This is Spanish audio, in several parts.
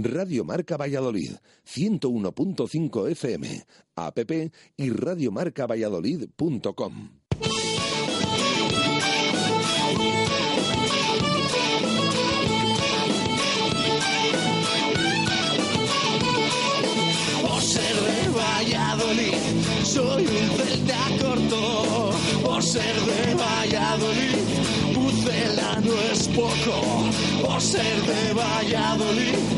Radio Marca Valladolid, 101.5 FM, app y radiomarcavalladolid.com. Por ser de Valladolid, soy un celta corto. Por ser de Valladolid, Pucela no es poco. Por ser de Valladolid,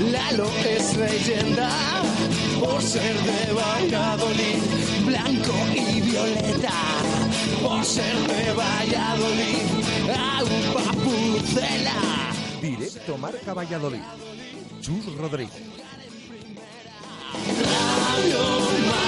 Lalo es leyenda. Por ser de Valladolid, blanco y violeta. Por ser de Valladolid, agua pucela. Directo Marca Valladolid. Chus Rodríguez. Radio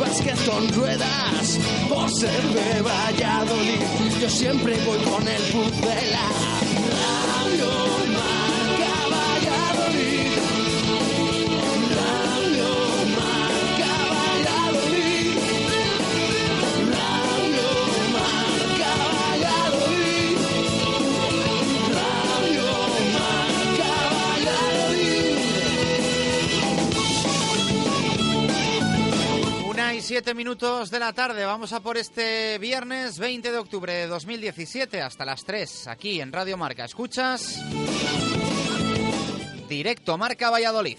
básquet son ruedas. Por ser de Valladolid, yo siempre voy con el pucela. Radio Marca Valladolid. 7 minutos de la tarde. Vamos a por este viernes 20 de octubre de 2017 hasta las 3 aquí en Radio Marca. Escuchas. Directo Marca Valladolid.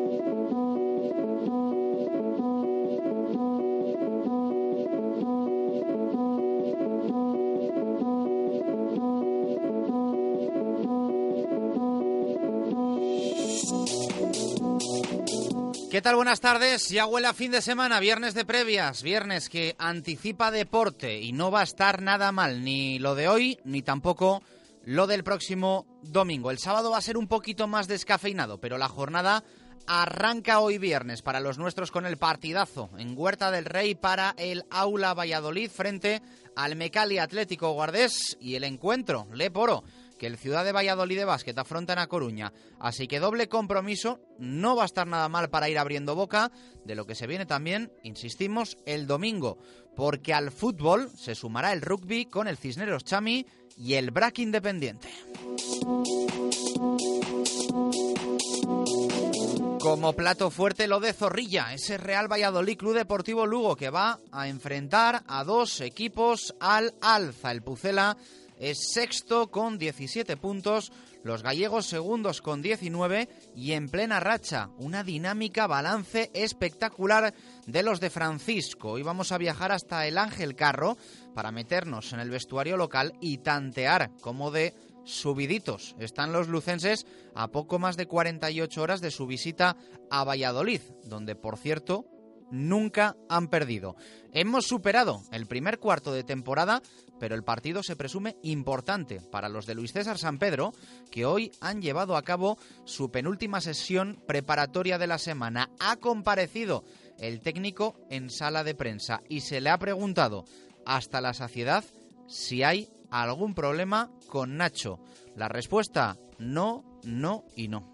¿Qué tal? Buenas tardes. Ya huele a fin de semana, viernes de previas, viernes que anticipa deporte y no va a estar nada mal, ni lo de hoy, ni tampoco lo del próximo domingo. El sábado va a ser un poquito más descafeinado, pero la jornada arranca hoy viernes para los nuestros con el partidazo en Huerta del Rey para el Aula Valladolid frente al Mecali Atlético Guardés y el encuentro Leporo que el Ciudad de Valladolid de Básquet afronta en A Coruña. Así que doble compromiso, no va a estar nada mal para ir abriendo boca de lo que se viene también, insistimos, el domingo, porque al fútbol se sumará el rugby con el Cisneros Chami y el Brac Independiente. Como plato fuerte lo de Zorrilla, ese Real Valladolid Club Deportivo Lugo que va a enfrentar a dos equipos al alza. El Pucela es sexto con 17 puntos, los gallegos segundos con 19 y en plena racha. Una dinámica balance espectacular de los de Francisco. Hoy vamos a viajar hasta el Ángel Carro para meternos en el vestuario local y tantear como de subiditos están los lucenses a poco más de 48 horas de su visita a Valladolid, donde por cierto nunca han perdido. Hemos superado el primer cuarto de temporada, pero el partido se presume importante para los de Luis César San Pedro, que hoy han llevado a cabo su penúltima sesión preparatoria de la semana. Ha comparecido el técnico en sala de prensa y se le ha preguntado hasta la saciedad si hay algún problema con Nacho. La respuesta, no, no y no.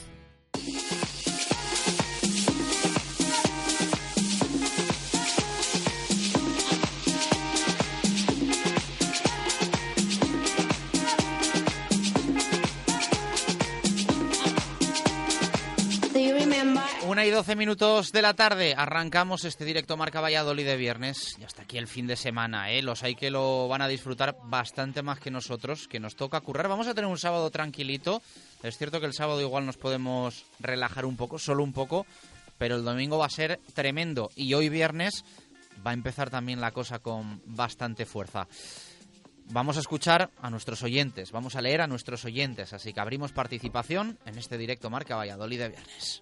Una y doce minutos de la tarde, arrancamos este directo Marca Valladolid de viernes y hasta aquí el fin de semana, ¿eh? Los hay que lo van a disfrutar bastante más que nosotros, que nos toca currar. Vamos a tener un sábado tranquilito, es cierto que el sábado igual nos podemos relajar un poco, solo un poco, pero el domingo va a ser tremendo y hoy viernes va a empezar también la cosa con bastante fuerza. Vamos a escuchar a nuestros oyentes, vamos a leer a nuestros oyentes, así que abrimos participación en este directo Marca Valladolid de viernes.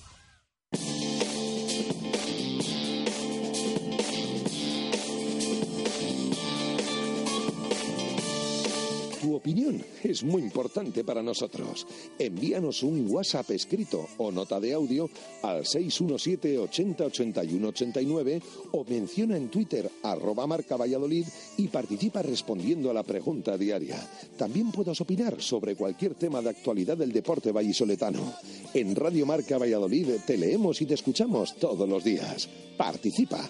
Opinión es muy importante para nosotros. Envíanos un WhatsApp escrito o nota de audio al 617 80 81 89 o menciona en Twitter arroba marca Valladolid y participa respondiendo a la pregunta diaria. También puedes opinar sobre cualquier tema de actualidad del deporte vallisoletano. En Radio Marca Valladolid te leemos y te escuchamos todos los días. Participa.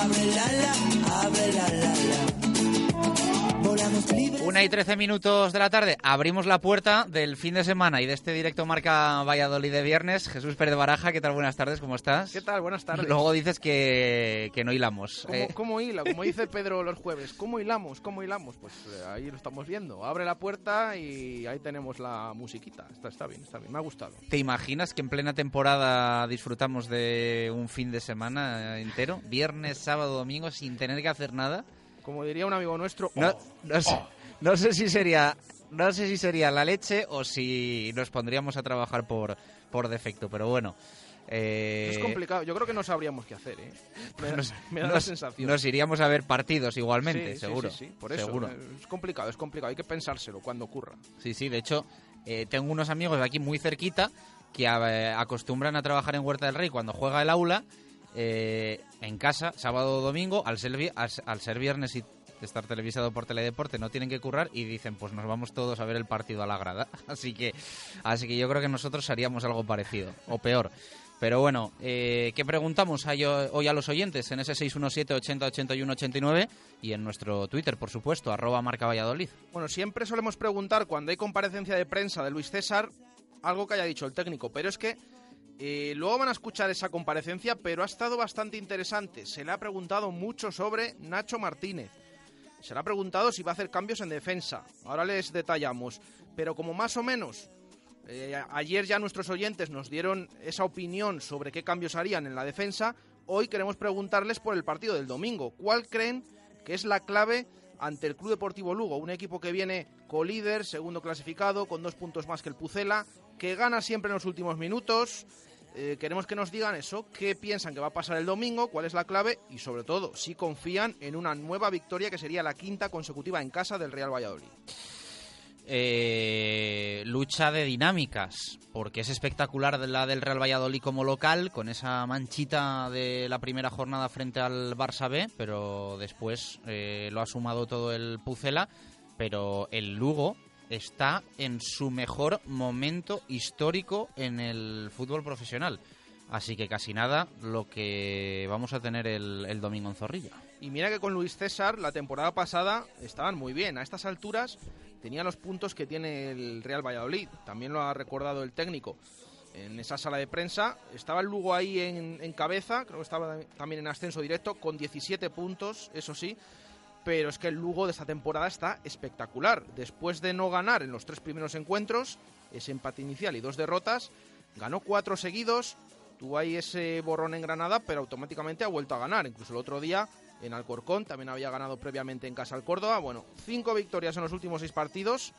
Abre la la, abre la la Una y trece minutos de la tarde, abrimos la puerta del fin de semana y de este directo Marca Valladolid de viernes. Jesús Pérez Baraja, ¿qué tal? Buenas tardes, ¿cómo estás? ¿Qué tal? Buenas tardes. Luego dices que, que no hilamos. ¿Cómo, Eh, cómo hila? Como dice Pedro los jueves, ¿cómo hilamos? ¿Cómo hilamos? Pues eh, ahí lo estamos viendo. Abre la puerta y ahí tenemos la musiquita. Está, está bien, está bien. Me ha gustado. ¿Te imaginas que en plena temporada disfrutamos de un fin de semana entero? Viernes, sábado, domingo, sin tener que hacer nada. Como diría un amigo nuestro, No, oh, no sé, no sé si sería no sé si sería la leche o si nos pondríamos a trabajar por, por defecto, pero bueno. eh, es complicado. Yo creo que no sabríamos qué hacer, ¿eh? Me, da- nos, me da la sensación. nos iríamos a ver partidos igualmente, Sí, seguro. Sí, sí, por eso. seguro. Es complicado, es complicado. Hay que pensárselo cuando ocurra. Sí, sí, de hecho, eh, tengo unos amigos de aquí muy cerquita que eh, acostumbran a trabajar en Huerta del Rey cuando juega el aula. Eh, en casa, sábado o domingo, al ser, al, ser viernes y estar televisado por Teledeporte, no tienen que currar y dicen, pues nos vamos todos a ver el partido a la grada. Así que, así que yo creo que nosotros haríamos algo parecido, o peor. Pero bueno, eh, ¿qué preguntamos hoy a los oyentes? En ese 617 80 81 89 y en nuestro Twitter, por supuesto, arroba marca Valladolid. Bueno, siempre solemos preguntar cuando hay comparecencia de prensa de Luis César algo que haya dicho el técnico, pero es que eh, luego van a escuchar esa comparecencia, pero ha estado bastante interesante. Se le ha preguntado mucho sobre Nacho Martínez. Se le ha preguntado si va a hacer cambios en defensa. Ahora les detallamos. Pero como más o menos eh, ayer ya nuestros oyentes nos dieron esa opinión sobre qué cambios harían en la defensa, hoy queremos preguntarles por el partido del domingo. ¿Cuál creen que es la clave ante el Club Deportivo Lugo? Un equipo que viene colíder, segundo clasificado, con dos puntos más que el Pucela, que gana siempre en los últimos minutos. Eh, queremos que nos digan eso, qué piensan que va a pasar el domingo, cuál es la clave y sobre todo si confían en una nueva victoria que sería la quinta consecutiva en casa del Real Valladolid. eh, lucha de dinámicas, porque es espectacular la del Real Valladolid como local, con esa manchita de la primera jornada frente al Barça B, pero después eh, lo ha sumado todo el Pucela, pero el Lugo está en su mejor momento histórico en el fútbol profesional. Así que casi nada lo que vamos a tener el, domingo en Zorrilla. Y mira que con Luis César la temporada pasada estaban muy bien. A estas alturas tenía los puntos que tiene el Real Valladolid. También lo ha recordado el técnico en esa sala de prensa. Estaba el Lugo ahí en, en cabeza, creo que estaba también en ascenso directo, con 17 puntos, eso sí. Pero es que el Lugo de esta temporada está espectacular. Después de no ganar en los tres primeros encuentros, ese empate inicial y dos derrotas, ganó cuatro seguidos, tuvo ahí ese borrón en Granada, pero automáticamente ha vuelto a ganar. Incluso el otro día en Alcorcón también había ganado previamente en casa al Córdoba. Bueno, cinco victorias en los últimos seis partidos.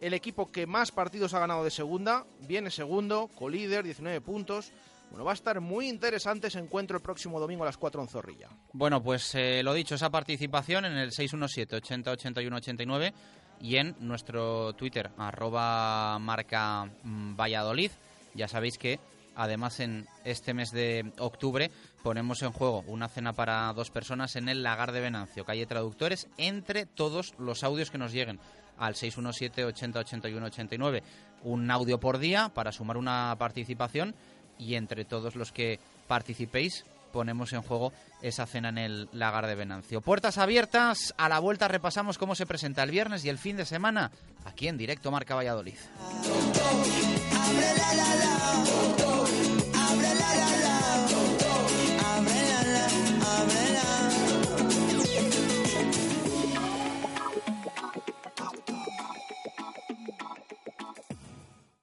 El equipo que más partidos ha ganado de segunda viene segundo, colíder, 19 puntos. Bueno, va a estar muy interesante ese encuentro el próximo domingo a las 4 en Zorrilla. Bueno, pues eh, lo dicho, esa participación en el 617 80 81 89 y en nuestro Twitter, arroba marca mm, Valladolid. Ya sabéis que además en este mes de octubre ponemos en juego una cena para dos personas en el Lagar de Venancio, calle Traductores, entre todos los audios que nos lleguen al 617 80 81 89. Un audio por día para sumar una participación y entre todos los que participéis ponemos en juego esa cena en el lagar de Venancio. Puertas abiertas, a la vuelta repasamos cómo se presenta el viernes y el fin de semana aquí en directo Marca Valladolid.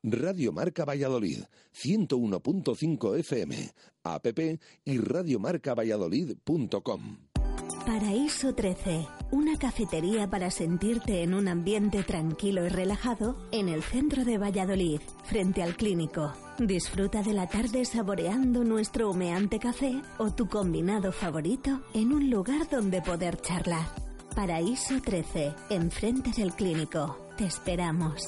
Radio Marca Valladolid, 101.5 FM, app y radiomarcavalladolid.com. Paraíso 13, una cafetería para sentirte en un ambiente tranquilo y relajado en el centro de Valladolid, frente al clínico. Disfruta de la tarde saboreando nuestro humeante café o tu combinado favorito en un lugar donde poder charlar. Paraíso 13, enfrente del clínico. Te esperamos.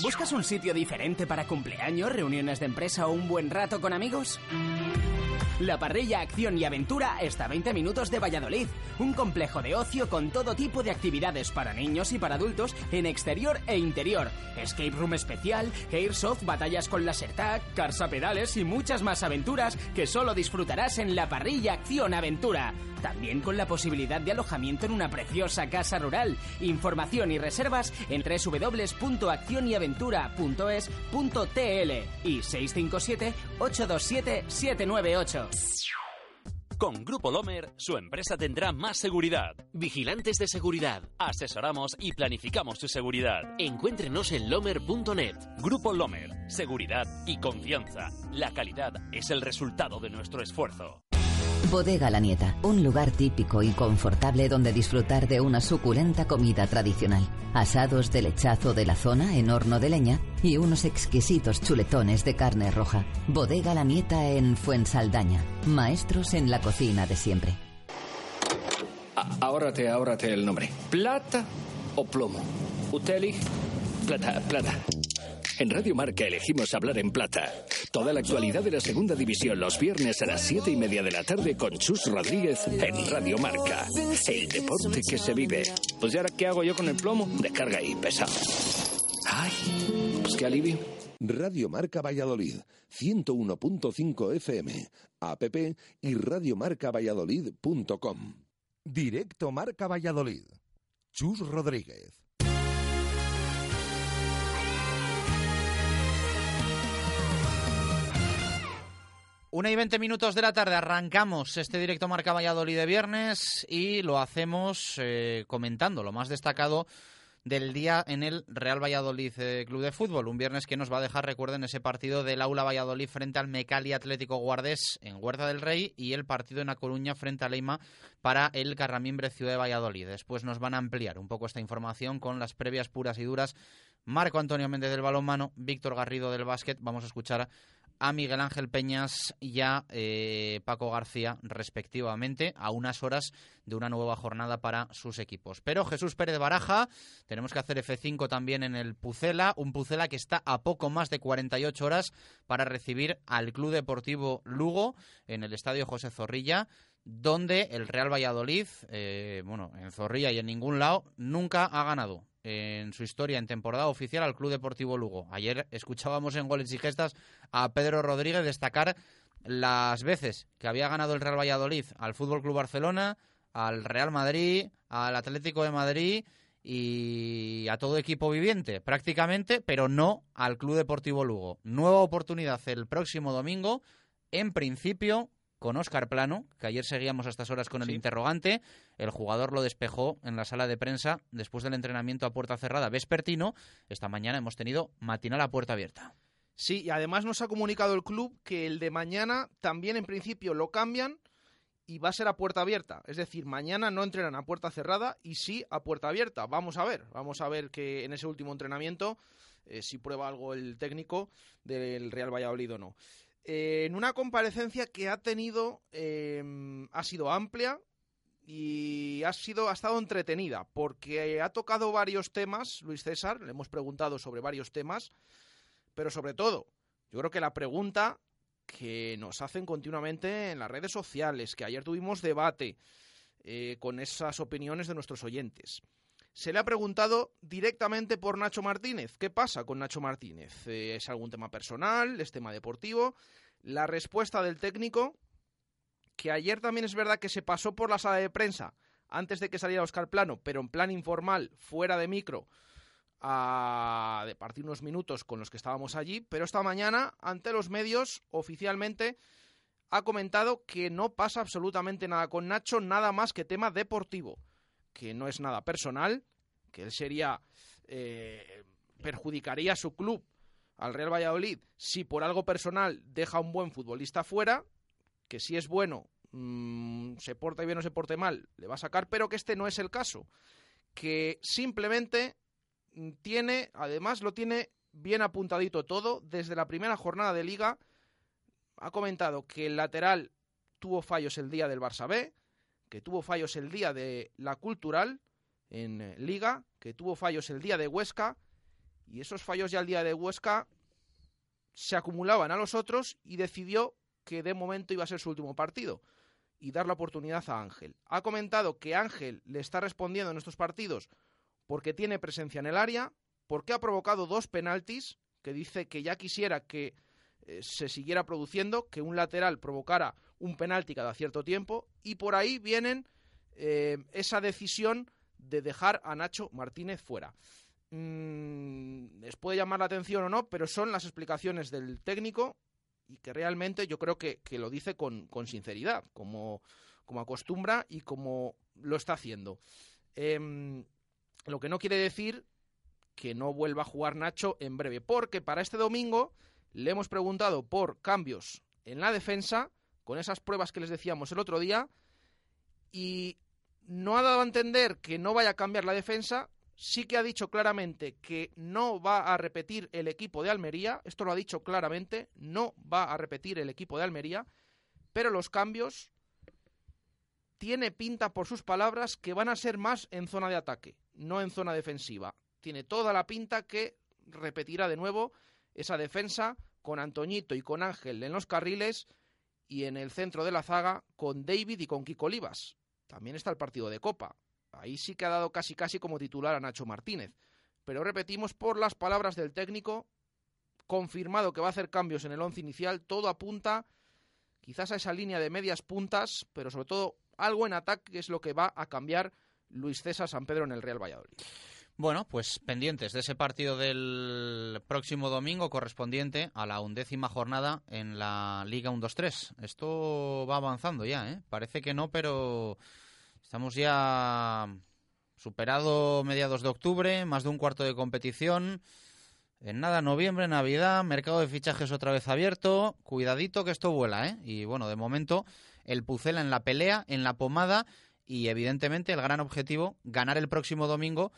¿Buscas un sitio diferente para cumpleaños, reuniones de empresa o un buen rato con amigos? La parrilla Acción y Aventura está a 20 minutos de Valladolid. Un complejo de ocio con todo tipo de actividades para niños y para adultos en exterior e interior. Escape room especial, airsoft, batallas con laser tag, cars pedales y muchas más aventuras que solo disfrutarás en la parrilla Acción Aventura. También con la posibilidad de alojamiento en una preciosa casa rural. Información y reservas en www.accioniaventura.es.tl y 657 827 798. Con Grupo Lomer, su empresa tendrá más seguridad. Vigilantes de seguridad. Asesoramos y planificamos su seguridad. Encuéntrenos en lomer.net. Grupo Lomer. Seguridad y confianza. La calidad es el resultado de nuestro esfuerzo. Bodega La Nieta, un lugar típico y confortable donde disfrutar de una suculenta comida tradicional. Asados de lechazo de la zona en horno de leña y unos exquisitos chuletones de carne roja. Bodega La Nieta en Fuensaldaña. Maestros en la cocina de siempre. Ahórrate, ahórrate el nombre. ¿Plata o plomo? Uteli, plata, plata. En Radio Marca elegimos hablar en plata. Toda la actualidad de la segunda división los viernes a las siete y media de la tarde con Chus Rodríguez en Radio Marca. El deporte que se vive. Pues ¿y ahora qué hago yo con el plomo? Descarga ahí, pesado. Ay, pues qué alivio. Radio Marca Valladolid, 101.5 FM, app y radiomarcavalladolid.com. Directo Marca Valladolid. Chus Rodríguez. Una y veinte minutos de la tarde arrancamos este directo Marca Valladolid de viernes y lo hacemos eh, comentando lo más destacado del día en el Real Valladolid eh, Club de Fútbol. Un viernes que nos va a dejar, recuerden, ese partido del Aula Valladolid frente al Mecali Atlético Guardés en Huerta del Rey y el partido en A Coruña frente a Leima para el Carramimbre Ciudad de Valladolid. Después nos van a ampliar un poco esta información con las previas puras y duras. Marco Antonio Méndez del balonmano, Víctor Garrido del básquet. Vamos a escuchar a Miguel Ángel Peñas y a eh, Paco García, respectivamente, a unas horas de una nueva jornada para sus equipos. Pero Jesús Pérez Baraja, tenemos que hacer F5 también en el Pucela, un Pucela que está a poco más de 48 horas para recibir al Club Deportivo Lugo en el Estadio José Zorrilla donde el Real Valladolid, eh, bueno, en Zorrilla y en ningún lado, nunca ha ganado en su historia en temporada oficial al Club Deportivo Lugo. Ayer escuchábamos en Goles y Gestas a Pedro Rodríguez destacar las veces que había ganado el Real Valladolid al Fútbol Club Barcelona, al Real Madrid, al Atlético de Madrid y a todo equipo viviente, prácticamente, pero no al Club Deportivo Lugo. Nueva oportunidad el próximo domingo, en principio con Óscar Plano, que ayer seguíamos a estas horas con el interrogante. El jugador lo despejó en la sala de prensa después del entrenamiento a puerta cerrada vespertino. Esta mañana hemos tenido matinal a puerta abierta. Sí, y además nos ha comunicado el club que el de mañana también en principio lo cambian y va a ser a puerta abierta. Es decir, mañana no entrenan a puerta cerrada y sí a puerta abierta. Vamos a ver, vamos a ver que en ese último entrenamiento eh, si prueba algo el técnico del Real Valladolid o no. Eh, en una comparecencia que ha tenido, em, ha sido amplia y ha sido ha estado entretenida porque ha tocado varios temas, Luis César, le hemos preguntado sobre varios temas, pero sobre todo, yo creo que la pregunta que nos hacen continuamente en las redes sociales, que ayer tuvimos debate eh, con esas opiniones de nuestros oyentes. Se le ha preguntado directamente por Nacho Martínez. ¿Qué pasa con Nacho Martínez? Eh, ¿Es algún tema personal? ¿Es tema deportivo? La respuesta del técnico, que ayer también es verdad que se pasó por la sala de prensa antes de que saliera Oscar Plano, pero en plan informal, fuera de micro, a de partir unos minutos con los que estábamos allí, pero esta mañana, ante los medios, oficialmente ha comentado que no pasa absolutamente nada con Nacho, nada más que tema deportivo que no es nada personal, que él sería eh, perjudicaría a su club, al Real Valladolid, si por algo personal deja a un buen futbolista fuera, que si es bueno, mm, se porta bien o se porte mal, le va a sacar, pero que este no es el caso, que simplemente tiene, además lo tiene bien apuntadito todo, desde la primera jornada de liga, ha comentado que el lateral tuvo fallos el día del Barça B, que tuvo fallos el día de la Cultural en eh, Liga, que tuvo fallos el día de Huesca, y esos fallos ya el día de Huesca se acumulaban a los otros y decidió que de momento iba a ser su último partido y dar la oportunidad a Ángel. Ha comentado que Ángel le está respondiendo en estos partidos porque tiene presencia en el área, porque ha provocado dos penaltis, que dice que ya quisiera que eh, se siguiera produciendo, que un lateral provocara un penalti cada cierto tiempo, y por ahí vienen eh, esa decisión de dejar a Nacho Martínez fuera. Mm, les puede llamar la atención o no, pero son las explicaciones del técnico y que realmente yo creo que, lo dice con, sinceridad, como, como, acostumbra y como lo está haciendo. Em, lo que no quiere decir que no vuelva a jugar Nacho en breve, porque para este domingo le hemos preguntado por cambios en la defensa, con esas pruebas que les decíamos el otro día, y no ha dado a entender que no vaya a cambiar la defensa, sí que ha dicho claramente que no va a repetir el equipo de Almería, esto lo ha dicho claramente, no va a repetir el equipo de Almería, pero los cambios tiene pinta por sus palabras que van a ser más en zona de ataque, no en zona defensiva. Tiene toda la pinta que repetirá de nuevo esa defensa con Antoñito y con Ángel en los carriles y en el centro de la zaga con David y con Kiko Olivas. También está el partido de Copa. Ahí sí que ha dado casi casi como titular a Nacho Martínez. Pero repetimos por las palabras del técnico, confirmado que va a hacer cambios en el once inicial, todo apunta quizás a esa línea de medias puntas, pero sobre todo algo en ataque es lo que va a cambiar Luis César San Pedro en el Real Valladolid. Bueno, pues pendientes de ese partido del próximo domingo correspondiente a la undécima jornada en la Liga 1-2-3. Esto va avanzando ya, ¿eh? Parece que no, pero estamos ya superado mediados de octubre, más de un cuarto de competición. En nada, noviembre, Navidad, mercado de fichajes otra vez abierto. Cuidadito que esto vuela, ¿eh? Y bueno, de momento, el Pucela en la pelea, en la pomada y evidentemente el gran objetivo, ganar el próximo domingo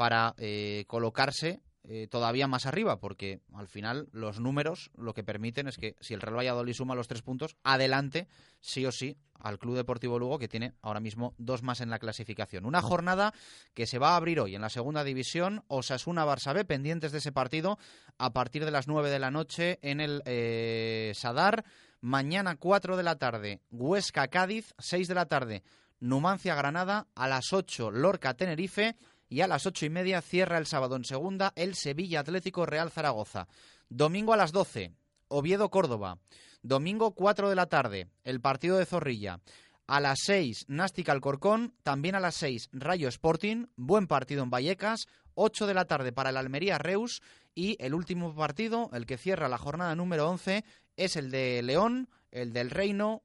para eh, colocarse eh, todavía más arriba, porque al final los números lo que permiten es que si el Real Valladolid suma los tres puntos, adelante sí o sí al Club Deportivo Lugo, que tiene ahora mismo dos más en la clasificación. Una jornada que se va a abrir hoy en la segunda división, Osasuna-Barça B, pendientes de ese partido, a partir de las nueve de la noche en el eh, Sadar. Mañana cuatro de la tarde, Huesca-Cádiz, seis de la tarde, Numancia-Granada, a las ocho, Lorca-Tenerife, y a las ocho y media cierra el sábado en segunda el Sevilla Atlético Real Zaragoza. Domingo a las doce, Oviedo Córdoba. Domingo cuatro de la tarde, el partido de Zorrilla. A las seis, Nástica Alcorcón. También a las seis, Rayo Sporting. Buen partido en Vallecas. Ocho de la tarde para el Almería Reus. Y el último partido, el que cierra la jornada número once, es el de León, el del Reino.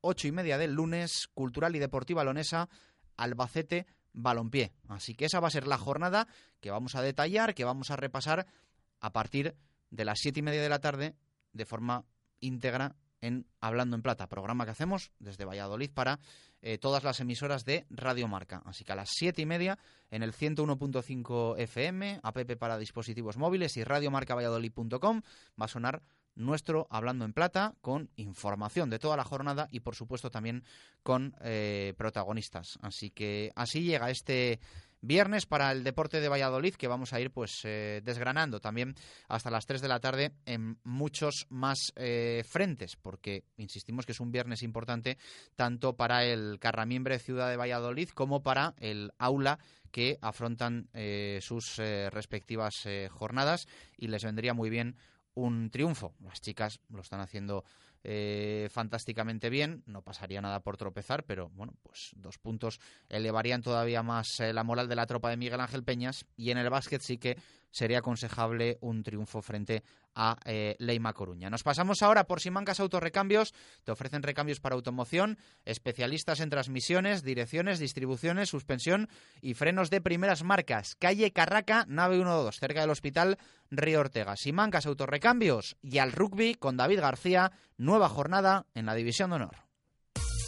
Ocho y media del lunes, Cultural y Deportiva Lonesa, Albacete balompié. Así que esa va a ser la jornada que vamos a detallar, que vamos a repasar a partir de las siete y media de la tarde de forma íntegra en Hablando en Plata, programa que hacemos desde Valladolid para eh, todas las emisoras de Radio Marca. Así que a las siete y media en el 101.5 FM, app para dispositivos móviles y radiomarcavalladolid.com va a sonar nuestro Hablando en Plata con información de toda la jornada y por supuesto también con eh, protagonistas. Así que así llega este viernes para el deporte de Valladolid que vamos a ir pues eh, desgranando también hasta las 3 de la tarde en muchos más eh, frentes porque insistimos que es un viernes importante tanto para el Carramiembre Ciudad de Valladolid como para el aula que afrontan sus respectivas jornadas y les vendría muy bien un triunfo. Las chicas lo están haciendo eh, fantásticamente bien, no pasaría nada por tropezar, pero bueno, pues dos puntos elevarían todavía más eh, la moral de la tropa de Miguel Ángel Peñas y en el básquet sí que sería aconsejable un triunfo frente a eh, Leima Coruña. Nos pasamos ahora por Simancas Autorrecambios. Te ofrecen recambios para automoción, especialistas en transmisiones, direcciones, distribuciones, suspensión y frenos de primeras marcas. Calle Carraca, nave 12, cerca del Hospital Río Ortega. Simancas Autorrecambios y al rugby con David García. Nueva jornada en la División de Honor.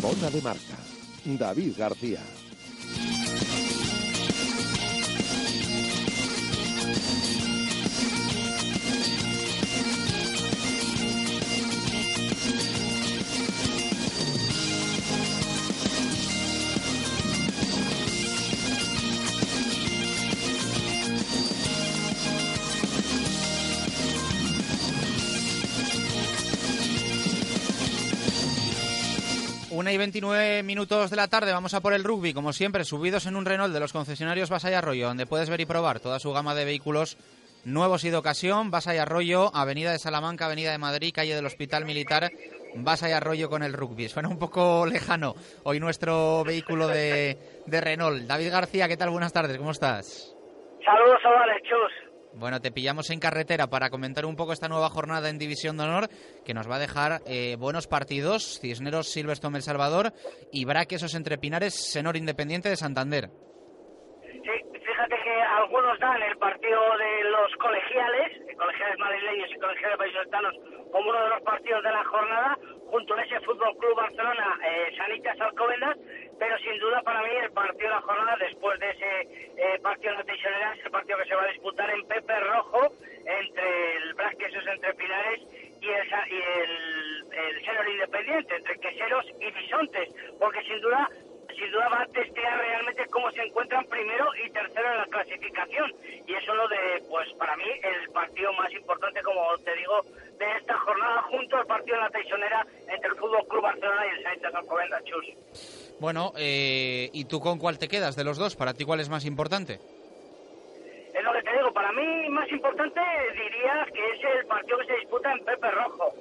Bona de marca. David García. Una y 29 minutos de la tarde, vamos a por el rugby, como siempre, subidos en un Renault de los concesionarios Basay Arroyo, donde puedes ver y probar toda su gama de vehículos nuevos y de ocasión. Basay Arroyo, Avenida de Salamanca, Avenida de Madrid, calle del Hospital Militar. Basay Arroyo con el rugby. Suena un poco lejano hoy nuestro vehículo de, de Renault. David García, ¿qué tal? Buenas tardes, ¿cómo estás? Saludos, chus. Bueno, te pillamos en carretera para comentar un poco esta nueva jornada en División de Honor que nos va a dejar eh, buenos partidos. Cisneros Silverstone El Salvador y Braquesos entre Pinares Senor Independiente de Santander. Sí, fíjate que algunos dan el partido de los colegiales, colegiales madrileños y colegiales vallisoletanos, como uno de los partidos de la jornada, junto a ese Fútbol Club Barcelona, eh, Sanitas Alcobendas, pero sin duda para mí el partido de la jornada después de ese eh, partido Teixonera es el partido que se va a disputar en Pepe Rojo entre el Brasquesos entre Pilares y el, y el, Independiente, entre Queseros y Bisontes, porque sin duda sin duda va a testear realmente cómo se encuentran primero y tercero en la clasificación. Y eso es lo de, pues para mí, el partido más importante, como te digo, de esta jornada, junto al partido de la Teixonera entre el Fútbol Club Barcelona y el Santos Alcobendas, Chus. Bueno, eh, ¿y tú con cuál te quedas de los dos? ¿Para ti cuál es más importante? Es lo que te digo, para mí más importante diría que es el partido que se disputa en Pepe Rojo.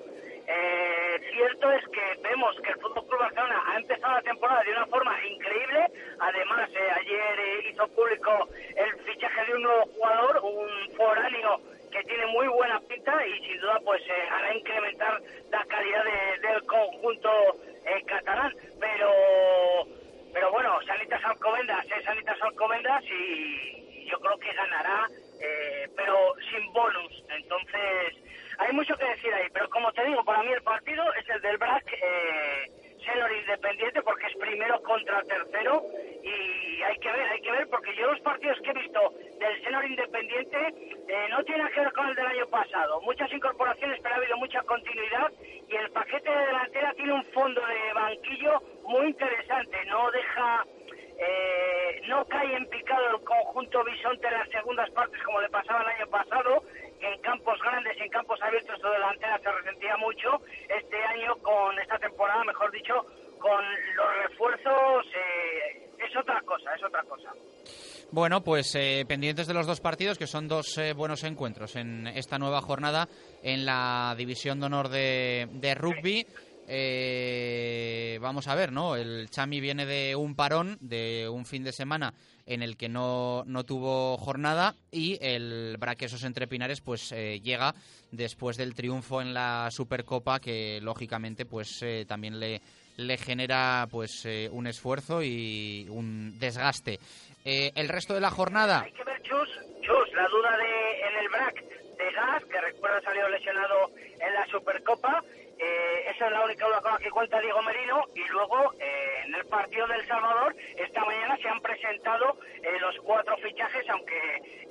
Eh, cierto es que vemos que el Fútbol Club Barcelona ha empezado la temporada de una forma increíble. Además, eh, ayer hizo público el fichaje de un nuevo jugador, un foráneo tiene muy buena pinta y sin duda pues hará incrementar la calidad del conjunto catalán. Pero pero bueno, Sanitas Alcobendas es Sanitas Alcobendas y yo creo que ganará, eh, pero sin bonus. Entonces, hay mucho que decir ahí. Pero como te digo, para mí el partido es el del BRAC eh, Independiente porque es primero contra tercero y hay que ver, hay que ver porque yo los partidos que he visto del Senor Independiente eh, no tienen que ver con el del año pasado. Muchas incorporaciones, pero ha habido mucha continuidad y el paquete de delantera tiene un fondo de banquillo muy interesante. No deja eh, no cae en picado el conjunto bisonte en las segundas partes como le pasaba el año pasado, en campos grandes en campos abiertos de delantera se resentía mucho. Este año, con esta temporada, mejor dicho, con los refuerzos, eh, es otra cosa, es otra cosa. Bueno, pues eh, pendientes de los dos partidos, que son dos eh, buenos encuentros en esta nueva jornada en la División de Honor de, de Rugby. Eh, vamos a ver, ¿no? El Chami viene de un parón, de un fin de semana en el que no, no tuvo jornada y el Braquesos entre Pinares pues eh, llega después del triunfo en la Supercopa que lógicamente pues eh, también le, le genera pues un esfuerzo y un desgaste. el resto de la jornada... Hay que ver, Chus, Chus la duda de, en el Brac de Gas, que recuerda salió lesionado en la Supercopa, eh, es la única que cuenta Diego Merino. Y luego, eh, en el partido del Salvador, esta mañana se han presentado eh, los cuatro fichajes, aunque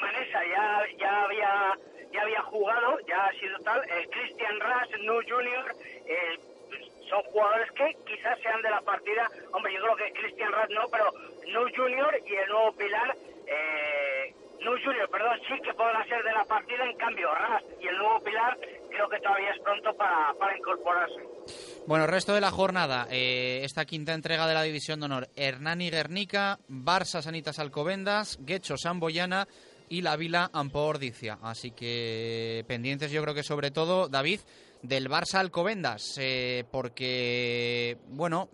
Manesa ya, ya había ya había jugado, ya ha sido tal. Christian Rush, Nu Junior, son jugadores que quizás sean de la partida. Hombre, yo creo que Christian Rush no, pero Nu Junior y el nuevo Pilar. Eh, no Junior, perdón, sí que podrá ser de la partida, en cambio Rast y el nuevo Pilar creo que todavía es pronto para, para incorporarse. Bueno, resto de la jornada, eh, esta quinta entrega de la División de Honor, Hernani Guernica, Barça Sanitas Alcobendas, Guecho Samboyana y la Vila Ampordicia. Así que pendientes yo creo que sobre todo, David, del Barça Alcobendas, eh, porque, bueno,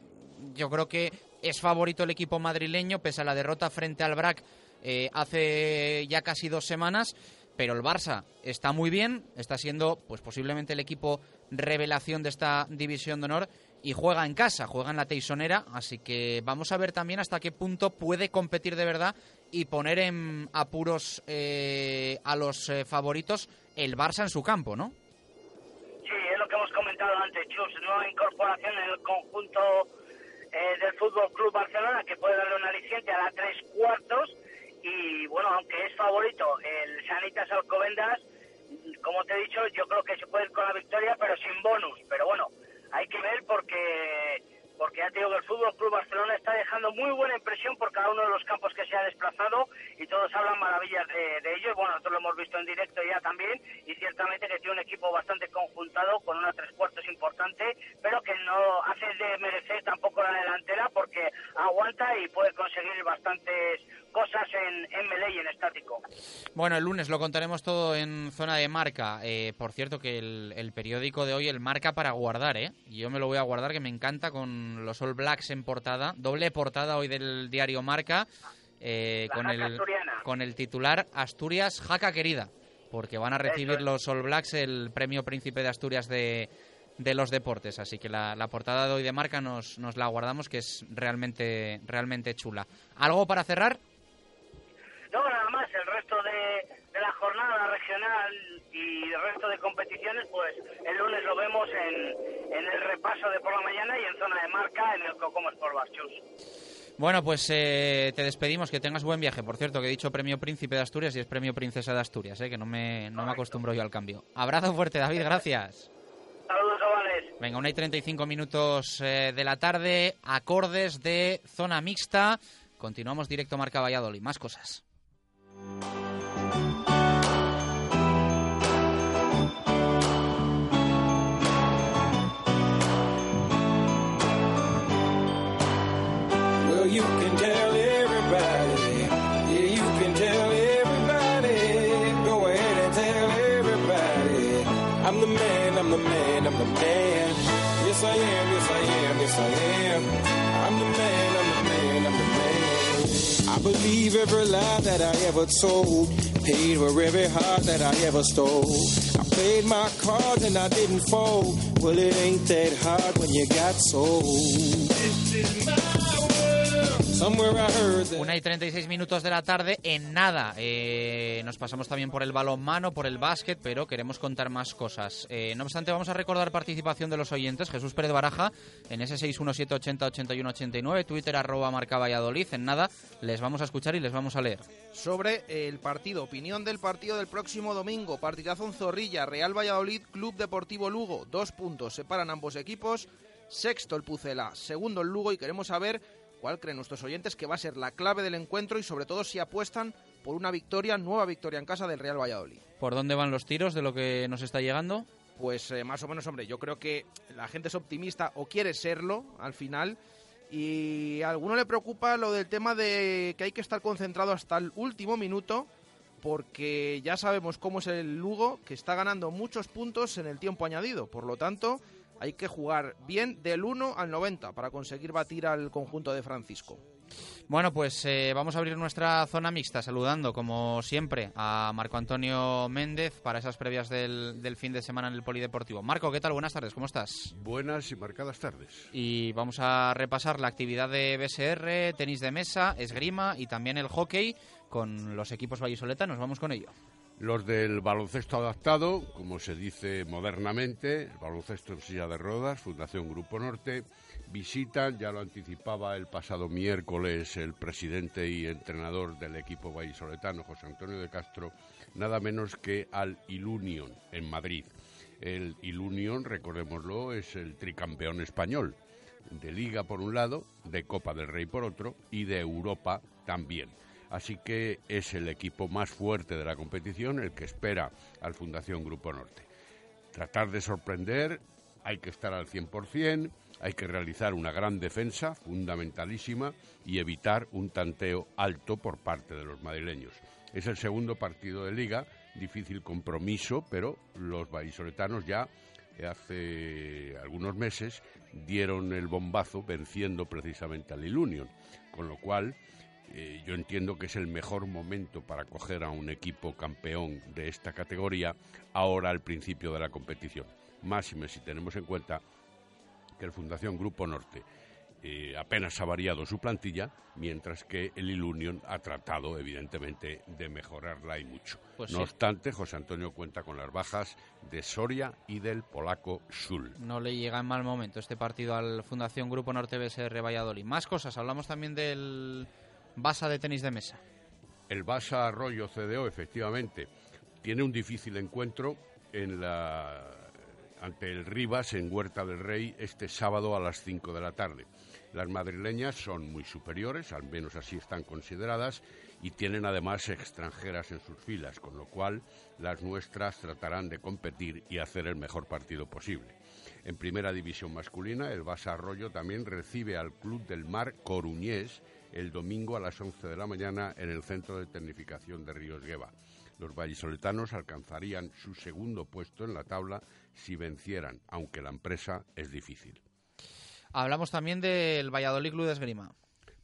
yo creo que es favorito el equipo madrileño, pese a la derrota frente al BRAC eh, hace ya casi dos semanas, pero el Barça está muy bien, está siendo pues posiblemente el equipo revelación de esta división de honor y juega en casa, juega en la Teisonera, así que vamos a ver también hasta qué punto puede competir de verdad y poner en apuros eh, a los eh, favoritos el Barça en su campo, ¿no? Sí, es lo que hemos comentado antes, Chus, nueva incorporación en el conjunto del Fútbol Club Barcelona que puede darle un aliciente a la tres cuartos y bueno, aunque es favorito el Sanitas Alcobendas, como te he dicho, yo creo que se puede ir con la victoria, pero sin bonus. Pero bueno, hay que ver porque porque ya te digo que el Fútbol Club Barcelona está dejando muy buena impresión por cada uno de los campos que se ha desplazado y todos hablan maravillas de, de ello. Y bueno, nosotros lo hemos visto en directo ya también y ciertamente que tiene un equipo bastante conjuntado con una tres cuartos importante, pero que no hace de merecer tampoco la delantera porque aguanta y puede conseguir bastantes cosas en, en melee y en estático. Bueno, el lunes lo contaremos todo en zona de marca. Eh, por cierto, que el, el periódico de hoy, el marca para guardar, ¿eh? Yo me lo voy a guardar, que me encanta, con los All Blacks en portada. Doble portada hoy del diario Marca. eh, con, el, asturiana. con el titular Asturias Jaca Querida, porque van a recibir los All Blacks el premio Príncipe de Asturias de, de los deportes. Así que la, la portada de hoy de marca nos, nos la guardamos, que es realmente, realmente chula. ¿Algo para cerrar? No, nada más, el resto de, de la jornada regional y el resto de competiciones, pues el lunes lo vemos en, en el repaso de por la mañana y en zona de marca en el Cocomo Sport Bar, Chus. Bueno, pues eh, te despedimos, que tengas buen viaje. Por cierto, que he dicho premio Príncipe de Asturias y es premio Princesa de Asturias, eh, que no me, no me acostumbro yo al cambio. Abrazo fuerte, David, gracias. Saludos, chavales. Venga, una y 35 minutos eh, de la tarde, acordes de zona mixta. Continuamos directo Marca Valladolid. Más cosas. Well, you can believe every lie that I ever told. Paid for every heart that I ever stole. I played my cards and I didn't fold. Well, it ain't that hard when you got sold. This is my Una y 36 minutos de la tarde, en nada. Eh, nos pasamos también por el balonmano, por el básquet, pero queremos contar más cosas. Eh, no obstante, vamos a recordar participación de los oyentes. Jesús Pérez Baraja, en ese 617 80 81 89, Twitter arroba marca Valladolid. En nada, les vamos a escuchar y les vamos a leer. sobre el partido. Opinión del partido del próximo domingo. Partidazo en Zorrilla, Real Valladolid, Club Deportivo Lugo. Dos puntos separan ambos equipos. Sexto el Pucela, segundo el Lugo y queremos saber cuál creen nuestros oyentes que va a ser la clave del encuentro y sobre todo si apuestan por una victoria, nueva victoria en casa del Real Valladolid. ¿Por dónde van los tiros de lo que nos está llegando? Pues eh, más o menos, hombre, yo creo que la gente es optimista o quiere serlo al final. Y a alguno le preocupa lo del tema de que hay que estar concentrado hasta el último minuto, porque ya sabemos cómo es el Lugo, que está ganando muchos puntos en el tiempo añadido. Por lo tanto, hay que jugar bien del 1 al 90 para conseguir batir al conjunto de Francisco. Bueno, pues eh, vamos a abrir nuestra zona mixta saludando, como siempre, a Marco Antonio Méndez para esas previas del, del fin de semana en el Polideportivo. Marco, ¿qué tal? Buenas tardes, ¿cómo estás? Buenas y marcadas tardes. Y vamos a repasar la actividad de BSR, tenis de mesa, esgrima y también el hockey con los equipos vallisoletanos. Vamos con ello. Los del baloncesto adaptado, como se dice modernamente, el baloncesto en silla de rodas, Fundación Grupo Norte, visitan, ya lo anticipaba el pasado miércoles el presidente y entrenador del equipo vallisoletano, José Antonio de Castro, nada menos que al Ilunion en Madrid. El Ilunion, recordémoslo, es el tricampeón español, de Liga por un lado, de Copa del Rey por otro y de Europa también. Así que es el equipo más fuerte de la competición el que espera al Fundación Grupo Norte. Tratar de sorprender, hay que estar al 100%, hay que realizar una gran defensa, fundamentalísima, y evitar un tanteo alto por parte de los madrileños. Es el segundo partido de liga, difícil compromiso, pero los vallisoletanos ya hace algunos meses dieron el bombazo venciendo precisamente al Ilunion, con lo cual eh, yo entiendo que es el mejor momento para coger a un equipo campeón de esta categoría ahora al principio de la competición. Máxime si tenemos en cuenta que el Fundación Grupo Norte eh, apenas ha variado su plantilla, mientras que el Ilunion ha tratado, evidentemente, de mejorarla y mucho. Pues no sí. obstante, José Antonio cuenta con las bajas de Soria y del polaco Sul. No le llega en mal momento este partido al Fundación Grupo Norte BSR Valladolid. Más cosas, hablamos también del Basa de tenis de mesa. El Basa Arroyo CDO, efectivamente, tiene un difícil encuentro ante el Rivas en Huerta del Rey este sábado a las 5 de la tarde. Las madrileñas son muy superiores, al menos así están consideradas, y tienen además extranjeras en sus filas, con lo cual las nuestras tratarán de competir y hacer el mejor partido posible. En primera división masculina, el Basa Arroyo también recibe al Club del Mar Coruñés el domingo a las 11 de la mañana en el Centro de Tecnificación de Ríos Gueva. Los vallisoletanos alcanzarían su segundo puesto en la tabla si vencieran, aunque la empresa es difícil. Hablamos también del Valladolid Club de Esgrima.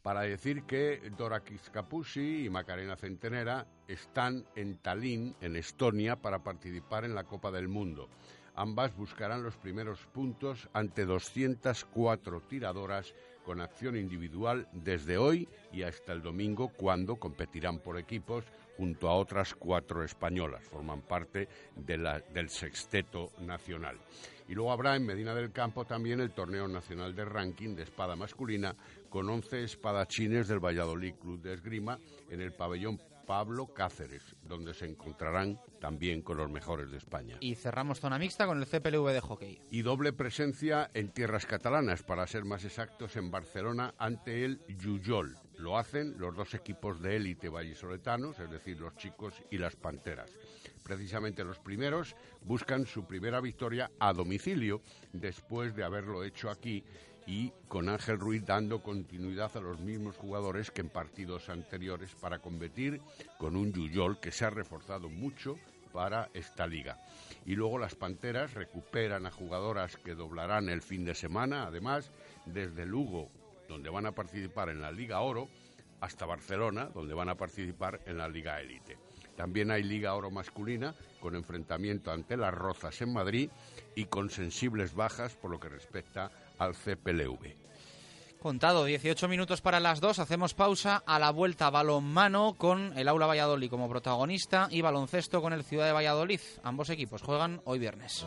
Para decir que Dora Capuzzi y Macarena Centenera están en Tallinn, en Estonia, para participar en la Copa del Mundo. Ambas buscarán los primeros puntos ante 204 tiradoras con acción individual desde hoy y hasta el domingo, cuando competirán por equipos junto a otras cuatro españolas. Forman parte del sexteto nacional. Y luego habrá en Medina del Campo también el torneo nacional de ranking de espada masculina con 11 espadachines del Valladolid Club de Esgrima en el pabellón Pablo Cáceres, donde se encontrarán también con los mejores de España. Y cerramos zona mixta con el CPLV de hockey. Y doble presencia en tierras catalanas, para ser más exactos, en Barcelona ante el Yuyol. Lo hacen los dos equipos de élite vallisoletanos, es decir, los chicos y las panteras. Precisamente los primeros buscan su primera victoria a domicilio después de haberlo hecho aquí y con Ángel Ruiz dando continuidad a los mismos jugadores que en partidos anteriores para competir con un Yuyol que se ha reforzado mucho para esta liga. Y luego las Panteras recuperan a jugadoras que doblarán el fin de semana, además, desde Lugo, donde van a participar en la Liga Oro, hasta Barcelona, donde van a participar en la Liga Élite. También hay Liga Oro masculina, con enfrentamiento ante las Rozas en Madrid y con sensibles bajas por lo que respecta al CPLV. Contado, 18 minutos para las dos, hacemos pausa a la vuelta balonmano con el Aula Valladolid como protagonista y baloncesto con el Ciudad de Valladolid. Ambos equipos juegan hoy viernes.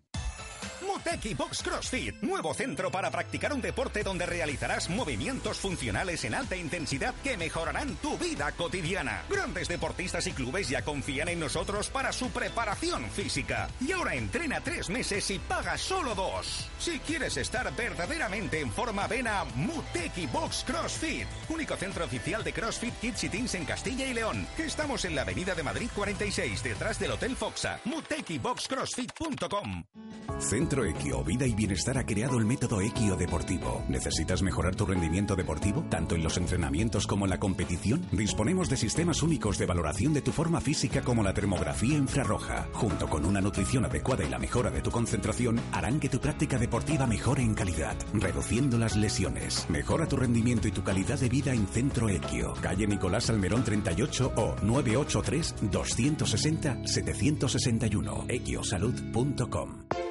Muteki Box CrossFit, nuevo centro para practicar un deporte donde realizarás movimientos funcionales en alta intensidad que mejorarán tu vida cotidiana. Grandes deportistas y clubes ya confían en nosotros para su preparación física. Y ahora entrena tres meses y paga solo dos. Si quieres estar verdaderamente en forma, ven a Muteki Box CrossFit, único centro oficial de CrossFit Kids y Teens en Castilla y León. Estamos en la Avenida de Madrid 46, detrás del Hotel Foxa. MutekiBoxCrossFit.com. Centro Equio Vida y Bienestar ha creado el método Equio Deportivo. ¿Necesitas mejorar tu rendimiento deportivo, tanto en los entrenamientos como en la competición? Disponemos de sistemas únicos de valoración de tu forma física como la termografía infrarroja, junto con una nutrición adecuada y la mejora de tu concentración, harán que tu práctica deportiva mejore en calidad, reduciendo las lesiones. Mejora tu rendimiento y tu calidad de vida en Centro Equio, calle Nicolás Almerón 38 o 983 260 761 equiosalud.com.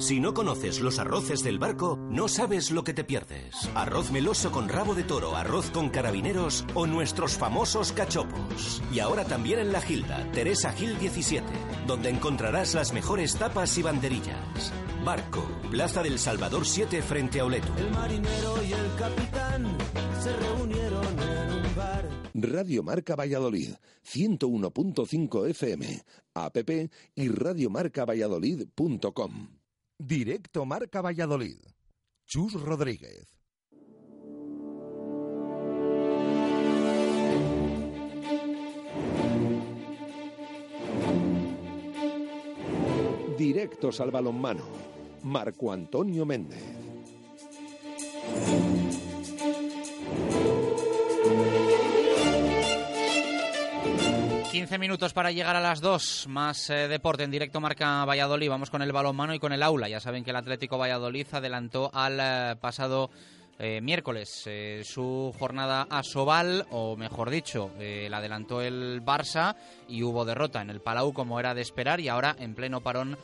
Si no conoces los arroces del barco, no sabes lo que te pierdes. Arroz meloso con rabo de toro, arroz con carabineros o nuestros famosos cachopos. Y ahora también en La Gilda, Teresa Gil 17, donde encontrarás las mejores tapas y banderillas. Barco, Plaza del Salvador 7 frente a Oleto. El marinero y el capitán se reunieron en un bar. Radio Marca Valladolid, 101.5 FM, app y radiomarcavalladolid.com. Directo Marca Valladolid. Chus Rodríguez. Directos al balonmano. Marco Antonio Méndez. 15 minutos para llegar a las 2, más eh, deporte en directo marca Valladolid. Vamos con el balonmano y con el aula. Ya saben que el Atlético Valladolid adelantó al eh, pasado eh, miércoles su jornada a Sobal, o mejor dicho, la adelantó el Barça y hubo derrota en el Palau como era de esperar y ahora en pleno parón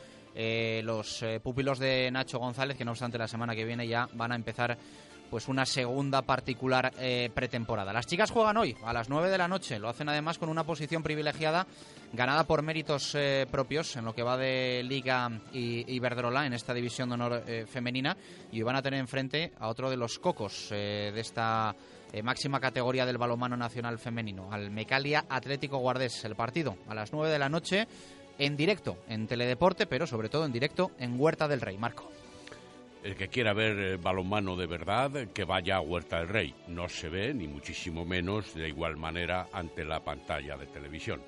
los pupilos de Nacho González, que no obstante la semana que viene ya van a empezar pues una segunda particular eh, pretemporada. Las chicas juegan hoy a las 9 de la noche, lo hacen además con una posición privilegiada ganada por méritos eh, propios en lo que va de Liga y Iberdrola en esta división de honor eh, femenina y van a tener enfrente a otro de los cocos de esta máxima categoría del balonmano nacional femenino, al Mecalia Atlético Guardés. El partido a las 9 de la noche en directo en Teledeporte, pero sobre todo en directo en Huerta del Rey. Marco. El que quiera ver eh, balonmano de verdad, que vaya a Huerta del Rey. No se ve, ni muchísimo menos, de igual manera ante la pantalla de televisión.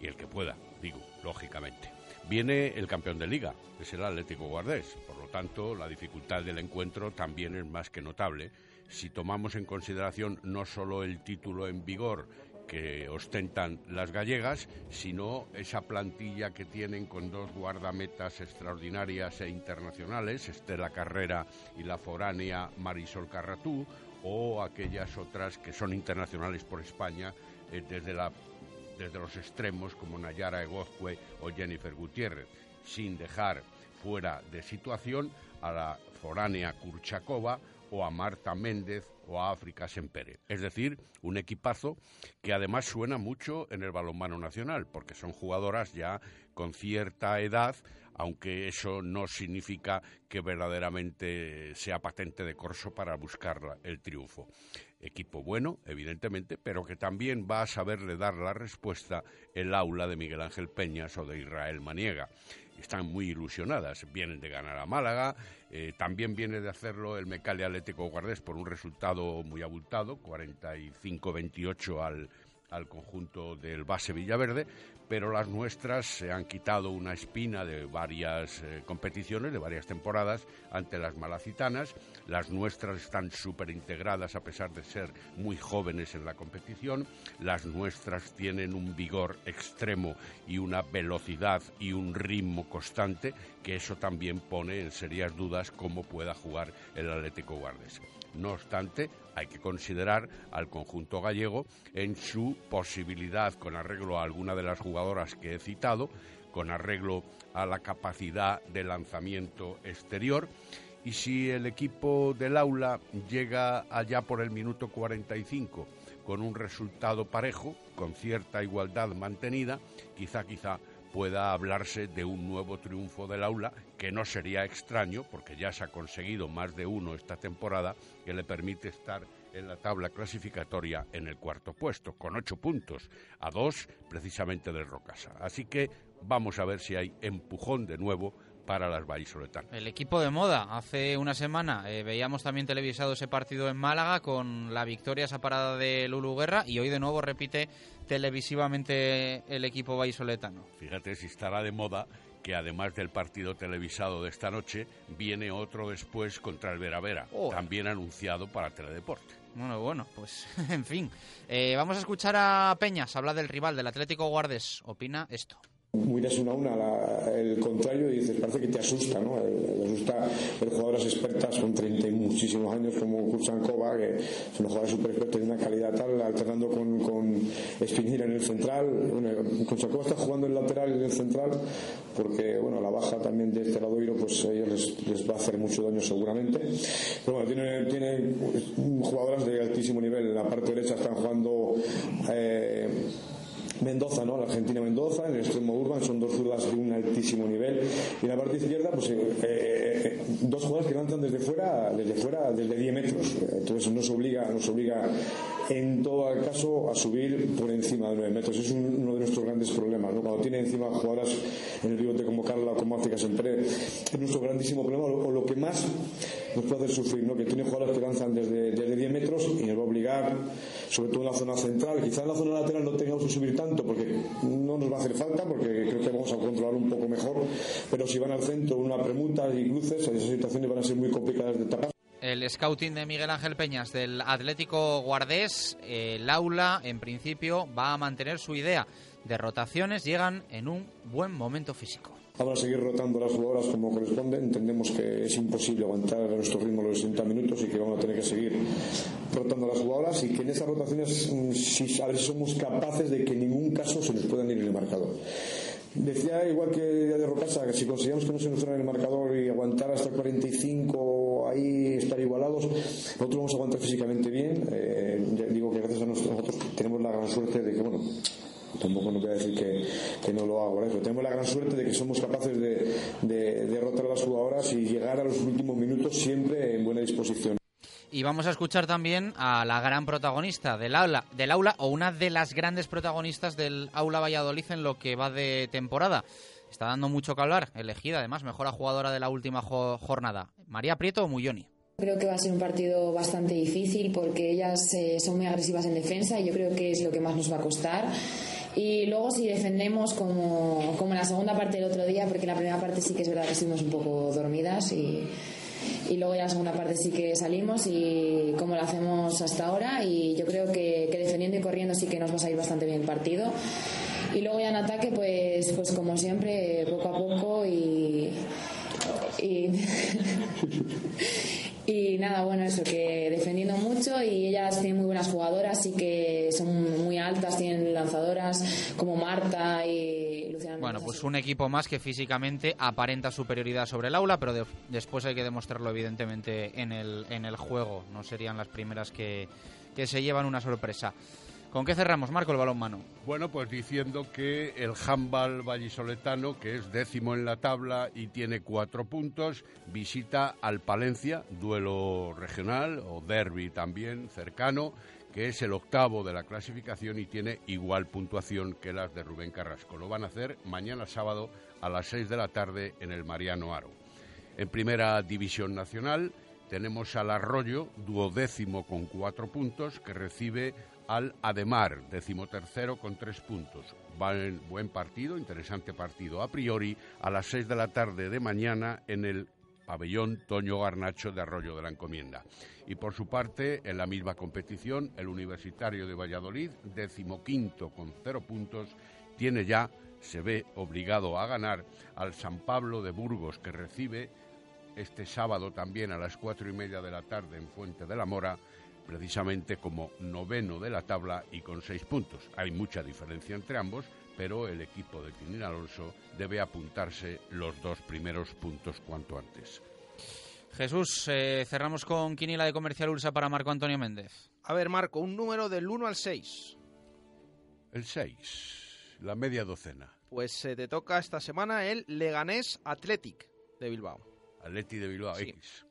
Y el que pueda, digo, lógicamente. Viene el campeón de liga, es el Atlético Guardés. Por lo tanto, la dificultad del encuentro también es más que notable si tomamos en consideración no solo el título en vigor que ostentan las gallegas, sino esa plantilla que tienen con dos guardametas extraordinarias e internacionales, Estela Carrera y la foránea Marisol Carratú, o aquellas otras que son internacionales por España eh, desde, los extremos como Nayara Egozcue o Jennifer Gutiérrez, sin dejar fuera de situación a la foránea Kurchakova o a Marta Méndez o a África Sempere. Es decir, un equipazo que además suena mucho en el balonmano nacional, porque son jugadoras ya con cierta edad, aunque eso no significa que verdaderamente sea patente de corso para buscar el triunfo. Equipo bueno, evidentemente, pero que también va a saberle dar la respuesta el aula de Miguel Ángel Peñas o de Israel Maniega están muy ilusionadas. Vienen de ganar a Málaga, eh, también viene de hacerlo el Mecalia Atlético Guardés por un resultado muy abultado, 45-28 al, al conjunto del base Villaverde, pero las nuestras se han quitado una espina de varias eh, competiciones, de varias temporadas, ante las malacitanas. Las nuestras están súper integradas a pesar de ser muy jóvenes en la competición. Las nuestras tienen un vigor extremo y una velocidad y un ritmo constante, que eso también pone en serias dudas cómo pueda jugar el Atlético Guardes. No obstante, hay que considerar al conjunto gallego en su posibilidad, con arreglo a alguna de las jugadoras que he citado, con arreglo a la capacidad de lanzamiento exterior. Y si el equipo del aula llega allá por el minuto 45 con un resultado parejo, con cierta igualdad mantenida, quizá, quizá pueda hablarse de un nuevo triunfo del aula, que no sería extraño, porque ya se ha conseguido más de uno esta temporada, que le permite estar en la tabla clasificatoria en el cuarto puesto, con ocho puntos, a dos precisamente del Rocasa. Así que vamos a ver si hay empujón de nuevo para las vallisoletanas. El equipo de moda. Hace una semana eh, veíamos también televisado ese partido en Málaga con la victoria esa parada de Lulu Guerra y hoy de nuevo repite televisivamente el equipo vallisoletano. Fíjate si estará de moda que además del partido televisado de esta noche, viene otro después contra el Vera Vera, oh. también anunciado para Teledeporte. Bueno, bueno, pues en fin. Eh, vamos a escuchar a Peñas, habla del rival del Atlético Guardes. Opina esto miras una a una el contrario y dices, parece que te asusta, ¿no? Le asusta ver jugadoras expertas con 30 y muchísimos años como Kurchankova, que son jugadoras súper expertas de una calidad tal, alternando con, con Spinira en el central. Bueno, está jugando en lateral y en el central porque, bueno, la baja también de este lado pues a ellos les, va a hacer mucho daño seguramente. Pero bueno, tiene, tiene jugadoras de altísimo nivel. En la parte derecha están jugando... Eh, Mendoza, ¿no? La Argentina Mendoza, en el extremo Urban, son dos zurdas de un altísimo nivel. Y en la parte izquierda, pues eh, eh, dos jugadores que lanzan desde fuera, desde fuera, desde 10 metros. Entonces nos obliga, nos obliga en todo caso a subir por encima de 9 metros. Es uno de nuestros grandes problemas. Cuando tiene encima jugadoras en el pivote como Carla o como África Sempre, es nuestro grandísimo problema o lo que más nos puede hacer sufrir, ¿no? que tiene jugadoras que lanzan desde, desde 10 metros y nos va a obligar, sobre todo en la zona central. Quizá en la zona lateral no tengamos que subir tanto porque no nos va a hacer falta, porque creo que vamos a controlar un poco mejor, pero si van al centro una pregunta y cruces, esas situaciones van a ser muy complicadas de tapar. El scouting de Miguel Ángel Peñas del Atlético Guardés, el aula en principio va a mantener su idea de rotaciones, llegan en un buen momento físico. A seguir rotando las jugadoras como corresponde. Entendemos que es imposible aguantar a nuestro ritmo los 60 minutos y que vamos a tener que seguir rotando las jugadoras y que en esas rotaciones mm, a ver somos capaces de que en ningún caso se nos puedan ir en el marcador. Decía igual que de Rocasa que si conseguíamos que no se nos en el marcador y aguantar hasta 45 ahí estar igualados, nosotros vamos a aguantar físicamente bien. Eh, digo que gracias a nosotros tenemos la gran suerte de que, bueno, tampoco no voy a decir que, no lo hago, pero tenemos la gran suerte de que somos capaces de derrotar a las jugadoras y llegar a los últimos minutos siempre en buena disposición. Y vamos a escuchar también a la gran protagonista del aula, del aula o una de las grandes protagonistas del aula Valladolid en lo que va de temporada. Está dando mucho que hablar, elegida además mejor jugadora de la última jornada. María Prieto o Muyoni. Creo que va a ser un partido bastante difícil porque ellas eh, son muy agresivas en defensa y yo creo que es lo que más nos va a costar. Y luego si defendemos como, como en la segunda parte del otro día, porque en la primera parte sí que es verdad que estuvimos un poco dormidas y y luego ya la segunda parte sí que salimos y como lo hacemos hasta ahora. Y yo creo que, defendiendo y corriendo sí que nos va a salir bastante bien el partido. Y luego ya en ataque pues pues como siempre poco a poco y, y Y nada, bueno, eso, que defendiendo mucho y ellas tienen muy buenas jugadoras y que son muy altas, tienen lanzadoras como Marta y Luciana. Bueno, pues un equipo más que físicamente aparenta superioridad sobre el aula, pero después hay que demostrarlo evidentemente en el, en el juego. No serían las primeras que, que se llevan una sorpresa. ¿Con qué cerramos, Marco, el balón mano? Bueno, pues diciendo que el handball vallisoletano, que es décimo en la tabla y tiene cuatro puntos, visita al Palencia, duelo regional o derby también cercano, que es el octavo de la clasificación y tiene igual puntuación que las de Rubén Carrasco. Lo van a hacer mañana sábado a las seis de la tarde en el Mariano Aro. En primera división nacional tenemos al Arroyo, duodécimo con cuatro puntos, que recibe al Ademar, decimotercero con tres puntos. Buen, partido, interesante partido a priori, a las seis de la tarde de mañana en el pabellón Toño Garnacho de Arroyo de la Encomienda. Y por su parte, en la misma competición, el Universitario de Valladolid, decimoquinto con cero puntos, tiene ya, se ve obligado a ganar al San Pablo de Burgos, que recibe este sábado también a las cuatro y media de la tarde en Fuente de la Mora precisamente como noveno de la tabla y con seis puntos. Hay mucha diferencia entre ambos, pero el equipo de Quintín Alonso debe apuntarse los dos primeros puntos cuanto antes. Jesús, eh, cerramos con Quinila de Comercial Ursa para Marco Antonio Méndez. A ver, Marco, un número del 1 al 6. El 6, la media docena. Pues se te toca esta semana el Leganés Athletic de Bilbao. Athletic de Bilbao, X.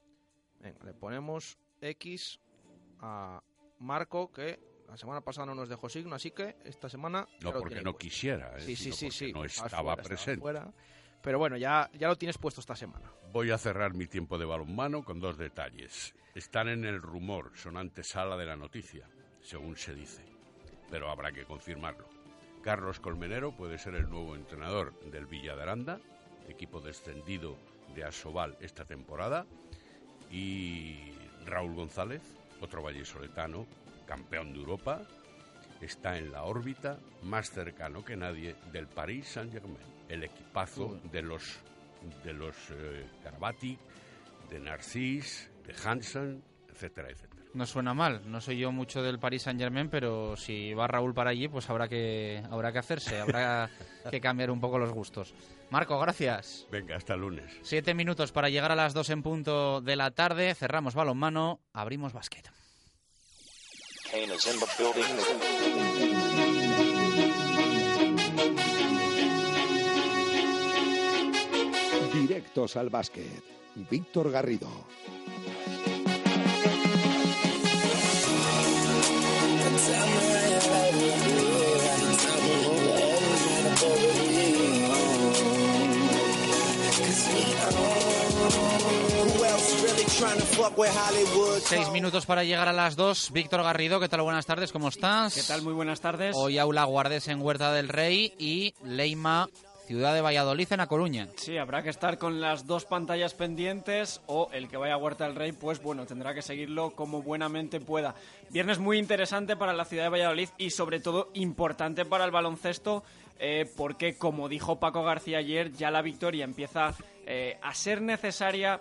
Venga, le ponemos X a Marco, que la semana pasada no nos dejó signo, así que esta semana... No porque no quisiera, ¿eh? sí, sí, sí, sí, no estaba presente. Pero bueno, ya, ya lo tienes puesto esta semana. Voy a cerrar mi tiempo de balonmano con dos detalles. Están en el rumor, son antesala de la noticia, según se dice, pero habrá que confirmarlo. Carlos Colmenero puede ser el nuevo entrenador del Villa de Aranda, equipo descendido de Asobal esta temporada, y Raúl González otro vallisoletano, campeón de Europa, está en la órbita más cercano que nadie del Paris Saint-Germain, el equipazo de los de los eh, de Narcís, de Hansen, etcétera, etcétera. No suena mal, no soy yo mucho del Paris Saint Germain, pero si va Raúl para allí, pues habrá que habrá que hacerse, habrá que cambiar un poco los gustos. Marco, gracias. Venga, hasta lunes. Siete minutos para llegar a las dos en punto de la tarde. Cerramos balonmano, abrimos básquet. Directos al básquet. Víctor Garrido. Seis minutos para llegar a las dos. Víctor Garrido, ¿qué tal? Buenas tardes, ¿cómo estás? ¿Qué tal? Muy buenas tardes. Hoy Aula Guardes en Huerta del Rey y Leima Ciudad de Valladolid en A Coruña. Sí, habrá que estar con las dos pantallas pendientes o el que vaya a Huerta del Rey, pues bueno, tendrá que seguirlo como buenamente pueda. Viernes muy interesante para la ciudad de Valladolid y sobre todo importante para el baloncesto eh, porque como dijo Paco García ayer, ya la victoria empieza eh, a ser necesaria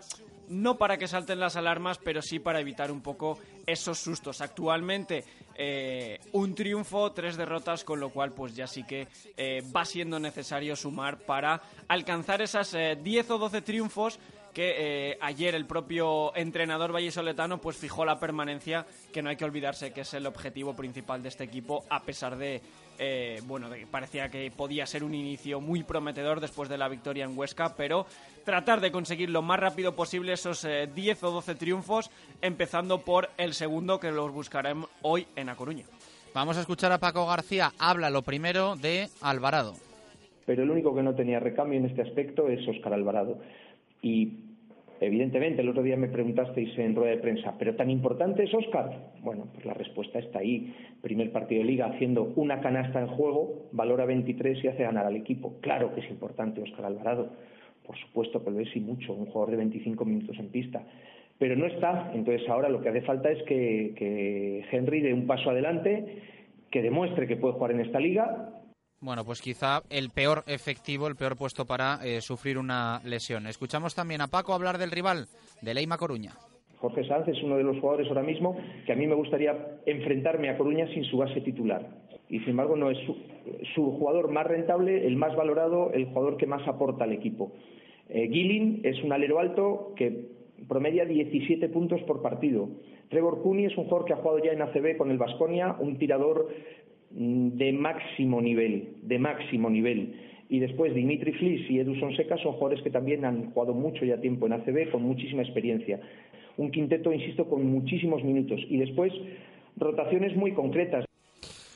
no para que salten las alarmas, pero sí para evitar un poco esos sustos. Actualmente eh, un triunfo, tres derrotas, con lo cual pues ya sí que eh, va siendo necesario sumar para alcanzar esas 10 eh, o 12 triunfos que ayer el propio entrenador vallisoletano pues fijó la permanencia, que no hay que olvidarse que es el objetivo principal de este equipo, a pesar de eh, bueno, parecía que podía ser un inicio muy prometedor después de la victoria en Huesca, pero tratar de conseguir lo más rápido posible esos 10 eh, o 12 triunfos, empezando por el segundo que los buscaremos hoy en A Coruña. Vamos a escuchar a Paco García. Habla lo primero de Alvarado. Pero el único que no tenía recambio en este aspecto es Óscar Alvarado. Y Evidentemente, el otro día me preguntasteis en rueda de prensa, ¿pero tan importante es Oscar? Bueno, pues la respuesta está ahí. Primer partido de liga haciendo una canasta en juego, valora 23 y hace ganar al equipo. Claro que es importante Oscar Alvarado. Por supuesto que lo es y mucho, un jugador de 25 minutos en pista. Pero no está. Entonces ahora lo que hace falta es que Henry dé un paso adelante, que demuestre que puede jugar en esta liga bueno, pues quizá el peor efectivo, el peor puesto para eh, sufrir una lesión. Escuchamos también a Paco hablar del rival, de Leima Coruña. Jorge Sanz es uno de los jugadores ahora mismo que a mí me gustaría enfrentarme a Coruña sin su base titular. Y sin embargo no es su, jugador más rentable, el más valorado, el jugador que más aporta al equipo. Eh, es un alero alto que promedia 17 puntos por partido. Trevor Cooney es un jugador que ha jugado ya en ACB con el Vasconia, un tirador de máximo nivel, de máximo nivel. Y después Dimitri Flis y Edu Sonseca son jugadores que también han jugado mucho ya tiempo en ACB, con muchísima experiencia. Un quinteto, insisto, con muchísimos minutos. Y después rotaciones muy concretas.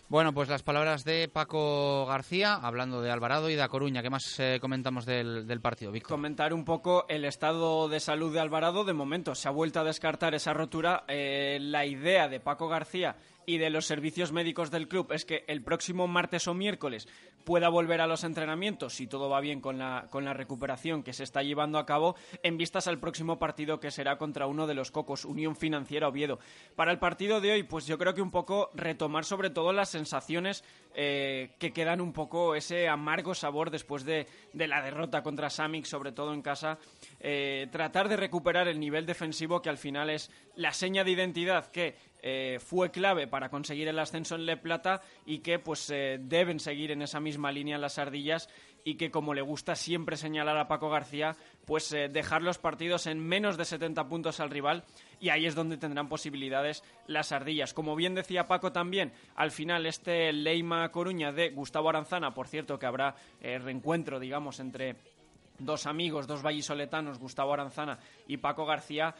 Bueno, pues las palabras de Paco García, hablando de Alvarado y de A Coruña. ¿Qué más eh, comentamos del, partido, Víctor? Comentar un poco el estado de salud de Alvarado. De momento se ha vuelto a descartar esa rotura. Eh, la idea de Paco García y de los servicios médicos del club es que el próximo martes o miércoles pueda volver a los entrenamientos, si todo va bien con la, con la recuperación que se está llevando a cabo, en vistas al próximo partido que será contra uno de los cocos, Unión Financiera Oviedo. Para el partido de hoy, pues yo creo que un poco retomar sobre todo las sensaciones eh, que quedan un poco ese amargo sabor después de, de la derrota contra Samik, sobre todo en casa, eh, tratar de recuperar el nivel defensivo que al final es la seña de identidad que eh, fue clave para conseguir el ascenso en Le Plata y que pues eh, deben seguir en esa misma línea las ardillas y que como le gusta siempre señalar a Paco García, pues eh, dejar los partidos en menos de 70 puntos al rival y ahí es donde tendrán posibilidades las ardillas. Como bien decía Paco también, al final este Leima Coruña de Gustavo Aranzana, por cierto que habrá reencuentro, digamos, entre dos amigos, dos vallisoletanos, Gustavo Aranzana y Paco García,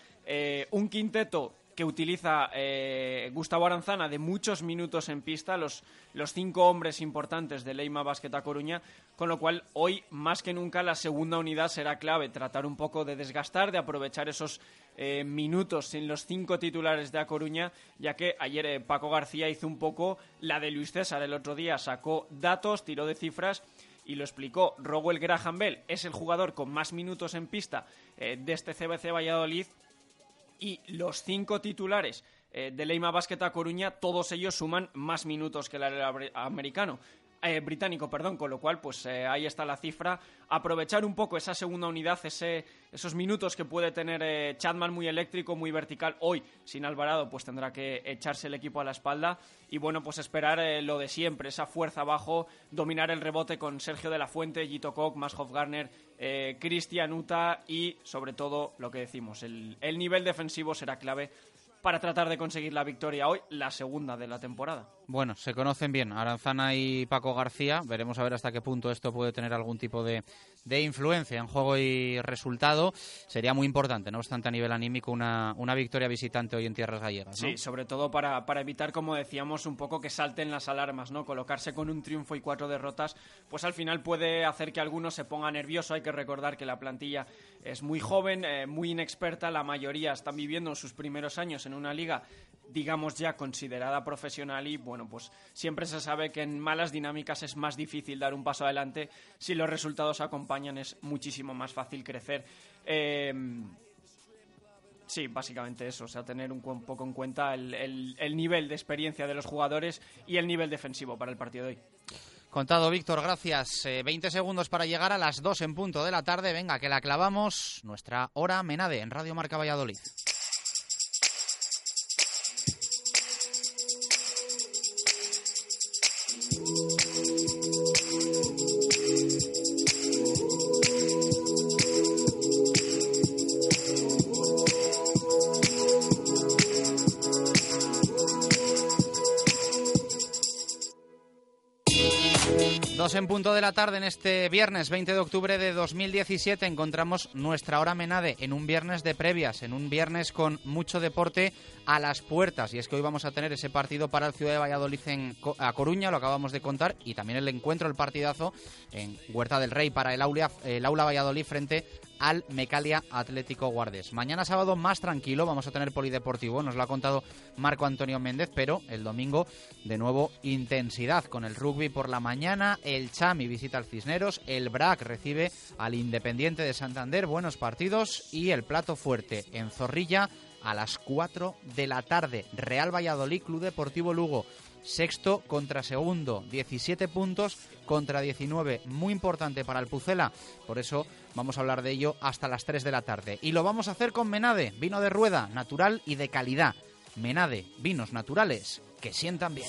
un quinteto que utiliza eh, Gustavo Aranzana de muchos minutos en pista, los, los cinco hombres importantes de Leima Basket a Coruña, con lo cual hoy más que nunca la segunda unidad será clave, tratar un poco de desgastar, de aprovechar esos eh, minutos sin los cinco titulares de A Coruña, ya que ayer eh, Paco García hizo un poco la de Luis César el otro día, sacó datos, tiró de cifras y lo explicó. Rowell Graham Bell es el jugador con más minutos en pista de este CBC Valladolid y los cinco titulares eh, de Leima Basket a Coruña, todos ellos suman más minutos que el americano. Eh, británico, perdón, con lo cual, pues eh, ahí está la cifra. Aprovechar un poco esa segunda unidad, ese, esos minutos que puede tener Chadman muy eléctrico, muy vertical. Hoy, sin Alvarado, pues tendrá que echarse el equipo a la espalda. Y bueno, pues esperar lo de siempre, esa fuerza abajo, dominar el rebote con Sergio de la Fuente, Gito Koch, Mashoff Garner, eh, Cristian Uta y sobre todo lo que decimos, el, el nivel defensivo será clave para tratar de conseguir la victoria hoy, la segunda de la temporada. Bueno, se conocen bien Aranzana y Paco García. Veremos a ver hasta qué punto esto puede tener algún tipo de, de influencia en juego y resultado. Sería muy importante, no obstante, a nivel anímico, una, una victoria visitante hoy en tierras gallegas. ¿no? Sí, sobre todo para, para evitar, como decíamos, un poco que salten las alarmas, ¿no? Colocarse con un triunfo y cuatro derrotas, pues al final puede hacer que alguno se ponga nervioso. Hay que recordar que la plantilla es muy joven, eh, muy inexperta. La mayoría están viviendo sus primeros años en una liga digamos ya considerada profesional y bueno pues siempre se sabe que en malas dinámicas es más difícil dar un paso adelante si los resultados acompañan es muchísimo más fácil crecer eh, Sí, básicamente eso, o sea, tener un poco en cuenta el nivel de experiencia de los jugadores y el nivel defensivo para el partido de hoy. Contado, Víctor, gracias. Eh, 20 segundos para llegar a las 2 en punto de la tarde. Venga, que la clavamos. Nuestra hora Menade en Radio Marca Valladolid. En punto de la tarde en este viernes 20 de octubre de 2017 encontramos nuestra hora Menade en un viernes de previas, en un viernes con mucho deporte a las puertas. Y es que hoy vamos a tener ese partido para el Ciudad de Valladolid en a Coruña, lo acabamos de contar y también el encuentro, el partidazo en Huerta del Rey para el Aula, el Aula Valladolid frente al Mecalia Atlético Guardes. Mañana sábado más tranquilo, vamos a tener polideportivo, nos lo ha contado Marco Antonio Méndez, pero el domingo de nuevo intensidad con el rugby por la mañana, el Chami visita al Cisneros, el BRAC recibe al Independiente de Santander, buenos partidos y el plato fuerte en Zorrilla a las 4 de la tarde. Real Valladolid, Club Deportivo Lugo. Sexto contra segundo, 17 puntos contra 19. Muy importante para el Pucela. Por eso vamos a hablar de ello hasta las 3 de la tarde. Y lo vamos a hacer con Menade, vino de rueda, natural y de calidad. Menade, vinos naturales que sientan bien.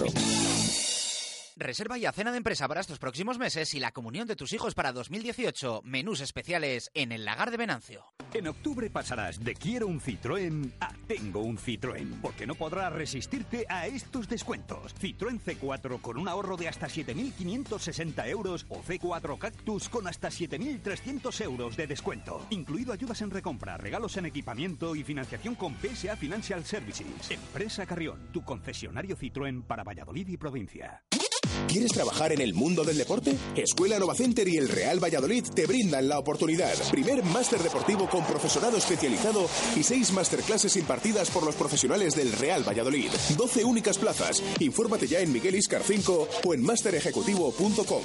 Central. Reserva ya cena de empresa para estos próximos meses y la comunión de tus hijos para 2018. Menús especiales en el Lagar de Venancio. En octubre pasarás de quiero un Citroën a tengo un Citroën, porque no podrás resistirte a estos descuentos. Citroën C4 con un ahorro de hasta 7.560 euros o C4 Cactus con hasta 7.300 euros de descuento. Incluido ayudas en recompra, regalos en equipamiento y financiación con PSA Financial Services. Empresa Carrión, tu concesionario Citroën para Valladolid y provincia. ¿Quieres trabajar en el mundo del deporte? Escuela Novacenter y el Real Valladolid te brindan la oportunidad. Primer máster deportivo con profesorado especializado y seis masterclasses impartidas por los profesionales del Real Valladolid. 12 únicas plazas. Infórmate ya en Miguel Iscar 5 o en masterejecutivo.com.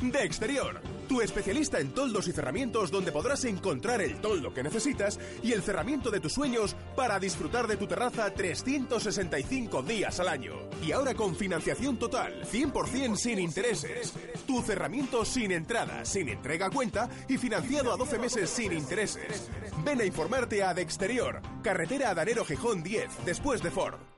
De Exterior, tu especialista en toldos y cerramientos donde podrás encontrar el toldo que necesitas y el cerramiento de tus sueños para disfrutar de tu terraza 365 días al año. Y ahora con financiación total, 100% sin intereses. Tu cerramiento sin entrada, sin entrega a cuenta y financiado a 12 meses sin intereses. Ven a informarte a De Exterior, carretera Adanero Gijón 10, después de Ford.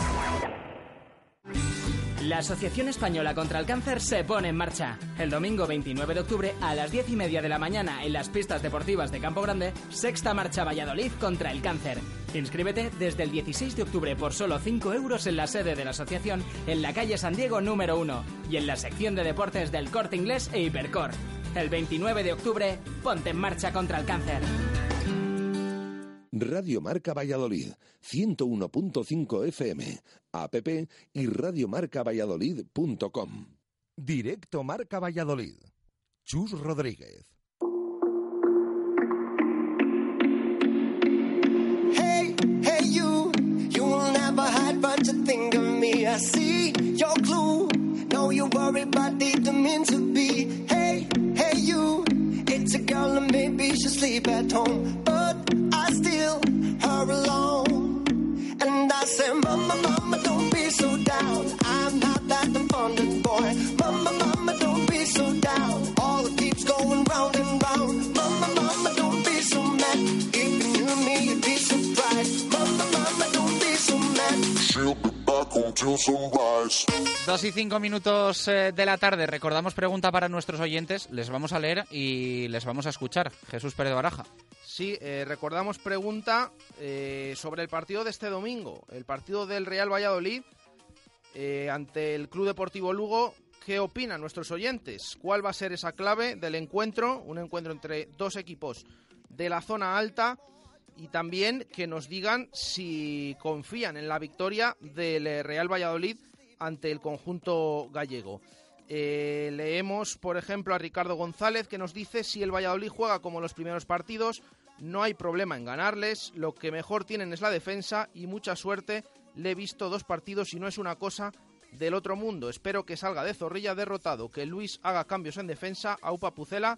La Asociación Española contra el Cáncer se pone en marcha. El domingo 29 de octubre a las 10 y media de la mañana en las pistas deportivas de Campo Grande, sexta marcha Valladolid contra el cáncer. Inscríbete desde el 16 de octubre por solo 5 euros en la sede de la asociación en la calle San Diego número 1 y en la sección de deportes del Corte Inglés e Hipercor. El 29 de octubre, ponte en marcha contra el cáncer. Radio Marca Valladolid, 101.5 FM, app y radiomarcavalladolid.com. Directo Marca Valladolid. Chus Rodríguez. Hey, hey, you, you will never hide, but you think of me. I see your clue. No, you worry, but didn't mean to be. A girl and maybe she'll sleep at home, but I still her alone. And I say, Mama, Mama, don't be so down. I'm not that abundant boy. Mama, Mama, don't be so down. All it keeps going round and round. Mama, Mama, don't be so mad. If you knew me, you'd be surprised. Mama, Mama, don't be so mad. Dos y cinco minutos eh, de la tarde. Recordamos pregunta para nuestros oyentes. Les vamos a leer y les vamos a escuchar. Jesús Pérez Baraja. Sí, eh, recordamos pregunta eh, sobre el partido de este domingo, el partido del Real Valladolid eh, ante el Club Deportivo Lugo. ¿Qué opinan nuestros oyentes? ¿Cuál va a ser esa clave del encuentro? Un encuentro entre dos equipos de la zona alta y también que nos digan si confían en la victoria del eh, Real Valladolid ante el conjunto gallego. Eh, leemos, por ejemplo, a Ricardo González que nos dice si el Valladolid juega como los primeros partidos, no hay problema en ganarles, lo que mejor tienen es la defensa y mucha suerte. Le he visto dos partidos y no es una cosa del otro mundo. Espero que salga de Zorrilla derrotado, que Luis haga cambios en defensa. Aupa Pucela,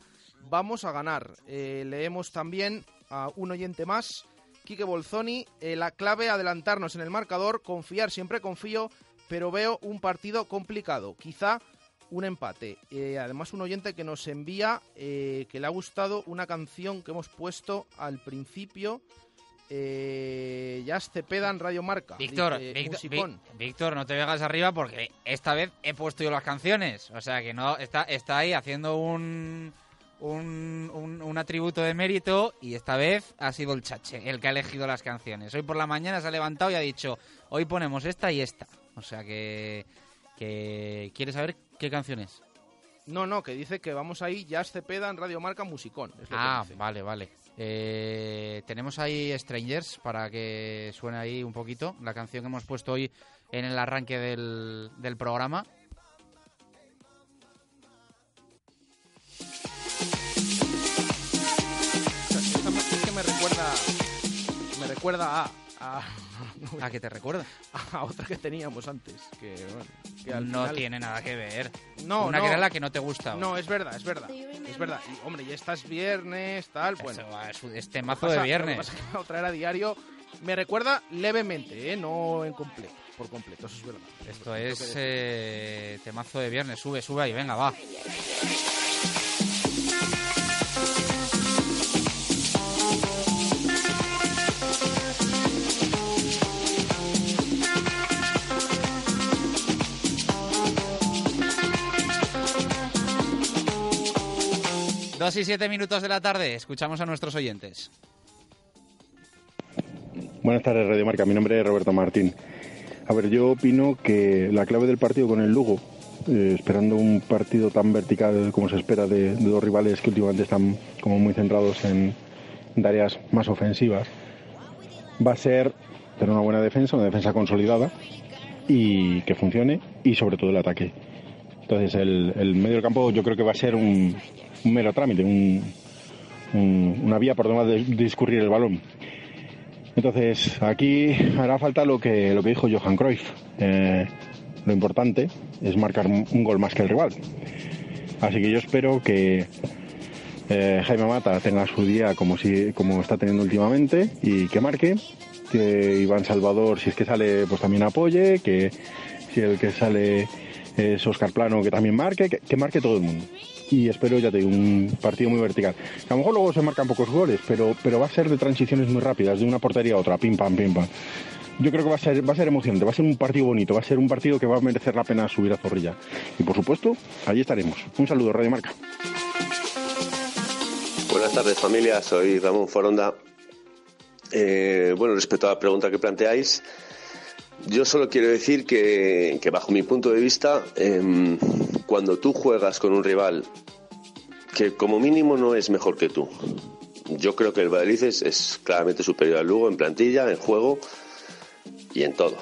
vamos a ganar. Eh, leemos también a un oyente más, Quique Bolzoni. eh, la clave, adelantarnos en el marcador, confiar, siempre confío, pero veo un partido complicado. Quizá un empate. Eh, además, un oyente que nos envía eh, que le ha gustado una canción que hemos puesto al principio. Eh, ya Cepeda en Radio Marca. Víctor, Víctor, Víctor, no te vengas arriba porque esta vez he puesto yo las canciones. O sea que no está, está ahí haciendo un, un, un, un atributo de mérito y esta vez ha sido el chache el que ha elegido las canciones. Hoy por la mañana se ha levantado y ha dicho, hoy ponemos esta y esta. O sea que, que ¿quieres saber qué canción es? No, no, que dice que vamos ahí, ya Cepeda en Radio Marca Musicón. es lo que Ah, vale, vale. Eh, tenemos ahí Strangers para que suene ahí un poquito la canción que hemos puesto hoy en el arranque del, del programa. Recuerda a. ¿A, ¿A qué te recuerda? A otra que teníamos antes. Que, bueno, que al no final- tiene nada que ver. No, Una no. que era la que no te gustaba. No, es verdad, es verdad. Es verdad. Y, hombre, ya estás viernes, tal. Bueno, es, es Lo temazo que de viernes. lo que pasa es que la otra era diario. Me recuerda levemente, ¿eh? No en completo. Por completo, eso es verdad. Esto es eh, temazo de viernes. Sube, sube ahí, venga, va. Dos y siete minutos de la tarde. Escuchamos a nuestros oyentes. Buenas tardes, Radio Marca. Mi nombre es Roberto Martín. A ver, yo opino que la clave del partido con el Lugo, eh, esperando un partido tan vertical como se espera de, dos rivales que últimamente están como muy centrados en, en áreas más ofensivas, va a ser tener una buena defensa, una defensa consolidada y que funcione y sobre todo el ataque. Entonces el, el medio del campo yo creo que va a ser un, un mero trámite, un- un- una vía por donde discurrir el balón. Entonces, aquí hará falta lo que, lo que dijo Johan Cruyff. Eh, lo importante es marcar un gol más que el rival. Así que yo espero que eh, Jaime Mata tenga su día como, si, como está teniendo últimamente y que marque. Que Iván Salvador, si es que sale, pues también apoye. Que si el que sale es Oscar Plano, que también marque. Que, que marque todo el mundo. Y espero, ya te digo, un partido muy vertical. A lo mejor luego se marcan pocos goles, pero, pero va a ser de transiciones muy rápidas, de una portería a otra, pim pam, pim pam. yo creo que va a ser va a ser emocionante, va a ser un partido bonito, va a ser un partido que va a merecer la pena subir a Zorrilla. Y por supuesto, allí estaremos. Un saludo, Radio Marca. Buenas tardes familia, soy Ramón Foronda. Eh, bueno, respecto a la pregunta que planteáis, yo solo quiero decir que, bajo mi punto de vista, em, cuando tú juegas con un rival que como mínimo no es mejor que tú, yo creo que el Valladolid es, claramente superior al Lugo en plantilla, en juego y en todo.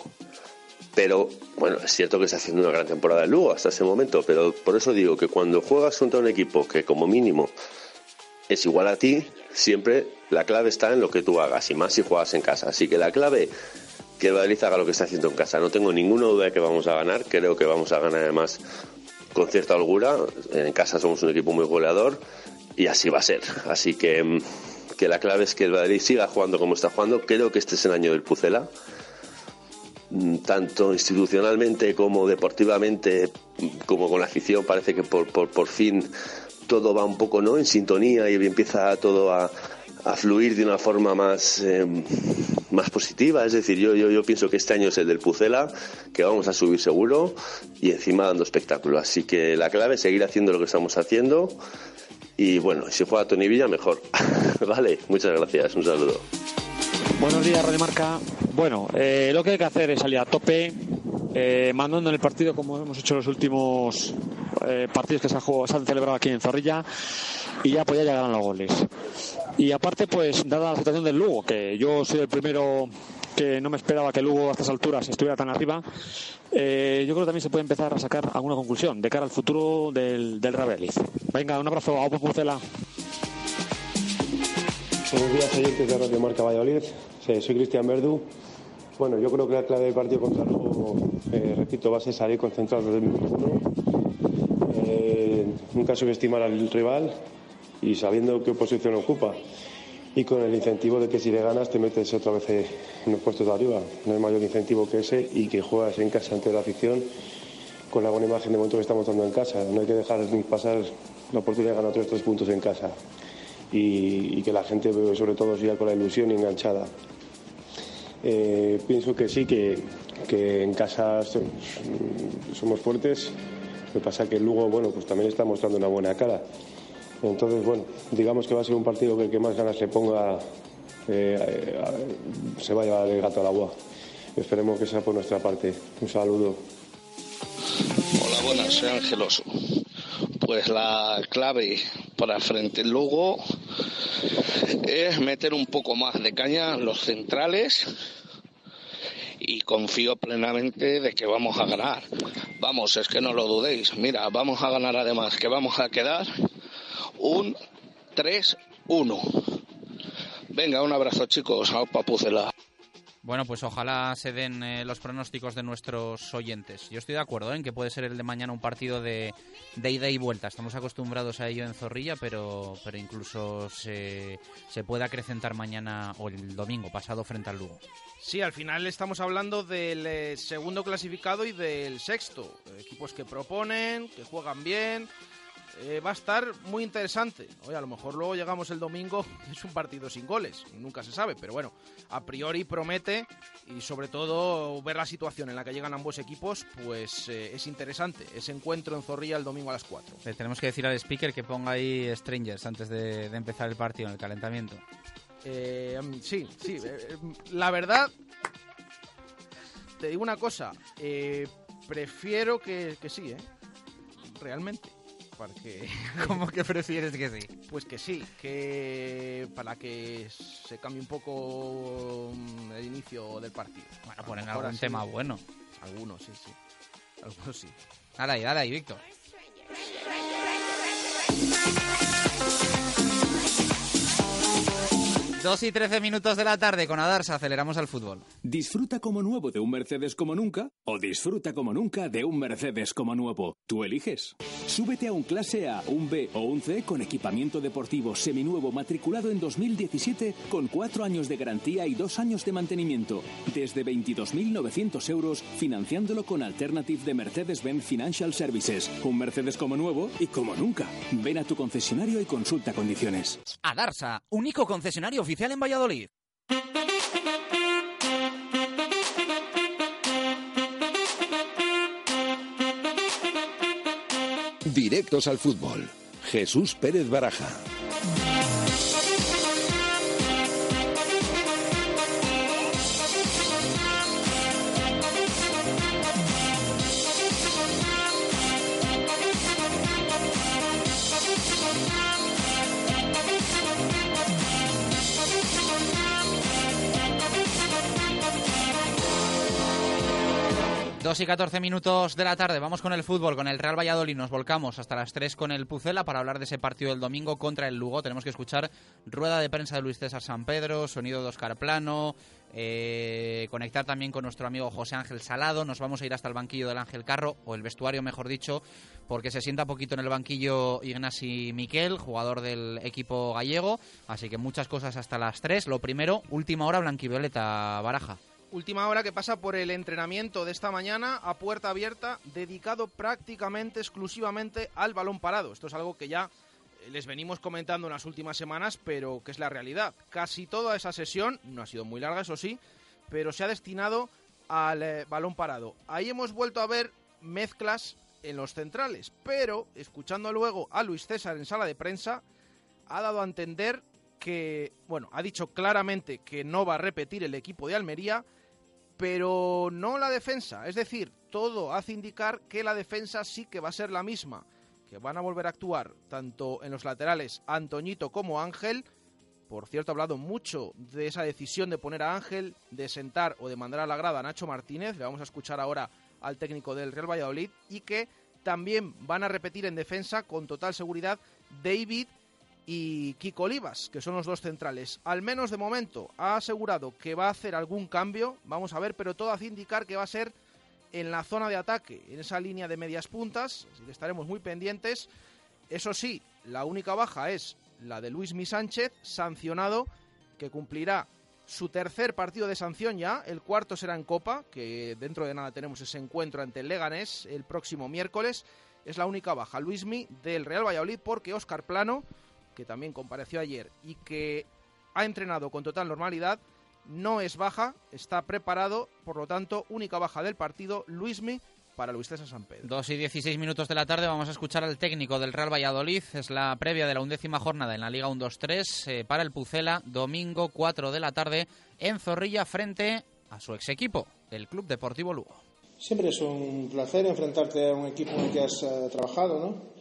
Pero bueno, es cierto que está haciendo una gran temporada el Lugo hasta ese momento, pero por eso digo que cuando juegas contra un equipo que como mínimo es igual a ti, siempre la clave está en lo que tú hagas y más si juegas en casa. Así que la clave que el Valladolid haga lo que está haciendo en casa. No tengo ninguna duda de que vamos a ganar. Creo que vamos a ganar además con cierta holgura. En casa somos un equipo muy goleador y así va a ser. Así que, mm, que la clave es que el Valladolid siga jugando como está jugando. Creo que este es el año del Pucela. Mm, Tanto institucionalmente como deportivamente, mm, como con la afición, parece que por, por, por fin todo va un poco ¿no? en sintonía y empieza todo a, a fluir de una forma más, eh, más positiva. Es decir, yo, yo, yo pienso que este año es el del Pucela, que vamos a subir seguro y encima dando espectáculo. Así que la clave es seguir haciendo lo que estamos haciendo. Y bueno, si juega Tony Villa, mejor. vale, muchas gracias. Un saludo. Buenos días, Radio Marca. Bueno, eh, lo que hay que hacer es salir a tope, eh, mandando en el partido como hemos hecho los últimos eh, partidos que se han, jugado- se han celebrado aquí en Zorrilla y ya pues ya llegarán los goles. Y aparte, pues dada la situación del Lugo, que yo soy el primero que no me esperaba que Lugo a estas alturas estuviera tan arriba, eh, yo creo que también se puede empezar a sacar alguna conclusión de cara al futuro del, del Valladolid. Venga, un abrazo, a Pucela. Buenos días, oyentes de Radio Marca Valladolid. Soy Cristian Verdú. Bueno, yo creo que la clave del partido contra el eh, repito, va a ser salir concentrado desde el minuto uno. Eh, nunca subestimar al rival y sabiendo qué posición ocupa. Y con el incentivo de que si le ganas te metes otra vez eh, en los puestos de arriba. No hay mayor incentivo que ese y que juegas en casa ante la afición con la buena imagen de momento que estamos dando en casa. No hay que dejar ni pasar la oportunidad de ganar otros tres puntos en casa. Y, que la gente, sobre todo, siga con la ilusión y enganchada. Eh, pienso que sí, que, que en casa so- somos fuertes. Lo que pasa que el Lugo, bueno, pues también está mostrando una buena cara. Entonces, bueno, digamos que va a ser un partido que el que más ganas le ponga eh, se va a llevar el gato al agua. Esperemos que sea por nuestra parte. Un saludo. Hola, buenas, soy Angeloso. Pues la clave para frente al Lugo es meter un poco más de caña los centrales y confío plenamente de que vamos a ganar. Vamos, es que no lo dudéis. Mira, vamos a ganar además, que vamos a quedar un 3-1. Venga, un abrazo chicos, a Papucela. Bueno, pues ojalá se den eh, los pronósticos de nuestros oyentes. Yo estoy de acuerdo ¿eh? en que puede ser el de mañana un partido de, de ida y vuelta. Estamos acostumbrados a ello en Zorrilla, pero, pero incluso se, se puede acrecentar mañana o el domingo pasado frente al Lugo. Sí, al final estamos hablando del eh, segundo clasificado y del sexto. Equipos que proponen, que juegan bien. Eh, va a estar muy interesante. Oye, a lo mejor luego llegamos el domingo es un partido sin goles. Nunca se sabe, pero bueno, a priori promete y sobre todo ver la situación en la que llegan ambos equipos, pues eh, es interesante. Ese encuentro en Zorrilla el domingo a las 4. Le tenemos que decir al speaker que ponga ahí Strangers antes de, de empezar el partido en el calentamiento. Eh, mm, sí, sí. eh, eh, la verdad, te digo una cosa. eh, prefiero que, que sí, ¿eh? Realmente. Porque... ¿Cómo que prefieres que sí? Pues que sí, que para que se cambie un poco mm, el inicio del partido. Bueno, ponen algún así- tema bueno. Algunos, sí, sí. Algunos sí. Dale ahí, dale ahí, Víctor. Dos y trece minutos de la tarde con Adarsa, aceleramos al fútbol. Disfruta como nuevo de un Mercedes como nunca o disfruta como nunca de un Mercedes como nuevo. Tú eliges. Súbete a un clase A, un B o un C con equipamiento deportivo seminuevo matriculado en 2017 con cuatro años de garantía y dos años de mantenimiento. Desde 22.900 euros financiándolo con Alternative de Mercedes-Benz Financial Services. Un Mercedes como nuevo y como nunca. Ven a tu concesionario y consulta condiciones. Adarsa, único concesionario oficial en Valladolid. Directos al fútbol. Jesús Pérez Baraja. Dos y 14 minutos de la tarde, vamos con el fútbol, con el Real Valladolid, nos volcamos hasta las 3 con el Pucela para hablar de ese partido del domingo contra el Lugo. Tenemos que escuchar rueda de prensa de Luis César San Pedro, sonido de Oscar Plano, eh, conectar también con nuestro amigo José Ángel Salado, nos vamos a ir hasta el banquillo del Ángel Carro, o el vestuario mejor dicho, porque se sienta poquito en el banquillo Ignasi Miquel, jugador del equipo gallego, así que muchas cosas hasta las 3. Lo primero, última hora blanquivioleta Baraja. Última hora que pasa por el entrenamiento de esta mañana a puerta abierta, dedicado prácticamente exclusivamente al balón parado. Esto es algo que ya eh, les venimos comentando en las últimas semanas, pero que es la realidad. Casi toda esa sesión, no ha sido muy larga, eso sí, pero se ha destinado al eh, balón parado. Ahí hemos vuelto a ver mezclas en los centrales, pero escuchando luego a Luis César en sala de prensa, ha dado a entender que, bueno, ha dicho claramente que no va a repetir el equipo de Almería, pero no la defensa. Es decir, todo hace indicar que la defensa sí que va a ser la misma, que van a volver a actuar tanto en los laterales Antoñito como Ángel. Por cierto, ha hablado mucho de esa decisión de poner a Ángel, de sentar o de mandar a la grada a Nacho Martínez. Le vamos a escuchar ahora al técnico del Real Valladolid y que también van a repetir en defensa con total seguridad David y Kiko Olivas, que son los dos centrales. Al menos de momento ha asegurado que va a hacer algún cambio, vamos a ver, pero todo hace indicar que va a ser en la zona de ataque, en esa línea de medias puntas, así que estaremos muy pendientes. Eso sí, la única baja es la de Luis Mi Sánchez, sancionado, que cumplirá su tercer partido de sanción ya, el cuarto será en Copa, que dentro de nada tenemos ese encuentro ante el Leganés el próximo miércoles. Es la única baja, Luismi, del Real Valladolid, porque Óscar Plano, que también compareció ayer y que ha entrenado con total normalidad, no es baja, está preparado, por lo tanto, única baja del partido, Luismi para Luis César San Pedro. Dos y 16 minutos de la tarde vamos a escuchar al técnico del Real Valladolid. Es la previa de la undécima jornada en la Liga 1-2-3 eh, para el Pucela, domingo 4 de la tarde en Zorrilla frente a su ex equipo, el Club Deportivo Lugo. Siempre es un placer enfrentarte a un equipo en el que has eh, trabajado, ¿no?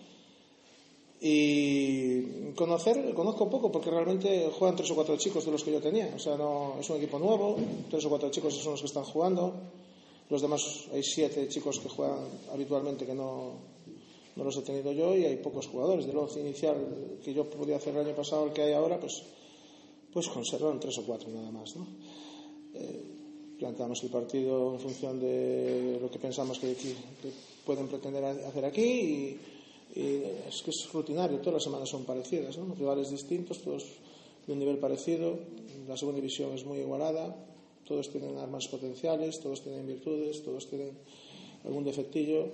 Y conocer, conozco poco porque realmente juegan tres o cuatro chicos de los que yo tenía. O sea, no, es un equipo nuevo, tres o cuatro chicos son los que están jugando. Los demás, hay siete chicos que juegan habitualmente que no, no los he tenido yo y hay pocos jugadores. Del once inicial que yo podía hacer el año pasado, el que hay ahora, pues, pues conservaron tres o cuatro nada más. ¿no? Eh, planteamos el partido en función de lo que pensamos que, que pueden pretender hacer aquí y y es que es rutinario, todas las semanas son parecidas, ¿no? rivales distintos, todos de un nivel parecido, la segunda división es muy igualada, todos tienen armas potenciales, todos tienen virtudes, todos tienen algún defectillo,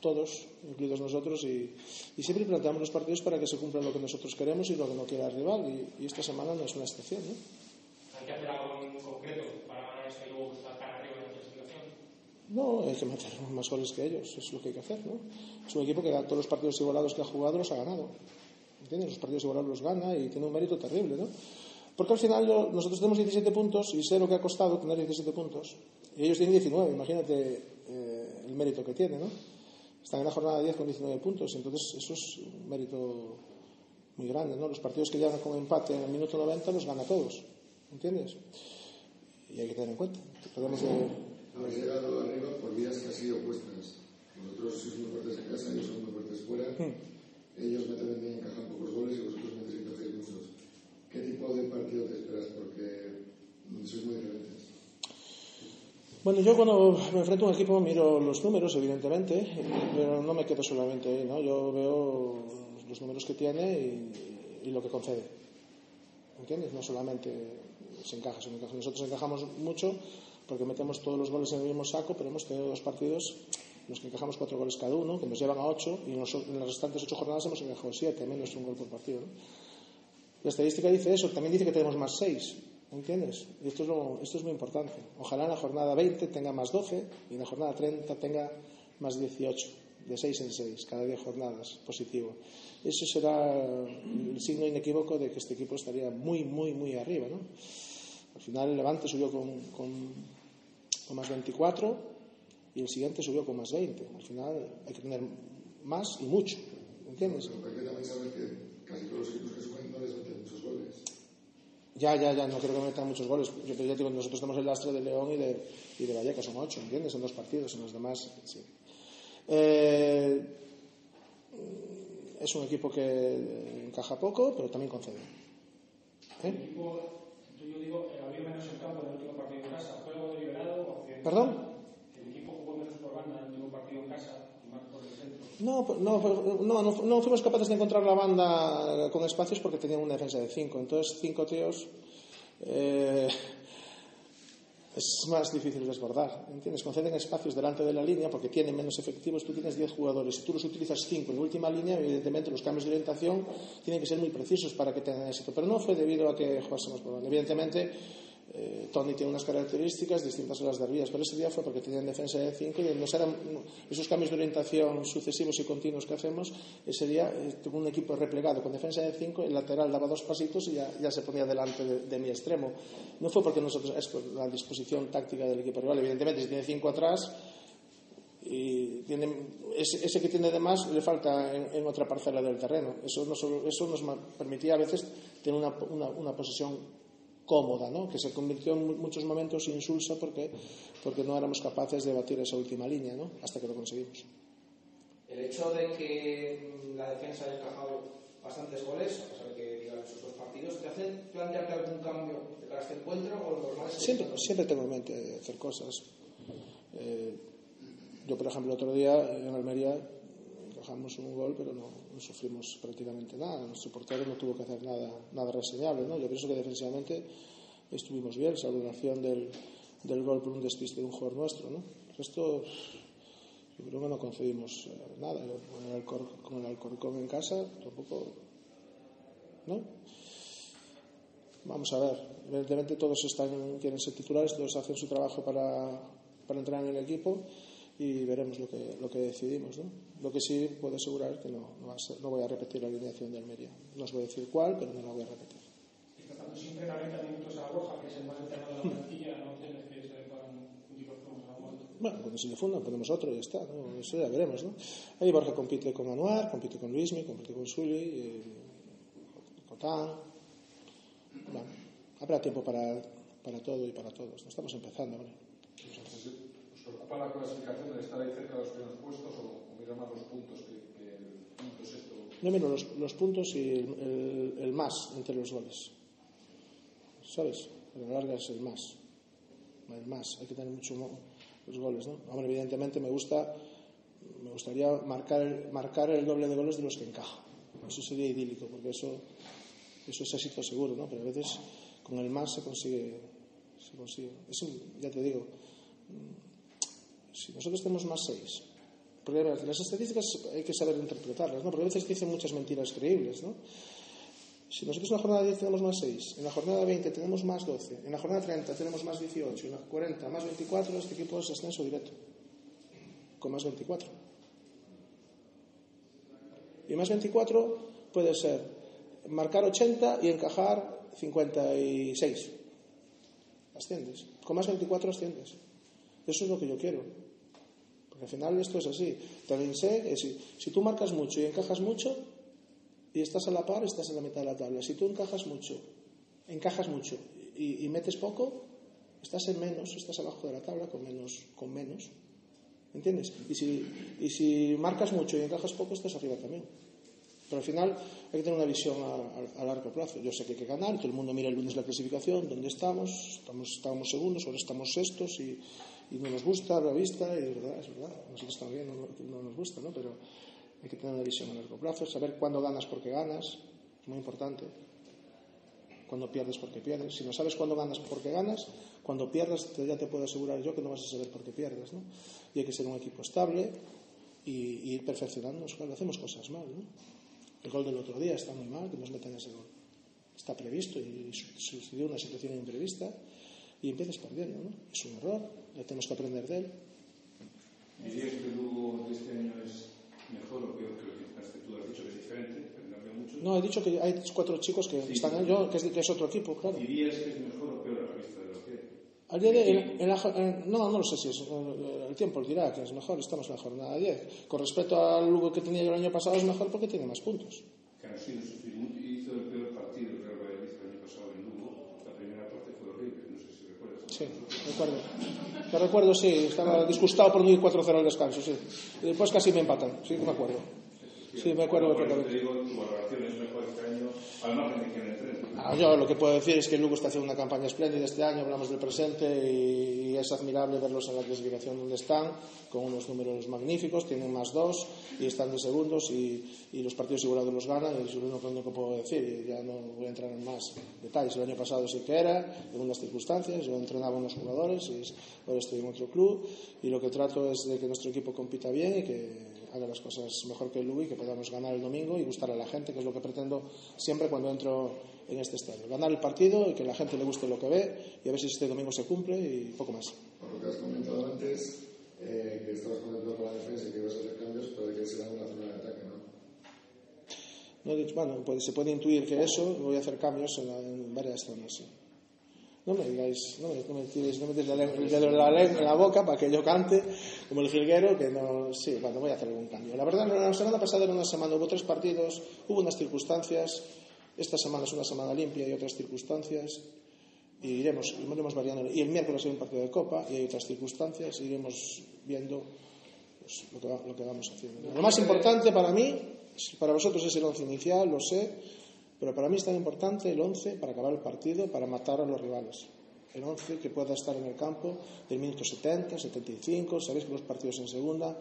todos, incluidos nosotros, y, y siempre planteamos los partidos para que se cumpla lo que nosotros queremos y lo que no quiera el rival, y, y esta semana no es una excepción. ¿no? ¿Hay que hacer algo en concreto para ganar este luego estar tan arriba en la clasificación? No, hay que meter más goles que ellos, es lo que hay que hacer, ¿no? Es un equipo que todos los partidos igualados que ha jugado los ha ganado. ¿Entiendes? Los partidos igualados los gana y tiene un mérito terrible, ¿no? Porque al final nosotros tenemos 17 puntos y sé lo que ha costado tener 17 puntos. Y ellos tienen 19, imagínate eh, el mérito que tienen, ¿no? Están en la jornada 10 con 19 puntos, entonces eso es un mérito muy grande, ¿no? Los partidos que llegan con empate en el minuto 90 los gana todos, ¿entiendes? Y hay que tener en cuenta. Habéis llegado arriba por vías casi opuestas. Vosotros sois muy fuertes en casa, ellos son muy fuertes fuera. Hmm. Ellos meten bien, encajan pocos goles y vosotros metéis encajáis muchos. ¿Qué tipo de partido te esperas? Porque sois muy diferentes. Bueno, yo cuando me enfrento a un equipo miro los números, evidentemente, pero no me quedo solamente ahí, ¿no? Yo veo los números que tiene y, y lo que concede. ¿Entiendes? No solamente se encaja, se encaja. Nosotros encajamos mucho porque metemos todos los goles en el mismo saco, pero hemos tenido dos partidos en los que encajamos cuatro goles cada uno, que nos llevan a ocho, y en, los, en las restantes ocho jornadas hemos encajado siete, menos un gol por partido. ¿no? La estadística dice eso, también dice que tenemos más seis, ¿entiendes? Y esto es, lo, esto es muy importante. Ojalá en la jornada 20 tenga más 12 y en la jornada 30 tenga más 18. de seis en seis, cada diez jornadas, positivo. Eso será el signo inequívoco de que este equipo estaría muy, muy, muy arriba. ¿no? Al final el Levante subió con, con, con más 24 y el siguiente subió con más 20. Al final hay que tener más y mucho. ¿Entiendes? Pero porque también sabes que casi todos los equipos que suben no les meten muchos goles. Ya, ya, ya, no creo que metan muchos goles. Yo te digo, nosotros tenemos el lastre de León y de, y de Vallecas, son ocho, ¿entiendes? En dos partidos, en los demás, sí. Eh, es un equipo que encaja poco, pero también concede. ¿Eh? El equipo, yo digo, eh, había menos en campo en el último partido en casa. ¿Juego ¿Perdón? El equipo jugó menos por banda en el último partido en casa y más por el centro. No, no, no, no, no fuimos capaces de encontrar la banda con espacios porque tenían una defensa de cinco. Entonces, cinco tíos eh, es más difícil desbordar. ¿Entiendes? Conceden espacios delante de la línea porque tienen menos efectivos. Tú tienes 10 jugadores. Si tú los utilizas 5 en última línea, evidentemente los cambios de orientación tienen que ser muy precisos para que tengan éxito. Pero no fue debido a que jugásemos por banda. Evidentemente, eh, Tony tiene unas características distintas a las de Arbías, pero ese día fue porque tenían defensa de 5 y nos eran esos cambios de orientación sucesivos y continuos que hacemos. Ese día eh, tuvo un equipo replegado con defensa de 5, el lateral daba dos pasitos y ya, ya se ponía delante de, de, mi extremo. No fue porque nosotros, es por la disposición táctica del equipo rival. Evidentemente, si tiene 5 atrás, y tiene, ese, ese, que tiene de más le falta en, en otra parcela del terreno. Eso, no solo, eso nos permitía a veces tener una, una, una posesión cómoda, ¿no? que se convirtió en muchos momentos insulsa porque, porque no éramos capaces de batir esa última línea ¿no? hasta que lo conseguimos. El hecho de que la defensa haya encajado bastantes goles, a pesar de que digan esos dos partidos, ¿te hace plantearte algún cambio de cara a este encuentro o lo normal es siempre, siempre tengo en mente hacer cosas. Eh, yo, por ejemplo, el otro día en Almería encajamos un gol, pero no, no sufrimos prácticamente nada. Nuestro portero no tuvo que hacer nada, nada reseñable. ¿no? Yo pienso que defensivamente estuvimos bien, salvo la acción del, del gol por un despiste de un jugador nuestro. ¿no? El resto, yo creo que no concedimos eh, nada. Con el, Alcor, con Alcorcón en casa, tampoco. ¿No? Vamos a ver. Evidentemente, todos están, quieren ser titulares, todos hacen su trabajo para, para entrar en el equipo y veremos lo que, lo que decidimos. ¿no? Lo que sí puedo asegurar es que no, no, no, voy a repetir la alineación de Almería. No os voy a decir cuál, pero no la voy a repetir. Y tratando siempre 40 minutos a Borja, que es el más entrenado de la plantilla, no tienes que para un tipo de Bueno, cuando se le fundan ponemos otro y ya está. ¿no? Eso ya veremos. ¿no? Ahí Borja compite con Anuar, compite con Luismi, compite con Suli, eh, Cotán. Bueno, habrá tiempo para, para todo y para todos. ¿no? Estamos empezando ahora. ¿Os preocupa la clasificación de estar ahí cerca de los primeros puestos o, o mira más los puntos que, que el punto sexto? No miro los, los puntos y el, el, el, más entre los goles. ¿Sabes? A la larga es el más. El más. Hay que tener mucho los goles, ¿no? Hombre, evidentemente me gusta me gustaría marcar marcar el doble de goles de los que encaja. Eso sería idílico, porque eso, eso es éxito seguro, ¿no? Pero a veces con el más se consigue. Se consigue. Eso, ya te digo, si nosotros tenemos más seis, porque las estadísticas hay que saber interpretarlas, ¿no? Porque a veces dicen muchas mentiras creíbles, ¿no? Si nosotros en la jornada 10 tenemos más 6, en la jornada 20 tenemos más 12, en la jornada 30 tenemos más 18, en la 40 más 24, este equipo es ascenso directo, con más 24. Y más 24 puede ser marcar 80 y encajar 56. Asciendes. Con más 24 asciendes. Eso es lo que yo quiero. Al final esto es así. También sé si, si tú marcas mucho y encajas mucho y estás a la par, estás en la mitad de la tabla. Si tú encajas mucho, encajas mucho y, metes poco, estás en menos, estás abajo de la tabla con menos. Con menos. ¿Entiendes? Y si, y si marcas mucho y encajas poco, estás arriba también. Pero al final hay que tener una visión a, largo plazo. Yo sé que hay que ganar, todo el mundo mira el lunes la clasificación, dónde estamos, estamos estábamos segundos, ahora estamos sextos y, y, no nos gusta la vista, y es verdad, es verdad, nosotros también no, no nos gusta, ¿no? Pero hay que tener una visión a largo plazo, saber cuándo ganas porque ganas, es muy importante. Cuando pierdes porque pierdes. Si no sabes cuándo ganas porque ganas, cuando pierdas ya te puedo asegurar yo que no vas a saber por qué pierdes, ¿no? Y hay que ser un equipo estable y, y ir perfeccionando. Claro, hacemos cosas mal, ¿no? El gol del otro día está muy mal, que nos metan ese gol. Está previsto y sucedió una situación imprevista y empiezas perdiendo, ¿no? Es un error, ya tenemos que aprender de él. ¿Dirías que Lugo de este año es mejor o peor que lo que tú? Has dicho que es diferente, pero cambia mucho. No, he dicho que hay cuatro chicos que Sí. están yo, que es, que es otro equipo, claro. ¿Dirías que es mejor o peor a la vista de lo que Al día de, en- en la en- no, no lo sé si es, eh, el tiempo dirá que es mejor, estamos en la jornada 10. Con respecto al Lugo que tenía yo el año pasado es mejor porque tiene más puntos. que han sido sufrir mucho? Hizo el peor partido el Real Valladolid el año pasado en Lugo. La primera parte fue horrible, no sé si recuerdas. Sí, recuerdo. Te recuerdo, sí, estaba disgustado por no ir 4-0 al descanso, sí. Y después casi me empatan, sí, me acuerdo. Sí, me acuerdo eso te perfectamente. digo, tu valoración es mejor este año, al margen de que en el Ah, yo lo que puedo decir es que Lugo está haciendo una campaña espléndida este año, hablamos del presente y, es admirable verlos en la clasificación donde están, con unos números magníficos, tienen más dos y están de segundos y, los partidos igualados los ganan y es lo único que puedo decir y ya no voy a entrar en más detalles. El año pasado sí que era, en unas circunstancias, yo entrenaba a unos jugadores y ahora estoy en otro club y lo que trato es de que nuestro equipo compita bien y que haga las cosas mejor que y que podamos ganar el domingo y gustar a la gente, que es lo que pretendo siempre cuando entro en este estadio. Ganar el partido y que la gente le guste lo que ve y a ver si este domingo se cumple y poco más. Por lo que has comentado antes, eh, que estabas contento con la defensa y que ibas a hacer cambios, pero que será una zona de ataque, ¿no? No bueno, pues se puede intuir que eso, voy a hacer cambios en, la- en varias zonas. sí. No me digáis, no me, tiréis, no me la la, lengua- en la boca para que yo cante como el jilguero, que no, sí, bueno, voy a hacer algún cambio. La verdad, la semana pasada era una semana, hubo tres partidos, hubo unas circunstancias, esta semana es una semana limpia y otras circunstancias, y iremos, iremos variando. Y el miércoles hay un partido de Copa y hay otras circunstancias, iremos viendo pues, lo, que lo que vamos haciendo. Lo más importante para mí, para vosotros es el once inicial, lo sé, pero para mí es tan importante el once para acabar el partido, para matar a los rivales. El once que pueda estar en el campo del minuto 70, 75, sabéis que los partidos en segunda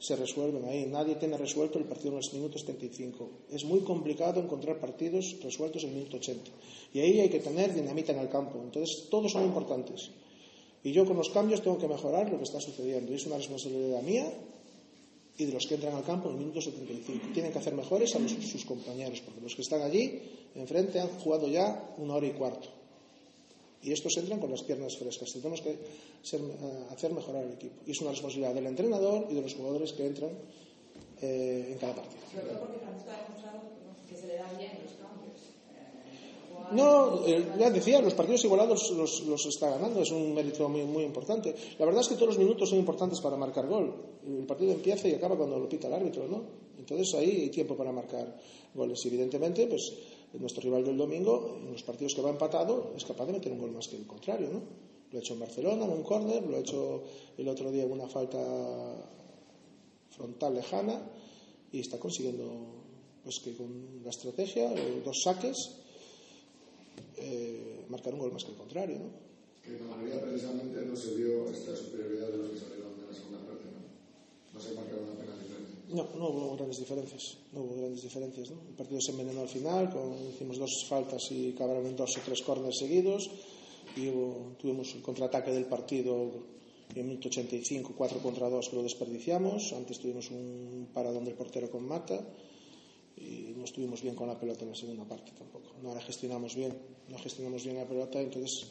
se resuelven ahí. Nadie tiene resuelto el partido en los minutos 75. Es muy complicado encontrar partidos resueltos en el minuto 80. Y ahí hay que tener dinamita en el campo. Entonces, todos son importantes. Y yo con los cambios tengo que mejorar lo que está sucediendo. Y es una responsabilidad mía y de los que entran al campo en el minuto 75. Tienen que hacer mejores a los- sus compañeros, porque los que están allí enfrente han jugado ya una hora y cuarto. Y estos entran con las piernas frescas. Tenemos que ser- eh, hacer mejorar el equipo. Y es una responsabilidad del entrenador y de los jugadores que entran eh, en cada partido. Sobre todo porque Francisco ha demostrado que se le da bien los No, eh, ya decía, los partidos igualados los, los está ganando, es un mérito muy, muy importante. La verdad es que todos los minutos son importantes para marcar gol. El partido empieza y acaba cuando lo pita el árbitro, ¿no? Entonces ahí hay tiempo para marcar goles. Y evidentemente, pues nuestro rival del domingo, en los partidos que va empatado, es capaz de meter un gol más que el contrario, ¿no? Lo ha hecho en Barcelona, en un córner, lo ha hecho el otro día en una falta frontal lejana y está consiguiendo pues que con la estrategia, eh, dos saques, eh, marcar un gol más que el contrario, ¿no? Que Camarilla precisamente no se vio esta superioridad de los que salieron de la segunda parte, ¿no? No se marcaron apenas diferencias. No, no hubo grandes diferencias, no hubo grandes diferencias, ¿no? El partido se envenenó al final, con, hicimos dos faltas y cabraron en dos o tres corners seguidos y hubo, tuvimos el contraataque del partido en 1985, 4 contra 2 que lo desperdiciamos, antes tuvimos un paradón del portero con Mata y no estuvimos bien con la pelota en la segunda parte tampoco. No la gestionamos bien, no gestionamos bien la pelota, entonces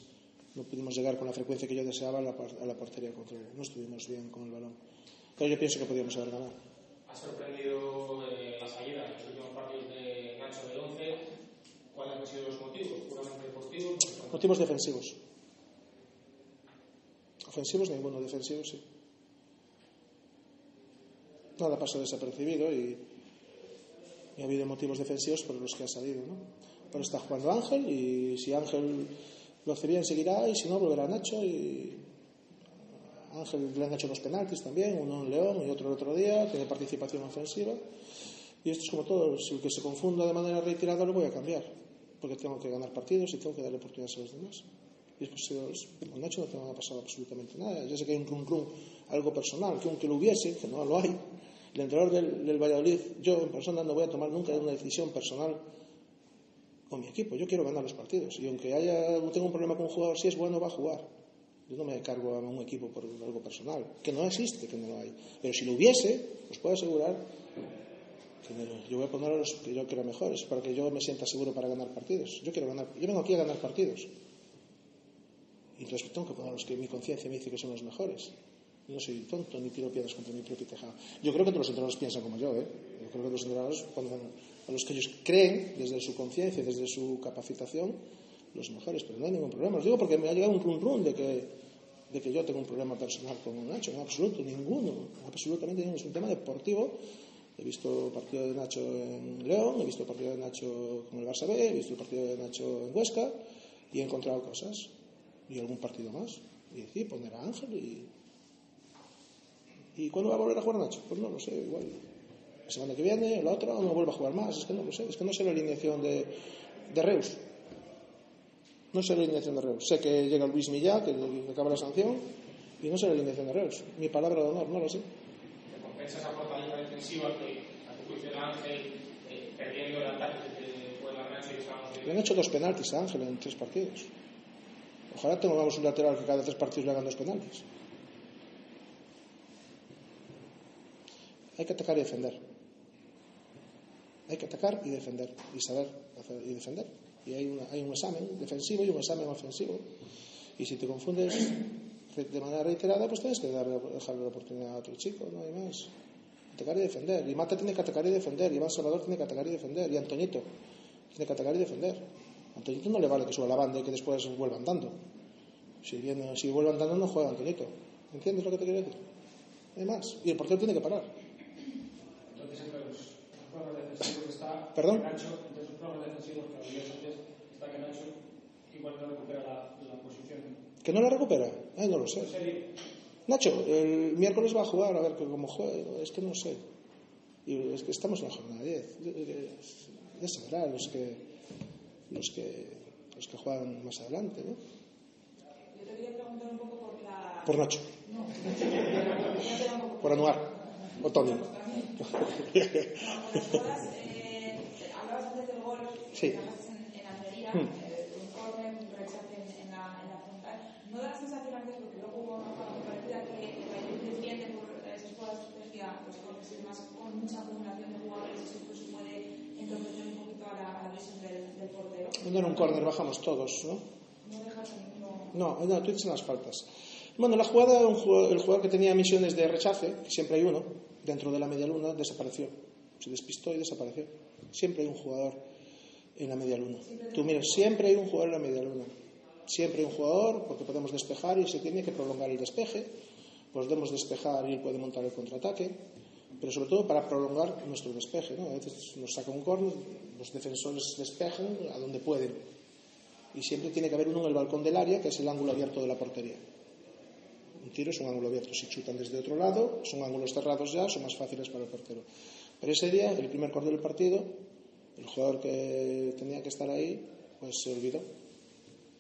no pudimos llegar con la frecuencia que yo deseaba a la, a la portería contraria. No estuvimos bien con el balón. Pero yo pienso que podíamos haber ganado. Ha sorprendido eh, la salida en los últimos partidos de Nacho del 11. ¿Cuáles han sido los motivos? ¿Puramente deportivos? Motivos defensivos. Ofensivos ninguno, defensivos sí. Nada pasó desapercibido y, y ha habido motivos defensivos por los que ha salido, ¿no? Pero está jugando Ángel y si Ángel lo hace bien seguirá y si no volverá Nacho y Ángel le han hecho dos penaltis también, uno en León y otro el otro día, tiene participación ofensiva y esto es como todo, si el que se confunda de manera reiterada lo voy a cambiar porque tengo que ganar partidos y tengo que darle oportunidades a los demás. Y después, con Nacho no te ha pasado absolutamente nada. Ya sé que hay un rum rum, algo personal, que aunque lo hubiese, que no lo hay, el entrenador del, Valladolid, yo en persona no voy a tomar nunca una decisión personal con mi equipo. Yo quiero ganar los partidos. Y aunque haya, tengo un problema con un jugador, si es bueno, va a jugar. Yo no me cargo a un equipo por algo personal, que no existe, que no lo hay. Pero si lo hubiese, os puedo asegurar que yo voy a poner a los que yo quiera mejores para que yo me sienta seguro para ganar partidos. Yo quiero ganar, yo vengo aquí a ganar partidos. Y entonces tengo que poner a los que mi conciencia me dice que son los mejores. No soy tonto ni tiro piedras contra mi propio tejado. Yo creo que todos los entrenadores piensan como yo. ¿eh? Yo creo que los entrenadores, a los que ellos creen, desde su conciencia, desde su capacitación, los mejores, pero no hay ningún problema. Os digo porque me ha llegado un run run de que, de que yo tengo un problema personal con Nacho, en absoluto, ninguno, absolutamente ninguno. Es un tema deportivo. He visto partido de Nacho en León, he visto partido de Nacho con el Barça B, he visto el partido de Nacho en Huesca y he encontrado cosas. Y algún partido más. Y decir, poner a Ángel y. ¿Y cuándo va a volver a jugar Nacho? Pues no lo sé, igual. La semana que viene, la otra, o no vuelve a jugar más. Es que no lo sé. Es que no sé la alineación de, de Reus. No sé la alineación de Reus. Sé que llega Luis Millá, que acaba la sanción, y no sé la alineación de Reus. Mi palabra de honor, no lo sé. ¿Te compensa esa fortaleza defensiva que a tu juicio el Ángel, eh, perdiendo el ataque que fue la Nacho y estábamos Le han hecho dos penaltis a Ángel en tres partidos. Ojalá tengamos un lateral que cada tres partidos le hagan dos penaltis. Hay que atacar y defender. Hay que atacar y defender. Y saber y defender. Y hay, un examen defensivo y un examen ofensivo. Y si te confundes de manera reiterada, pues tienes que darle, dejarle la oportunidad a otro chico, no hay más. Atacar y defender. Y Mata tiene que atacar y defender. Y Iván Salvador tiene que atacar y defender. Y Antoñito tiene que atacar y defender. Antoñito no le vale que suba la banda y que después vuelva andando. Si, viene, si vuelve andando, no juega Antoñito. ¿Entiendes lo que te quiero decir? No hay más. Y el portero tiene que parar. Entonces, entre los jugadores defensivos está ¿Perdón? Nacho, entre los jugadores defensivos que había antes, está que Nacho igual no recupera la, la posición. ¿Que no la recupera? Ay, no lo sé. Serio, Nacho, el miércoles va a jugar, a ver que cómo juega, es que no sé. Y es que estamos en la jornada 10. Ya verá los que, los que, los que juegan más adelante, ¿no? Yo te quería preguntar un poco por la... Por Nacho, No, por Anuar, o Tony. las jugadas, eh, Sí. que en, en Almería, Hmm. eh, un córner, un rechace en, la, en la frontal. ¿No da la sensación a veces, porque luego hubo una muy parecida, que el defiende por esas jugadas de estrategia, los corners y demás, con mucha acumulación de jugadores, eso incluso puede entorpecer un poquito a la, a la visión del, del portero? Cuando en un córner bajamos todos, ¿no? No dejas ninguno... No, no, tú dices en las faltas. Bueno, la jugada, un jugador- el jugador que tenía misiones de rechace, que siempre hay uno, dentro de la media luna, desapareció. Se despistó y desapareció. Siempre hay un jugador en la media luna. Tú miras, siempre hay un jugador en la media luna. Siempre hay un jugador, porque podemos despejar y se tiene que prolongar el despeje. Podemos despejar y él puede montar el contraataque. Pero sobre todo para prolongar nuestro despeje. ¿no? A veces nos saca un córner, los defensores despejan a donde pueden. Y siempre tiene que haber uno en el balcón del área, que es el ángulo abierto de la portería. Un tiro es un ángulo abierto. Si chutan desde otro lado, son ángulos cerrados ya, son más fáciles para el portero. Pero ese día, el primer corte del partido, el jugador que tenía que estar ahí, pues se olvidó.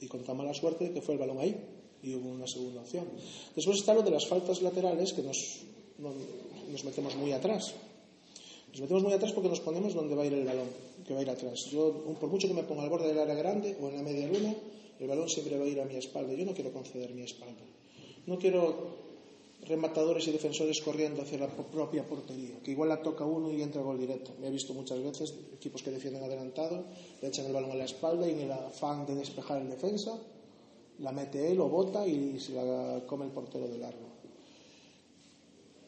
Y con tan mala suerte que fue el balón ahí. Y hubo una segunda opción. Después está lo de las faltas laterales, que nos, no- nos metemos muy atrás. Nos metemos muy atrás porque nos ponemos donde va a ir el balón, que va a ir atrás. Yo, por mucho que me ponga al borde del área grande o en la media luna, el balón siempre va a ir a mi espalda. Yo no quiero conceder mi espalda. No quiero rematadores y defensores corriendo hacia la propia portería, que igual la toca uno y entra gol directo. Me he visto muchas veces equipos que defienden adelantado, le echan el balón a la espalda y en el afán de despejar el defensa, la mete él o bota y se la come el portero de largo.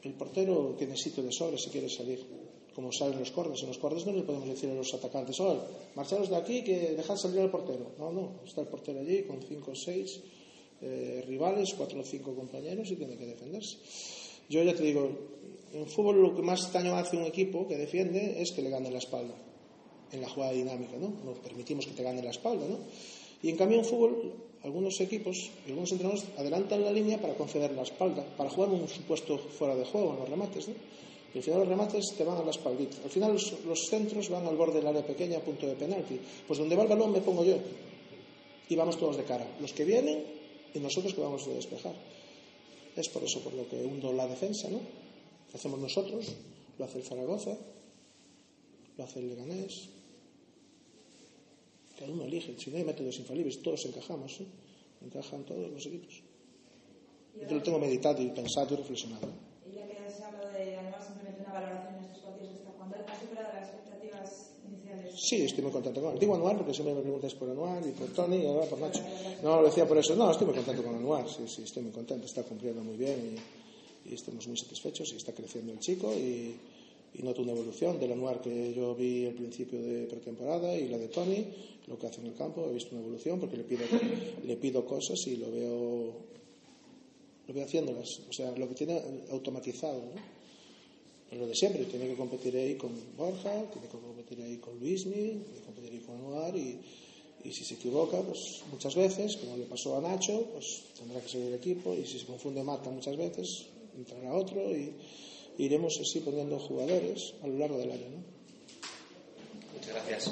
El portero tiene sitio de sobra si quiere salir, como salen los cordes. En los cordes no le podemos decir a los atacantes, oye, marcharos de aquí que dejad salir al portero. No, no, está el portero allí con cinco o seis eh, rivales, cuatro o cinco compañeros y tiene que defenderse. Yo ya te digo, en fútbol lo que más daño hace un equipo que defiende es que le gane la espalda en la jugada dinámica, ¿no? No permitimos que te gane la espalda, ¿no? Y en cambio en fútbol algunos equipos y algunos entrenadores adelantan la línea para conceder la espalda, para jugar un supuesto fuera de juego en los remates, ¿no? Y al final los remates te van a la espaldita. Al final los, los centros van al borde del área pequeña punto de penalti. Pues donde va el balón me pongo yo. Y vamos todos de cara. Los que vienen y nosotros que vamos a despejar. Es por eso por lo que hundo la defensa, ¿no? Lo hacemos nosotros, lo hace el Zaragoza, lo hace el Leganés. Cada uno elige, si no hay métodos infalibles, todos encajamos, ¿eh? encajan todos los equipos. Yo lo tengo meditado y pensado y reflexionado. Y ya que se habla de además simplemente una valoración en estos partidos que está jugando, ¿ha superado las expectativas iniciales? Sí, estoy muy contento con él. Digo Anuar porque siempre me preguntáis por Anuar y por Tony y por Nacho. No, lo decía por eso. No, estoy muy contento con Anuar. Sí, sí, estoy muy contento. Está cumpliendo muy bien y estamos muy satisfechos y está creciendo el chico y, y noto una evolución del anuar que yo vi al principio de pretemporada y la de Tony, lo que hace en el campo, he visto una evolución porque le pido, le pido cosas y lo veo, lo veo haciéndolas, o sea, lo que tiene automatizado, ¿no? Lo de siempre, tiene que competir ahí con Borja, tiene que competir ahí con Luismi, tiene que competir ahí con Anuar y, y si se equivoca, pues muchas veces, como le pasó a Nacho, pues tendrá que seguir el equipo y si se confunde Mata muchas veces, entrará otro y iremos así poniendo jugadores a lo largo del año. ¿no? Muchas gracias.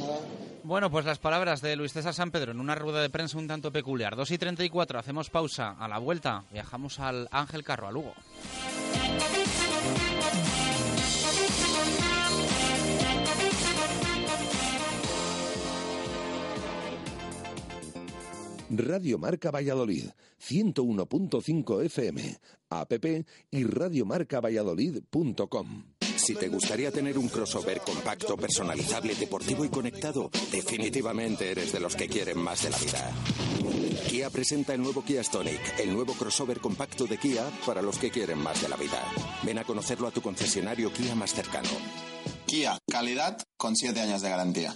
Bueno, pues las palabras de Luis César San Pedro en una rueda de prensa un tanto peculiar. 2 y 34, hacemos pausa. A la vuelta viajamos al Ángel Carro, a Lugo. Radio Marca Valladolid, 101.5 FM, app y radiomarcavalladolid.com. Si te gustaría tener un crossover compacto, personalizable, deportivo y conectado, definitivamente eres de los que quieren más de la vida. Kia presenta el nuevo Kia Stonic, el nuevo crossover compacto de Kia para los que quieren más de la vida. Ven a conocerlo a tu concesionario Kia más cercano. Kia, calidad con 7 años de garantía.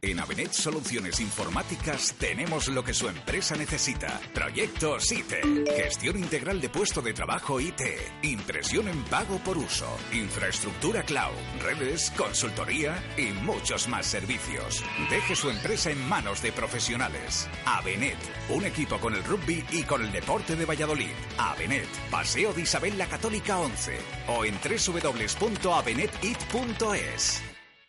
En Avenet Soluciones Informáticas tenemos lo que su empresa necesita. Proyectos IT, gestión integral de puesto de trabajo IT, impresión en pago por uso, infraestructura cloud, redes, consultoría y muchos más servicios. Deje su empresa en manos de profesionales. Avenet, un equipo con el rugby y con el deporte de Valladolid. Avenet, Paseo de Isabel la Católica 11 o en www.avenetit.es.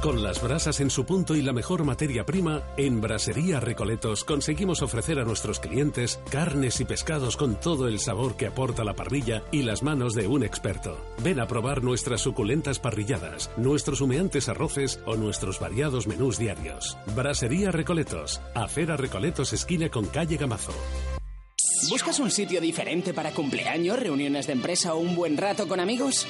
Con las brasas en su punto y la mejor materia prima, en Brasería Recoletos conseguimos ofrecer a nuestros clientes carnes y pescados con todo el sabor que aporta la parrilla y las manos de un experto. Ven a probar nuestras suculentas parrilladas, nuestros humeantes arroces o nuestros variados menús diarios. Brasería Recoletos, Acera Recoletos esquina con calle Gamazo. ¿Buscas un sitio diferente para cumpleaños, reuniones de empresa o un buen rato con amigos?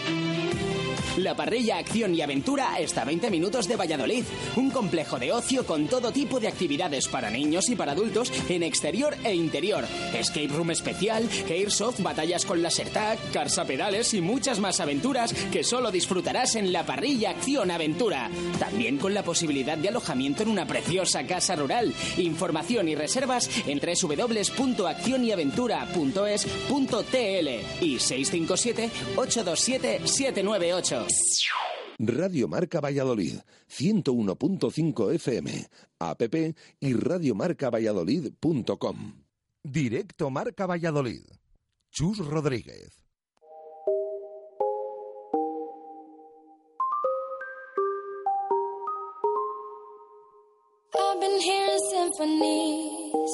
La parrilla Acción y Aventura está a 20 minutos de Valladolid. Un complejo de ocio con todo tipo de actividades para niños y para adultos en exterior e interior. Escape room especial, airsoft, batallas con laser tag, cars a pedales y muchas más aventuras que solo disfrutarás en la parrilla Acción Aventura. También con la posibilidad de alojamiento en una preciosa casa rural. Información y reservas en www.accionyaventura.es.tl y 657 827 798. Radio Marca Valladolid, 101.5 FM, app y radiomarcavalladolid.com. Directo Marca Valladolid. Chus Rodríguez. I've been hearing symphonies.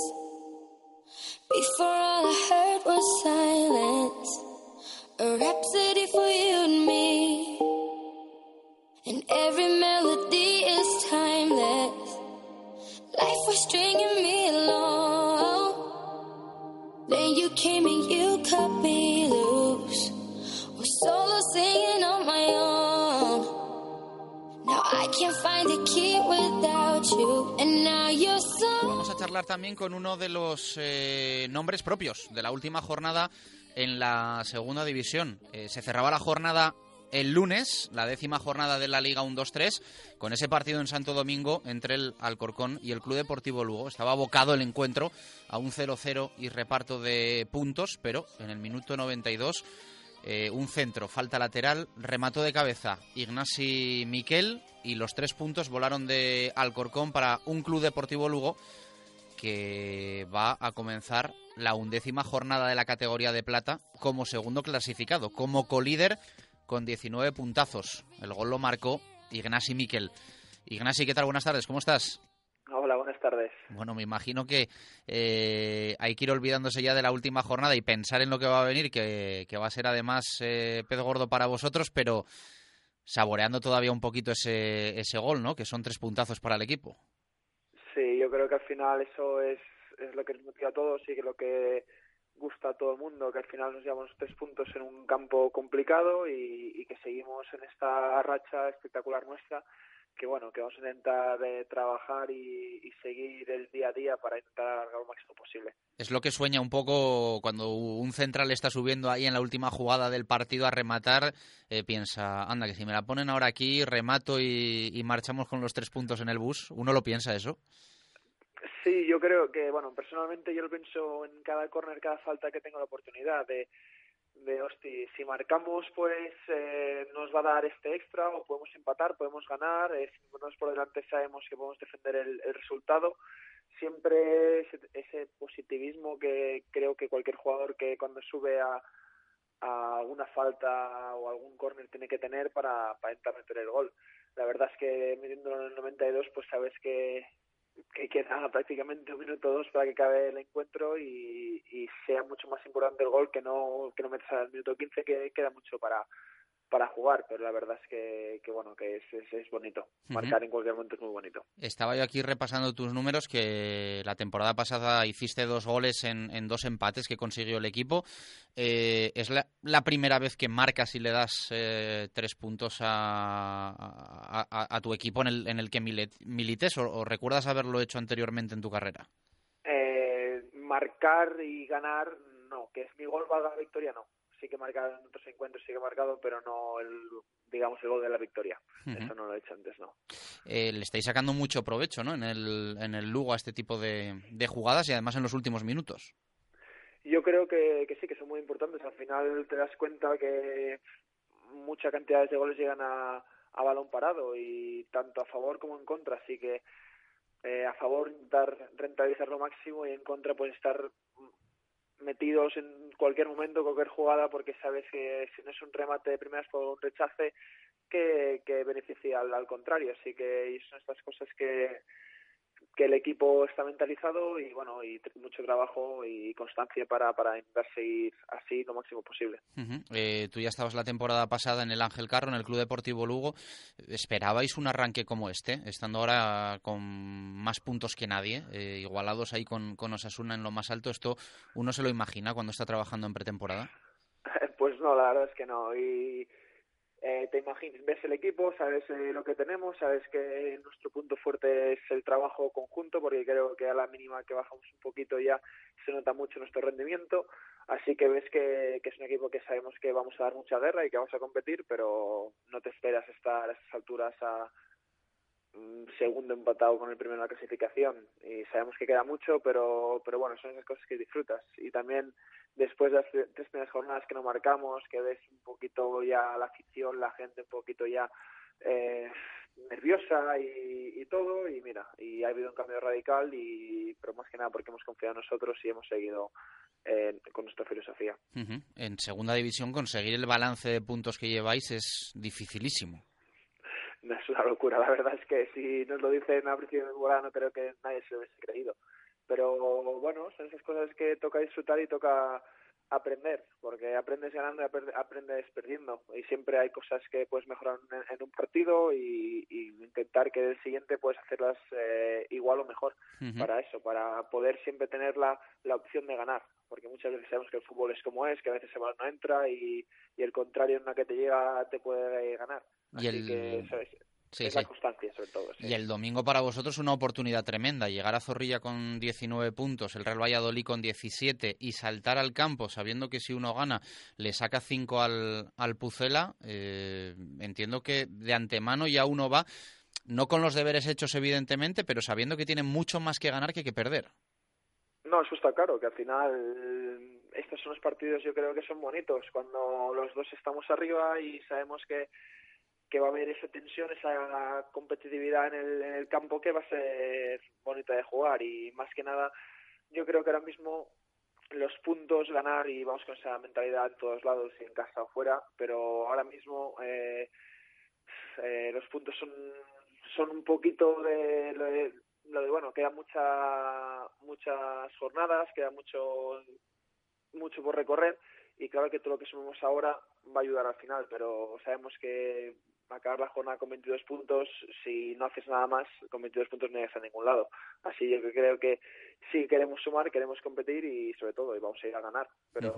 Before all I heard was silence. A rhapsody for you and me. And every melody is timeless. Life was stringing me along. Then you came and you cut me loose. Solo singing on my own. Now I can't find a key without you. And now you're so. Vamos a charlar también con uno de los eh, nombres propios de la última jornada en la segunda división. Eh, se cerraba la jornada el lunes, la décima jornada de la Liga 1-2-3, con ese partido en Santo Domingo entre el Alcorcón y el Club Deportivo Lugo. Estaba abocado el encuentro a un 0-0 y reparto de puntos, pero en el minuto 92 eh, un centro, falta lateral, remató de cabeza Ignasi Miquel y los tres puntos volaron de Alcorcón para un Club Deportivo Lugo que va a comenzar la undécima jornada de la categoría de plata como segundo clasificado, como colíder con 19 puntazos. El gol lo marcó Ignasi Miquel. Ignasi, ¿qué tal? Buenas tardes, ¿cómo estás? Hola, buenas tardes. Bueno, me imagino que eh, hay que ir olvidándose ya de la última jornada y pensar en lo que va a venir, que, va a ser además eh, pez gordo para vosotros, pero saboreando todavía un poquito ese, ese gol, ¿no? Que son tres puntazos para el equipo. Sí, yo creo que al final eso es, es lo que nos motiva a todos y que lo que gusta a todo el mundo, que al final nos llevamos tres puntos en un campo complicado y, que seguimos en esta racha espectacular nuestra que bueno, que vamos a intentar eh, trabajar y, seguir el día a día para intentar alargar lo máximo posible. Es lo que sueña un poco cuando un central está subiendo ahí en la última jugada del partido a rematar, eh, piensa, anda, que si me la ponen ahora aquí, remato y marchamos con los tres puntos en el bus. ¿Uno lo piensa eso? Sí, yo creo que, bueno, personalmente yo lo pienso en cada córner, cada falta que tengo la oportunidad de de hosti, si marcamos pues eh, nos va a dar este extra o podemos empatar, podemos ganar, eh, si nos por delante sabemos que podemos defender el, resultado. Siempre ese, positivismo que creo que cualquier jugador que cuando sube a, a alguna falta o algún córner tiene que tener para, para intentar meter el gol. La verdad es que metiéndolo en el 92 pues sabes que, que queda prácticamente un minuto dos para que acabe el encuentro y, y, sea mucho más importante el gol que no que no metas al minuto 15 que queda mucho para para jugar, pero la verdad es que, que bueno, que es, es, bonito. Marcar en cualquier momento es muy bonito. Estaba yo aquí repasando tus números, que la temporada pasada hiciste dos goles en, en dos empates que consiguió el equipo. Eh, ¿Es la, la, primera vez que marcas y le das eh, tres puntos a, a, a, tu equipo en el, en el que milites o, recuerdas haberlo hecho anteriormente en tu carrera? Eh, marcar y ganar, no. Que es mi gol valga la victoria, no sí que marcado en otros encuentros, sí que marcado, pero no el, digamos, el gol de la victoria. Eso no lo he hecho antes, no. Eh, le estáis sacando mucho provecho, ¿no? En el, en el Lugo a este tipo de, de jugadas y además en los últimos minutos. Yo creo que, que sí, que son muy importantes. Al final te das cuenta que muchas cantidades de goles llegan a, a balón parado y tanto a favor como en contra. Así que eh, a favor intentar rentabilizar lo máximo y en contra pues estar metidos en cualquier momento, cualquier jugada, porque sabes que si no es un remate de primeras por un rechace, que, que beneficia al, al contrario. Así que son estas cosas que, que el equipo está mentalizado y bueno y mucho trabajo y constancia para, para intentar seguir así lo máximo posible. eh, tú ya estabas la temporada pasada en el Ángel Carro, en el Club Deportivo Lugo. ¿Esperabais un arranque como este, estando ahora con más puntos que nadie, eh, igualados ahí con, con Osasuna en lo más alto? ¿Esto uno se lo imagina cuando está trabajando en pretemporada? Pues no, la verdad es que no. Y eh, te imaginas, ves el equipo, sabes eh, lo que tenemos, sabes que nuestro punto fuerte es el trabajo conjunto, porque creo que a la mínima que bajamos un poquito ya se nota mucho nuestro rendimiento, así que ves que, es un equipo que sabemos que vamos a dar mucha guerra y que vamos a competir, pero no te esperas estar a esas alturas a, segundo empatado con el primero en la clasificación. Y sabemos que queda mucho pero pero bueno son esas cosas que disfrutas. Y también después de las tres primeras jornadas que no marcamos que ves un poquito ya la afición la gente un poquito ya eh, nerviosa y, y, todo y mira y ha habido un cambio radical y pero más que nada porque hemos confiado en nosotros y hemos seguido eh, con nuestra filosofía en segunda división conseguir el balance de puntos que lleváis es dificilísimo es una locura. La verdad es que si nos lo dicen a principio de temporada no creo que nadie se lo hubiese creído. Pero bueno, son esas cosas que toca disfrutar y toca aprender, porque aprendes ganando y aprendes perdiendo. Y siempre hay cosas que puedes mejorar en, un partido y, intentar que el siguiente puedes hacerlas eh, igual o mejor para eso, para poder siempre tener la, la opción de ganar. Porque muchas veces sabemos que el fútbol es como es, que a veces el balón no entra y, y el contrario en una que te llega te puede ganar. Así el... que eso es, es la constancia, sobre todo. Y el domingo para vosotros una oportunidad tremenda. Llegar a Zorrilla con 19 puntos, el Real Valladolid con 17 y saltar al campo sabiendo que si uno gana le saca 5 al, al Pucela. Eh, entiendo que de antemano ya uno va, no con los deberes hechos evidentemente, pero sabiendo que tiene mucho más que ganar que que perder. No, eso está claro, que al final estos son los partidos yo creo que son bonitos, cuando los dos estamos arriba y sabemos que que va a haber esa tensión, esa competitividad en el, en el campo que va a ser bonita de jugar. Y más que nada yo creo que ahora mismo los puntos, ganar y vamos con esa mentalidad en todos lados, en casa o fuera, pero ahora mismo eh, eh, los puntos son, son un poquito de lo, de lo de, bueno, quedan mucha, muchas jornadas, queda mucho, mucho por recorrer y claro que todo lo que sumemos ahora va a ayudar al final, pero sabemos que acabar la jornada con 22 puntos, si no haces nada más, con 22 puntos no llegas a ningún lado. Así yo creo que sí queremos sumar, queremos competir y sobre todo y vamos a ir a ganar, pero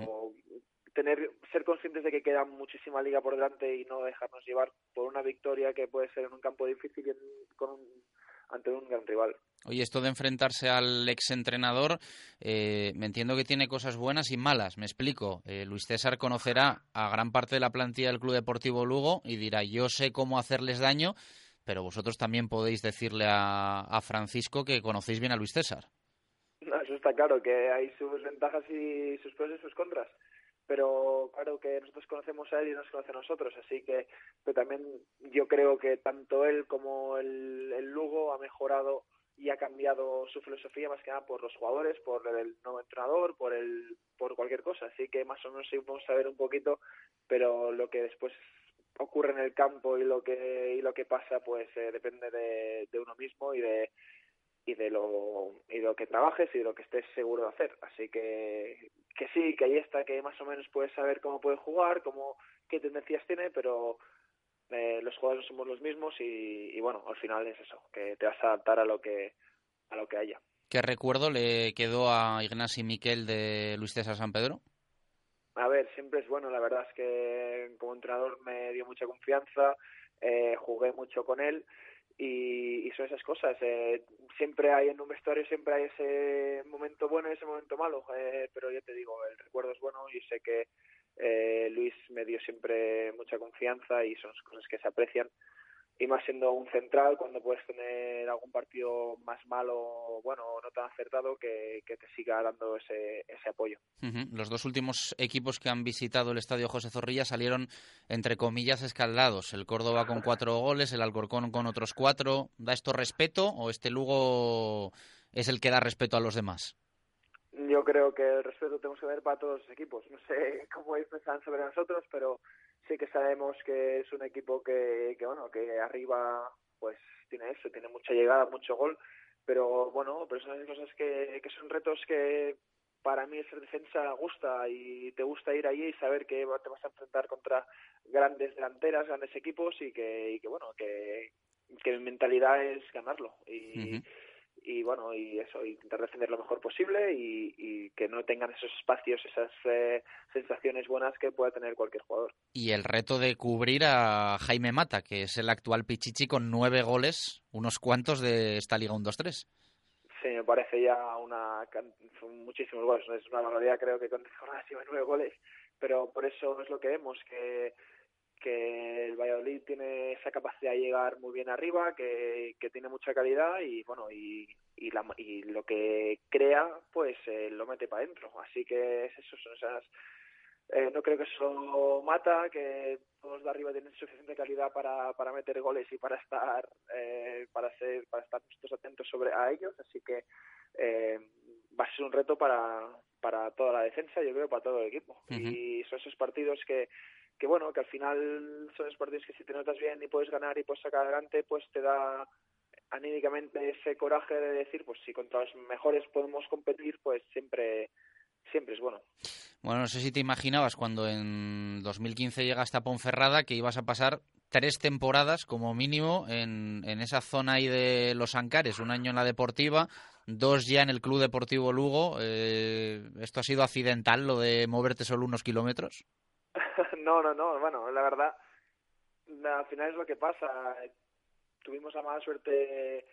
tener ser conscientes de que queda muchísima liga por delante y no dejarnos llevar por una victoria que puede ser en un campo difícil y en, con un, ante un gran rival. Oye, esto de enfrentarse al exentrenador, eh, me entiendo que tiene cosas buenas y malas. Me explico. Eh, Luis César conocerá a gran parte de la plantilla del Club Deportivo Lugo y dirá, yo sé cómo hacerles daño, pero vosotros también podéis decirle a, a Francisco que conocéis bien a Luis César. No, eso está claro, que hay sus ventajas y sus pros y sus contras pero claro que nosotros conocemos a él y nos conoce a nosotros, así que pero también yo creo que tanto él como el, el Lugo ha mejorado y ha cambiado su filosofía más que nada por los jugadores, por el nuevo entrenador, por el por cualquier cosa, así que más o menos sí vamos a ver un poquito, pero lo que después ocurre en el campo y lo que y lo que pasa pues eh, depende de, de uno mismo y de y de lo y de lo que trabajes y de lo que estés seguro de hacer. Así que que sí que ahí está que más o menos puedes saber cómo puede jugar cómo qué tendencias tiene pero eh, los jugadores somos los mismos y, y, bueno al final es eso que te vas a adaptar a lo que a lo que haya. Qué recuerdo le quedó a Ignasi Miquel de Luis César San Pedro a ver siempre es bueno la verdad es que como entrenador me dio mucha confianza eh, jugué mucho con él y, y son esas cosas. Eh, siempre hay en un vestuario, siempre hay ese momento bueno y ese momento malo, eh, pero yo te digo, el recuerdo es bueno y sé que eh, Luis me dio siempre mucha confianza y son cosas que se aprecian y más siendo un central cuando puedes tener algún partido más malo, bueno, no tan acertado, que, que te siga dando ese, ese apoyo. Uh -huh. Los dos últimos equipos que han visitado el estadio José Zorrilla salieron, entre comillas, escaldados. El Córdoba con cuatro goles, el Alcorcón con otros cuatro. ¿Da esto respeto o este Lugo es el que da respeto a los demás? Yo creo que el respeto tenemos que ver para todos los equipos. No sé cómo ellos sobre nosotros, pero sí que sabemos que es un equipo que, que bueno, que arriba pues tiene eso, tiene mucha llegada, mucho gol, pero bueno, pero son cosas que, que son retos que para mí ser defensa gusta y te gusta ir allí y saber que te vas a enfrentar contra grandes delanteras, grandes equipos y que, y que bueno, que, que mi mentalidad es ganarlo. Y, y bueno y eso intentar defender lo mejor posible y, y que no tengan esos espacios esas eh, sensaciones buenas que pueda tener cualquier jugador. Y el reto de cubrir a Jaime Mata que es el actual Pichichi con nueve goles unos cuantos de esta Liga 1-2-3 Sí, me parece ya una son muchísimos goles, es una barbaridad creo que con jornadas lleva nueve goles, pero por eso es lo que vemos, que que el Valladolid tiene esa capacidad de llegar muy bien arriba, que, que tiene mucha calidad y bueno y, y, la, y lo que crea pues eh, lo mete para adentro. Así que es eso, son esas eh, no creo que eso mata, que todos de arriba tienen suficiente calidad para, para meter goles y para estar eh, para ser para estar nosotros atentos sobre a ellos, así que eh, va a ser un reto para para toda la defensa, yo creo, para todo el equipo. Uh -huh. Y son esos partidos que que bueno, que al final son esos que si te notas bien y puedes ganar y puedes sacar adelante, pues te da anímicamente ese coraje de decir, pues si contra los mejores podemos competir, pues siempre siempre es bueno. Bueno, no sé si te imaginabas cuando en 2015 llegaste a Ponferrada que ibas a pasar tres temporadas como mínimo en, en esa zona ahí de los Ancares, un año en la Deportiva, dos ya en el Club Deportivo Lugo. Eh, ¿Esto ha sido accidental, lo de moverte solo unos kilómetros? No, no, no. Bueno, la verdad, al final es lo que pasa. Tuvimos la mala suerte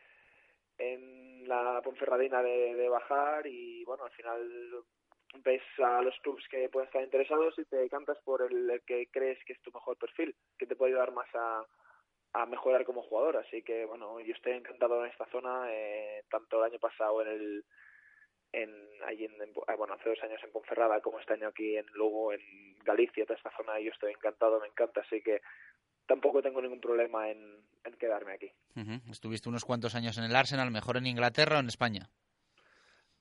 en la Ponferradina de, bajar y bueno, al final ves a los clubs que pueden estar interesados y te cantas por el, el, que crees que es tu mejor perfil, que te puede ayudar más a, a mejorar como jugador. Así que bueno, yo estoy encantado en esta zona, eh, tanto el año pasado en el en, allí en, en, bueno, hace dos años en Ponferrada, como este año aquí en Lugo, en Galicia, toda esta zona, yo estoy encantado, me encanta, así que tampoco tengo ningún problema en, en quedarme aquí. Uh -huh. Estuviste unos cuantos años en el Arsenal, mejor en Inglaterra o en España.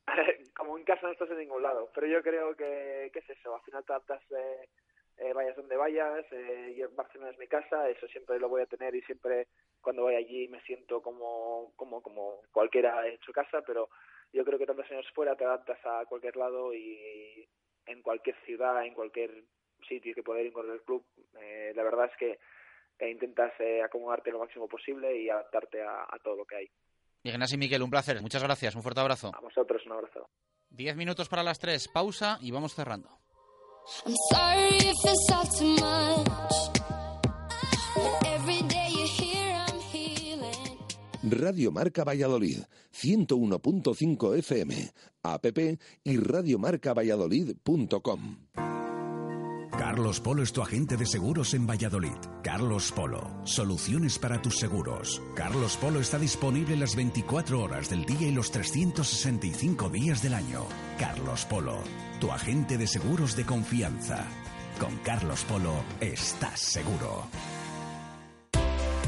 como en casa no estás en ningún lado. Pero yo creo que, que es eso, al final te adaptas, eh, eh, vayas donde vayas, eh, yo Barcelona es mi casa, eso siempre lo voy a tener y siempre cuando voy allí me siento como, como, como cualquiera en su casa, pero yo creo que tantos años fuera te adaptas a cualquier lado y en cualquier ciudad, en cualquier sitio que poder ir con el club, eh, la verdad es que e intentas eh, acomodarte lo máximo posible y adaptarte a, todo lo que hay. Ignacio y Miguel, un placer. Muchas gracias. Un fuerte abrazo. A vosotros, un abrazo. Diez minutos para las tres. Pausa y vamos cerrando. Radio Marca Valladolid, 101.5 FM, app y radiomarcavalladolid.com. Carlos Polo es tu agente de seguros en Valladolid. Carlos Polo, soluciones para tus seguros. Carlos Polo está disponible las 24 horas del día y los 365 días del año. Carlos Polo, tu agente de seguros de confianza. Con Carlos Polo estás seguro.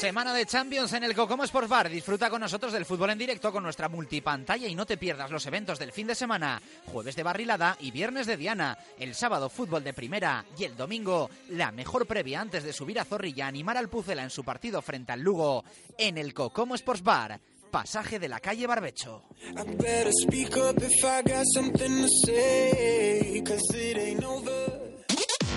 Semana de Champions en el Cocomo Sports Bar. Disfruta con nosotros del fútbol en directo con nuestra multipantalla y no te pierdas los eventos del fin de semana. Jueves de Barrilada y viernes de Diana. El sábado fútbol de primera y el domingo la mejor previa antes de subir a Zorrilla a animar al Pucela en su partido frente al Lugo en el Cocomo Sports Bar. Pasaje de la calle Barbecho.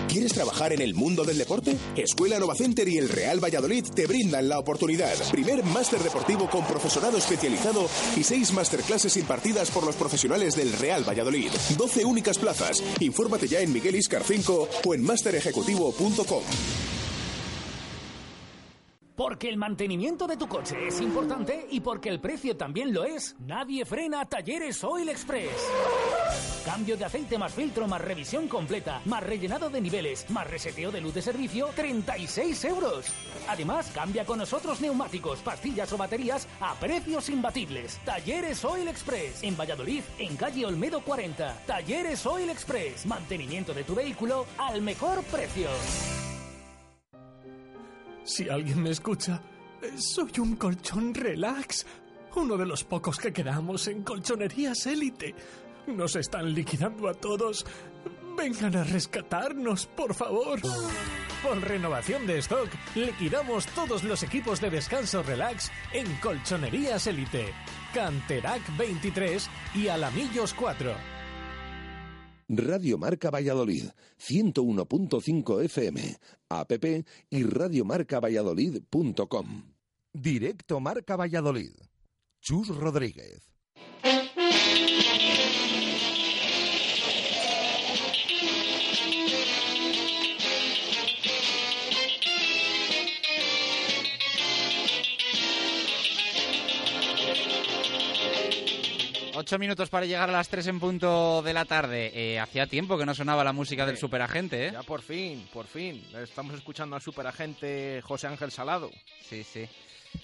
¿Quieres trabajar en el mundo del deporte? Escuela Nova Center y el Real Valladolid te brindan la oportunidad. Primer máster deportivo con profesorado especializado y seis masterclasses impartidas por los profesionales del Real Valladolid. 12 únicas plazas. Infórmate ya en Miguel Iscar 5 o en masterejecutivo.com. Porque el mantenimiento de tu coche es importante y porque el precio también lo es, nadie frena Talleres Oil Express. Cambio de aceite más filtro más revisión completa, más rellenado de niveles, más reseteo de luz de servicio, 36 euros. Además, cambia con nosotros neumáticos, pastillas o baterías a precios imbatibles. Talleres Oil Express. En Valladolid, en calle Olmedo 40. Talleres Oil Express. Mantenimiento de tu vehículo al mejor precio. Si alguien me escucha, soy un colchón relax. Uno de los pocos que quedamos en colchonerías élite. Nos están liquidando a todos. Vengan a rescatarnos, por favor. Por renovación de stock, liquidamos todos los equipos de descanso relax en Colchonerías Elite, Canterac 23 y Alamillos 4. Radio Marca Valladolid, 101.5 FM, app y radiomarcavalladolid.com. Directo Marca Valladolid. Chus Rodríguez. Ocho minutos para llegar a las tres en punto de la tarde. Eh, hacía tiempo que no sonaba la música del superagente, ¿eh? Ya por fin, por fin. Estamos escuchando al superagente José Ángel Salado. Sí, sí.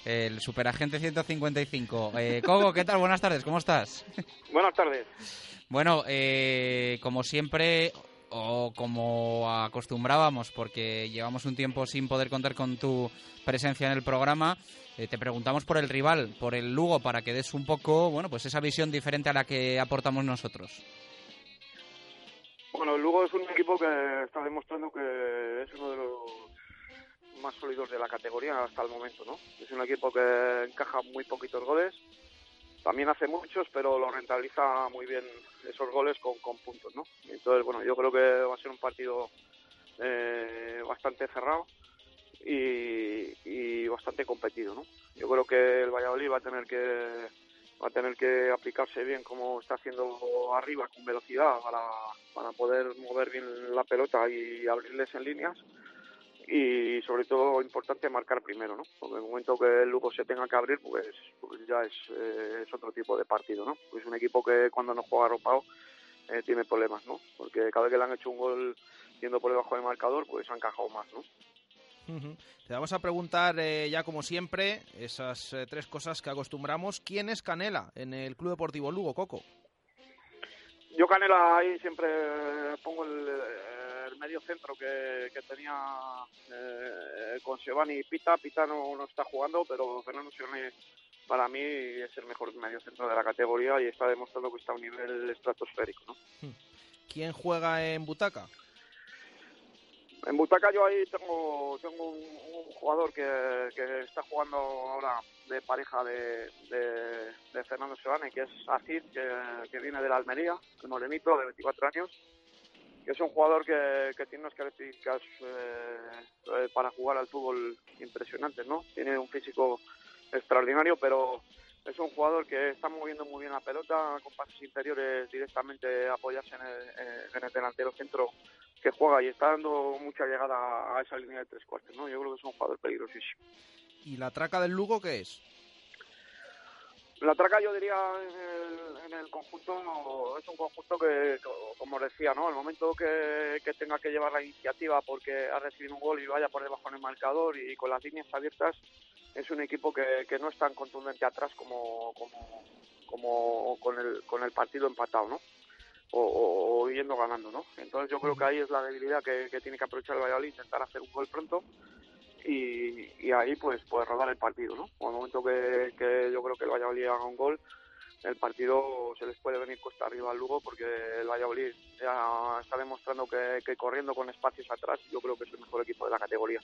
El superagente 155. Eh, Cogo, ¿qué tal? Buenas tardes, ¿cómo estás? Buenas tardes. Bueno, eh, como siempre, o como acostumbrábamos, porque llevamos un tiempo sin poder contar con tu presencia en el programa, eh, te preguntamos por el rival, por el Lugo, para que des un poco, bueno, pues esa visión diferente a la que aportamos nosotros. Bueno, el Lugo es un equipo que está demostrando que es uno de los más sólidos de la categoría hasta el momento, ¿no? Es un equipo que encaja muy poquitos goles, también hace muchos, pero lo rentabiliza muy bien esos goles con, con puntos, ¿no? Entonces, bueno, yo creo que va a ser un partido eh, bastante cerrado y, bastante competido, ¿no? Yo creo que el Valladolid va a tener que va a tener que aplicarse bien como está haciendo arriba con velocidad para, para poder mover bien la pelota y abrirles en líneas y sobre todo importante marcar primero, ¿no? Porque en el momento que el Lugo se tenga que abrir, pues, pues ya es, eh, es otro tipo de partido, ¿no? Pues un equipo que cuando no juega arropado eh, tiene problemas, ¿no? Porque cada vez que le han hecho un gol yendo por debajo del marcador, pues ha encajado más, ¿no? Ujú. Te vamos a preguntar eh, ya como siempre esas eh, tres cosas que acostumbramos. ¿Quién es Canela en el Club Deportivo Lugo, Coco? Yo Canela ahí siempre pongo el, el medio centro que, que tenía eh, con Giovanni Pita. Pita no, no está jugando, pero Fernando Giovanni para mí es el mejor medio centro de la categoría y está demostrando que está a un nivel estratosférico. ¿no? ¿Quién juega en Butaca? En Butaca yo ahí tengo, tengo un, un jugador que, que está jugando ahora de pareja de, de, de Fernando Giovanni, que es Asir, que, que viene de la Almería, el morenito de 24 años, es un jugador que, tiene unas características eh, eh, para jugar al fútbol impresionantes, ¿no? Tiene un físico extraordinario, pero es un jugador que está moviendo muy bien la pelota, con pases interiores directamente apoyarse en el, en el delantero centro que juega y está dando mucha llegada a esa línea de tres cuartos, ¿no? Yo creo que es un jugador peligrosísimo. ¿Y la traca del Lugo qué es? La traca yo diría en el, en el conjunto es un conjunto que, co- como decía, ¿no? El momento que, tenga que llevar la iniciativa porque ha recibido un gol y vaya por debajo en el marcador y con las líneas abiertas es un equipo que, que no es tan contundente atrás como, como, como con, el, con el partido empatado, ¿no? O, o, o yendo ganando, ¿no? Entonces yo creo que ahí es la debilidad que tiene que aprovechar el Valladolid, intentar hacer un gol pronto y, y ahí pues puede rodar el partido, ¿no? O el momento que, que yo creo que el Valladolid haga un gol, el partido se les puede venir costa arriba al Lugo porque el Valladolid ya está demostrando que, que corriendo con espacios atrás yo creo que es el mejor equipo de la categoría.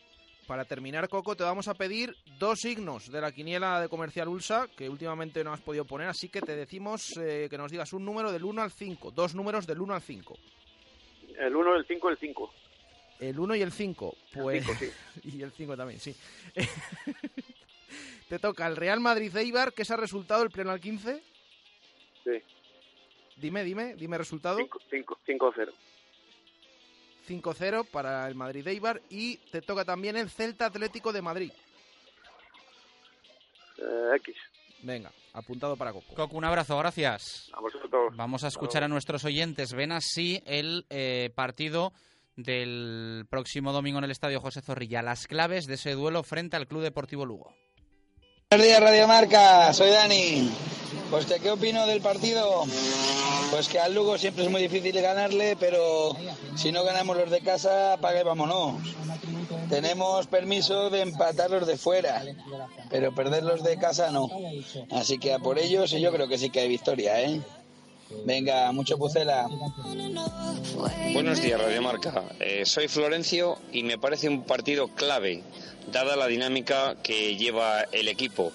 Para terminar, Coco, te vamos a pedir dos signos de la quiniela de Comercial Ulsa, que últimamente no has podido poner, así que te decimos eh, que nos digas un número del 1 al 5, dos números del 1 al 5. El 1, el 5, el 5. El 1 y el 5, pues... cinco, sí. y el 5 también, sí. te toca el Real Madrid-Eibar, que es el resultado el pleno al 15. Sí, Dime, dime, dime resultado. 5-0. 5-0 para el Madrid-Eibar y te toca también el Celta Atlético de Madrid. Eh, X. Venga, apuntado para Coco. Coco, un abrazo, gracias. A vosotros. Vamos a escuchar a nuestros oyentes. Ven así el eh, partido del próximo domingo en el Estadio José Zorrilla. Las claves de ese duelo frente al Club Deportivo Lugo. Buenos días, Radio Marca. Soy Dani. Pues, ¿qué opino del partido? Pues que al Lugo siempre es muy difícil ganarle, pero si no ganamos los de casa, pague vámonos. Tenemos permiso de empatar los de fuera, pero perder los de casa no. Así que a por ellos yo creo que sí que hay victoria, ¿eh? Venga, mucho pucela. Buenos días, Radio Marca. Eh, soy Florencio y me parece un partido clave, dada la dinámica que lleva el equipo.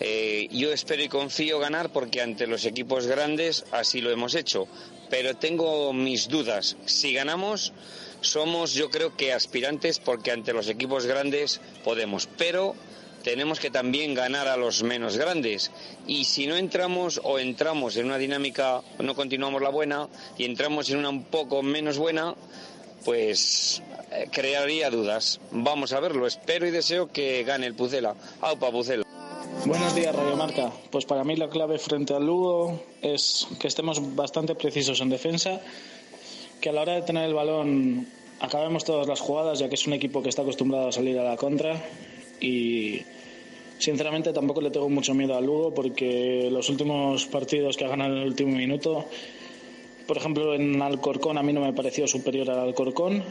Eh, yo espero y confío ganar porque ante los equipos grandes así lo hemos hecho, pero tengo mis dudas. Si ganamos, somos yo creo que aspirantes porque ante los equipos grandes podemos, pero tenemos que también ganar a los menos grandes. Y si no entramos o entramos en una dinámica, no continuamos la buena y entramos en una un poco menos buena, pues eh, crearía dudas. Vamos a verlo, espero y deseo que gane el Pucela. Aupa Pucela. Buenos días, Radio Marca. Pues para mí la clave frente al Lugo es que estemos bastante precisos en defensa, que a la hora de tener el balón acabemos todas las jugadas, ya que es un equipo que está acostumbrado a salir a la contra y sinceramente tampoco le tengo mucho miedo al Lugo porque los últimos partidos que ha ganado en el último minuto, por ejemplo en Alcorcón a mí no me pareció superior al Alcorcón,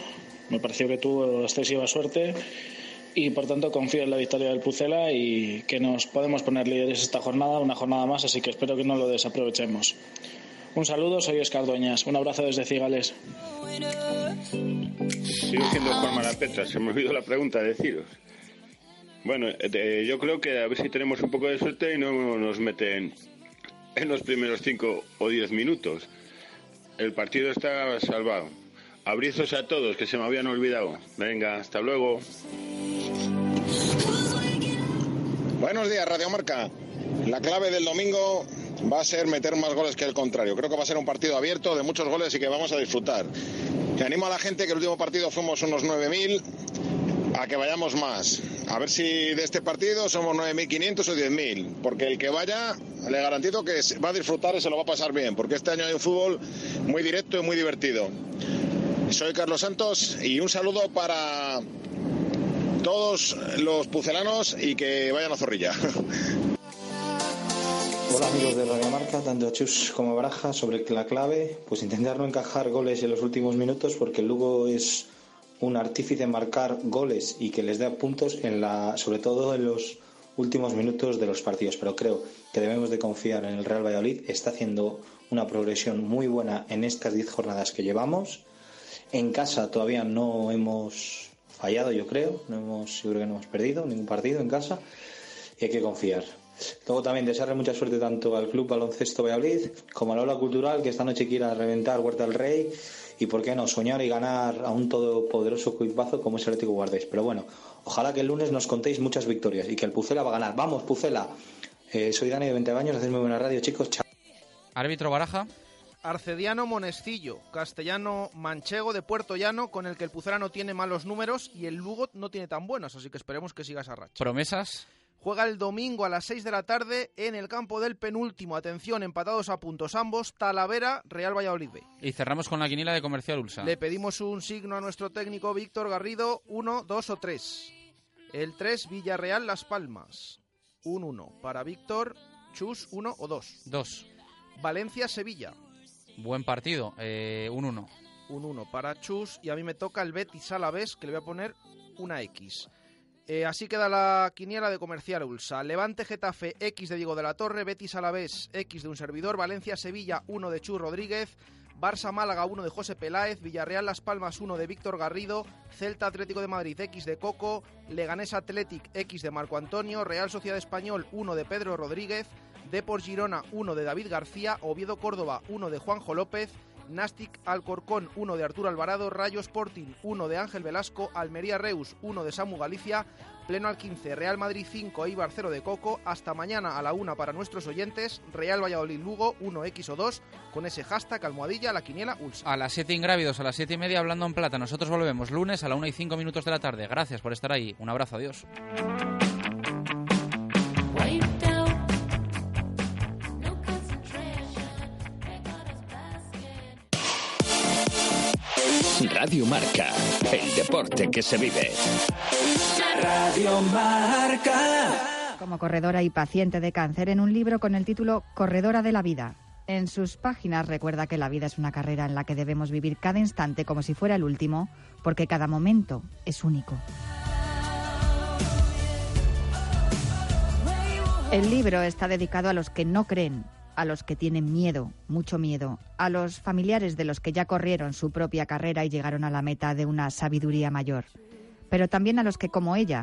me pareció que tuvo excesiva suerte y por tanto confío en la victoria del Pucela y que nos podemos poner líderes esta jornada, una jornada más, así que espero que no lo desaprovechemos. Un saludo, soy Oscar. Un abrazo desde Cigales. Sigo siendo Juan Malapetra, se me olvidó la pregunta deciros. Bueno, yo creo que a ver si tenemos un poco de suerte y no nos meten en los primeros 5 o 10 minutos. El partido está salvado. Abrizos a todos, que se me habían olvidado. Venga, hasta luego. Buenos días, Radio Marca. La clave del domingo va a ser meter más goles que el contrario. Creo que va a ser un partido abierto de muchos goles y que vamos a disfrutar. Que animo a la gente que el último partido fuimos unos 9.000 que vayamos más. A ver si de este partido somos 9.500 o 10.000, porque el que vaya le garantizo que va a disfrutar y se lo va a pasar bien, porque este año hay un fútbol muy directo y muy divertido. Soy Carlos Santos y un saludo para todos los pucelanos y que vayan a Zorrilla. Hola amigos de Radio Marca, tanto Chus como Baraja, sobre la clave, pues intentar no encajar goles en los últimos minutos porque el Lugo es un artífice marcar goles y que les dé puntos en la, sobre todo en los últimos minutos de los partidos. Pero creo que debemos de confiar en el Real Valladolid. Está haciendo una progresión muy buena en estas 10 jornadas que llevamos. En casa todavía no hemos fallado, yo creo. No hemos, creo que no hemos perdido ningún partido en casa. Y hay que confiar. Luego también desearle mucha suerte tanto al Club Baloncesto Valladolid como a la Ola Cultural, que esta noche quiera reventar Huerta del Rey y, por qué no, soñar y ganar a un todopoderoso equipazo como es el Atlético Guardés. Pero bueno, ojalá que el lunes nos contéis muchas victorias y que el Pucela va a ganar. ¡Vamos, Pucela! Eh, soy Dani de 20 años, hacéis muy buena radio, chicos. Chao. Árbitro Baraja. Arcediano Monestillo, castellano manchego de Puerto Llano, con el que el Pucela no tiene malos números y el Lugo no tiene tan buenos, así que esperemos que siga esa racha. ¿Promesas? Juega el domingo a las 6 de la tarde en el campo del penúltimo. Atención, empatados a puntos ambos, Talavera, Real Valladolid B. Y cerramos con la quiniela de Comercial Ulsa. Le pedimos un signo a nuestro técnico Víctor Garrido, 1, 2 o 3. El 3, Villarreal Las Palmas. Un 1 para Víctor, Chus, 1 o 2. 2. Valencia Sevilla. Buen partido, eh, un 1. Un 1 para Chus y a mí me toca el Betis Alavés que le voy a poner una X. Eh, así queda la quiniela de Comercial Ulsa. Levante Getafe X de Diego de la Torre, Betis Alavés X de un servidor, Valencia Sevilla 1 de Chu Rodríguez, Barça Málaga 1 de José Peláez, Villarreal Las Palmas 1 de Víctor Garrido, Celta Atlético de Madrid X de Coco, Leganés Athletic X de Marco Antonio, Real Sociedad Español 1 de Pedro Rodríguez, Depor Girona 1 de David García, Oviedo Córdoba 1 de Juanjo López, Nastic Alcorcón 1 de Arturo Alvarado, Rayo Sporting 1 de Ángel Velasco, Almería Reus 1 de Samu Galicia, Pleno al 15, Real Madrid 5, Eibar 0 de Coco, hasta mañana a la 1 para nuestros oyentes, Real Valladolid Lugo 1X o 2, con ese hashtag almohadilla la quiniela Ulsa. A las 7 ingrávidos, a las 7 y media hablando en plata. Nosotros volvemos lunes a la 1 y 5 minutos de la tarde. Gracias por estar ahí. Un abrazo, adiós. Radio Marca, el deporte que se vive. Radio Marca. Como corredora y paciente de cáncer en un libro con el título Corredora de la Vida. En sus páginas recuerda que la vida es una carrera en la que debemos vivir cada instante como si fuera el último, porque cada momento es único. El libro está dedicado a los que no creen, a los que tienen miedo, mucho miedo, a los familiares de los que ya corrieron su propia carrera y llegaron a la meta de una sabiduría mayor, pero también a los que, como ella,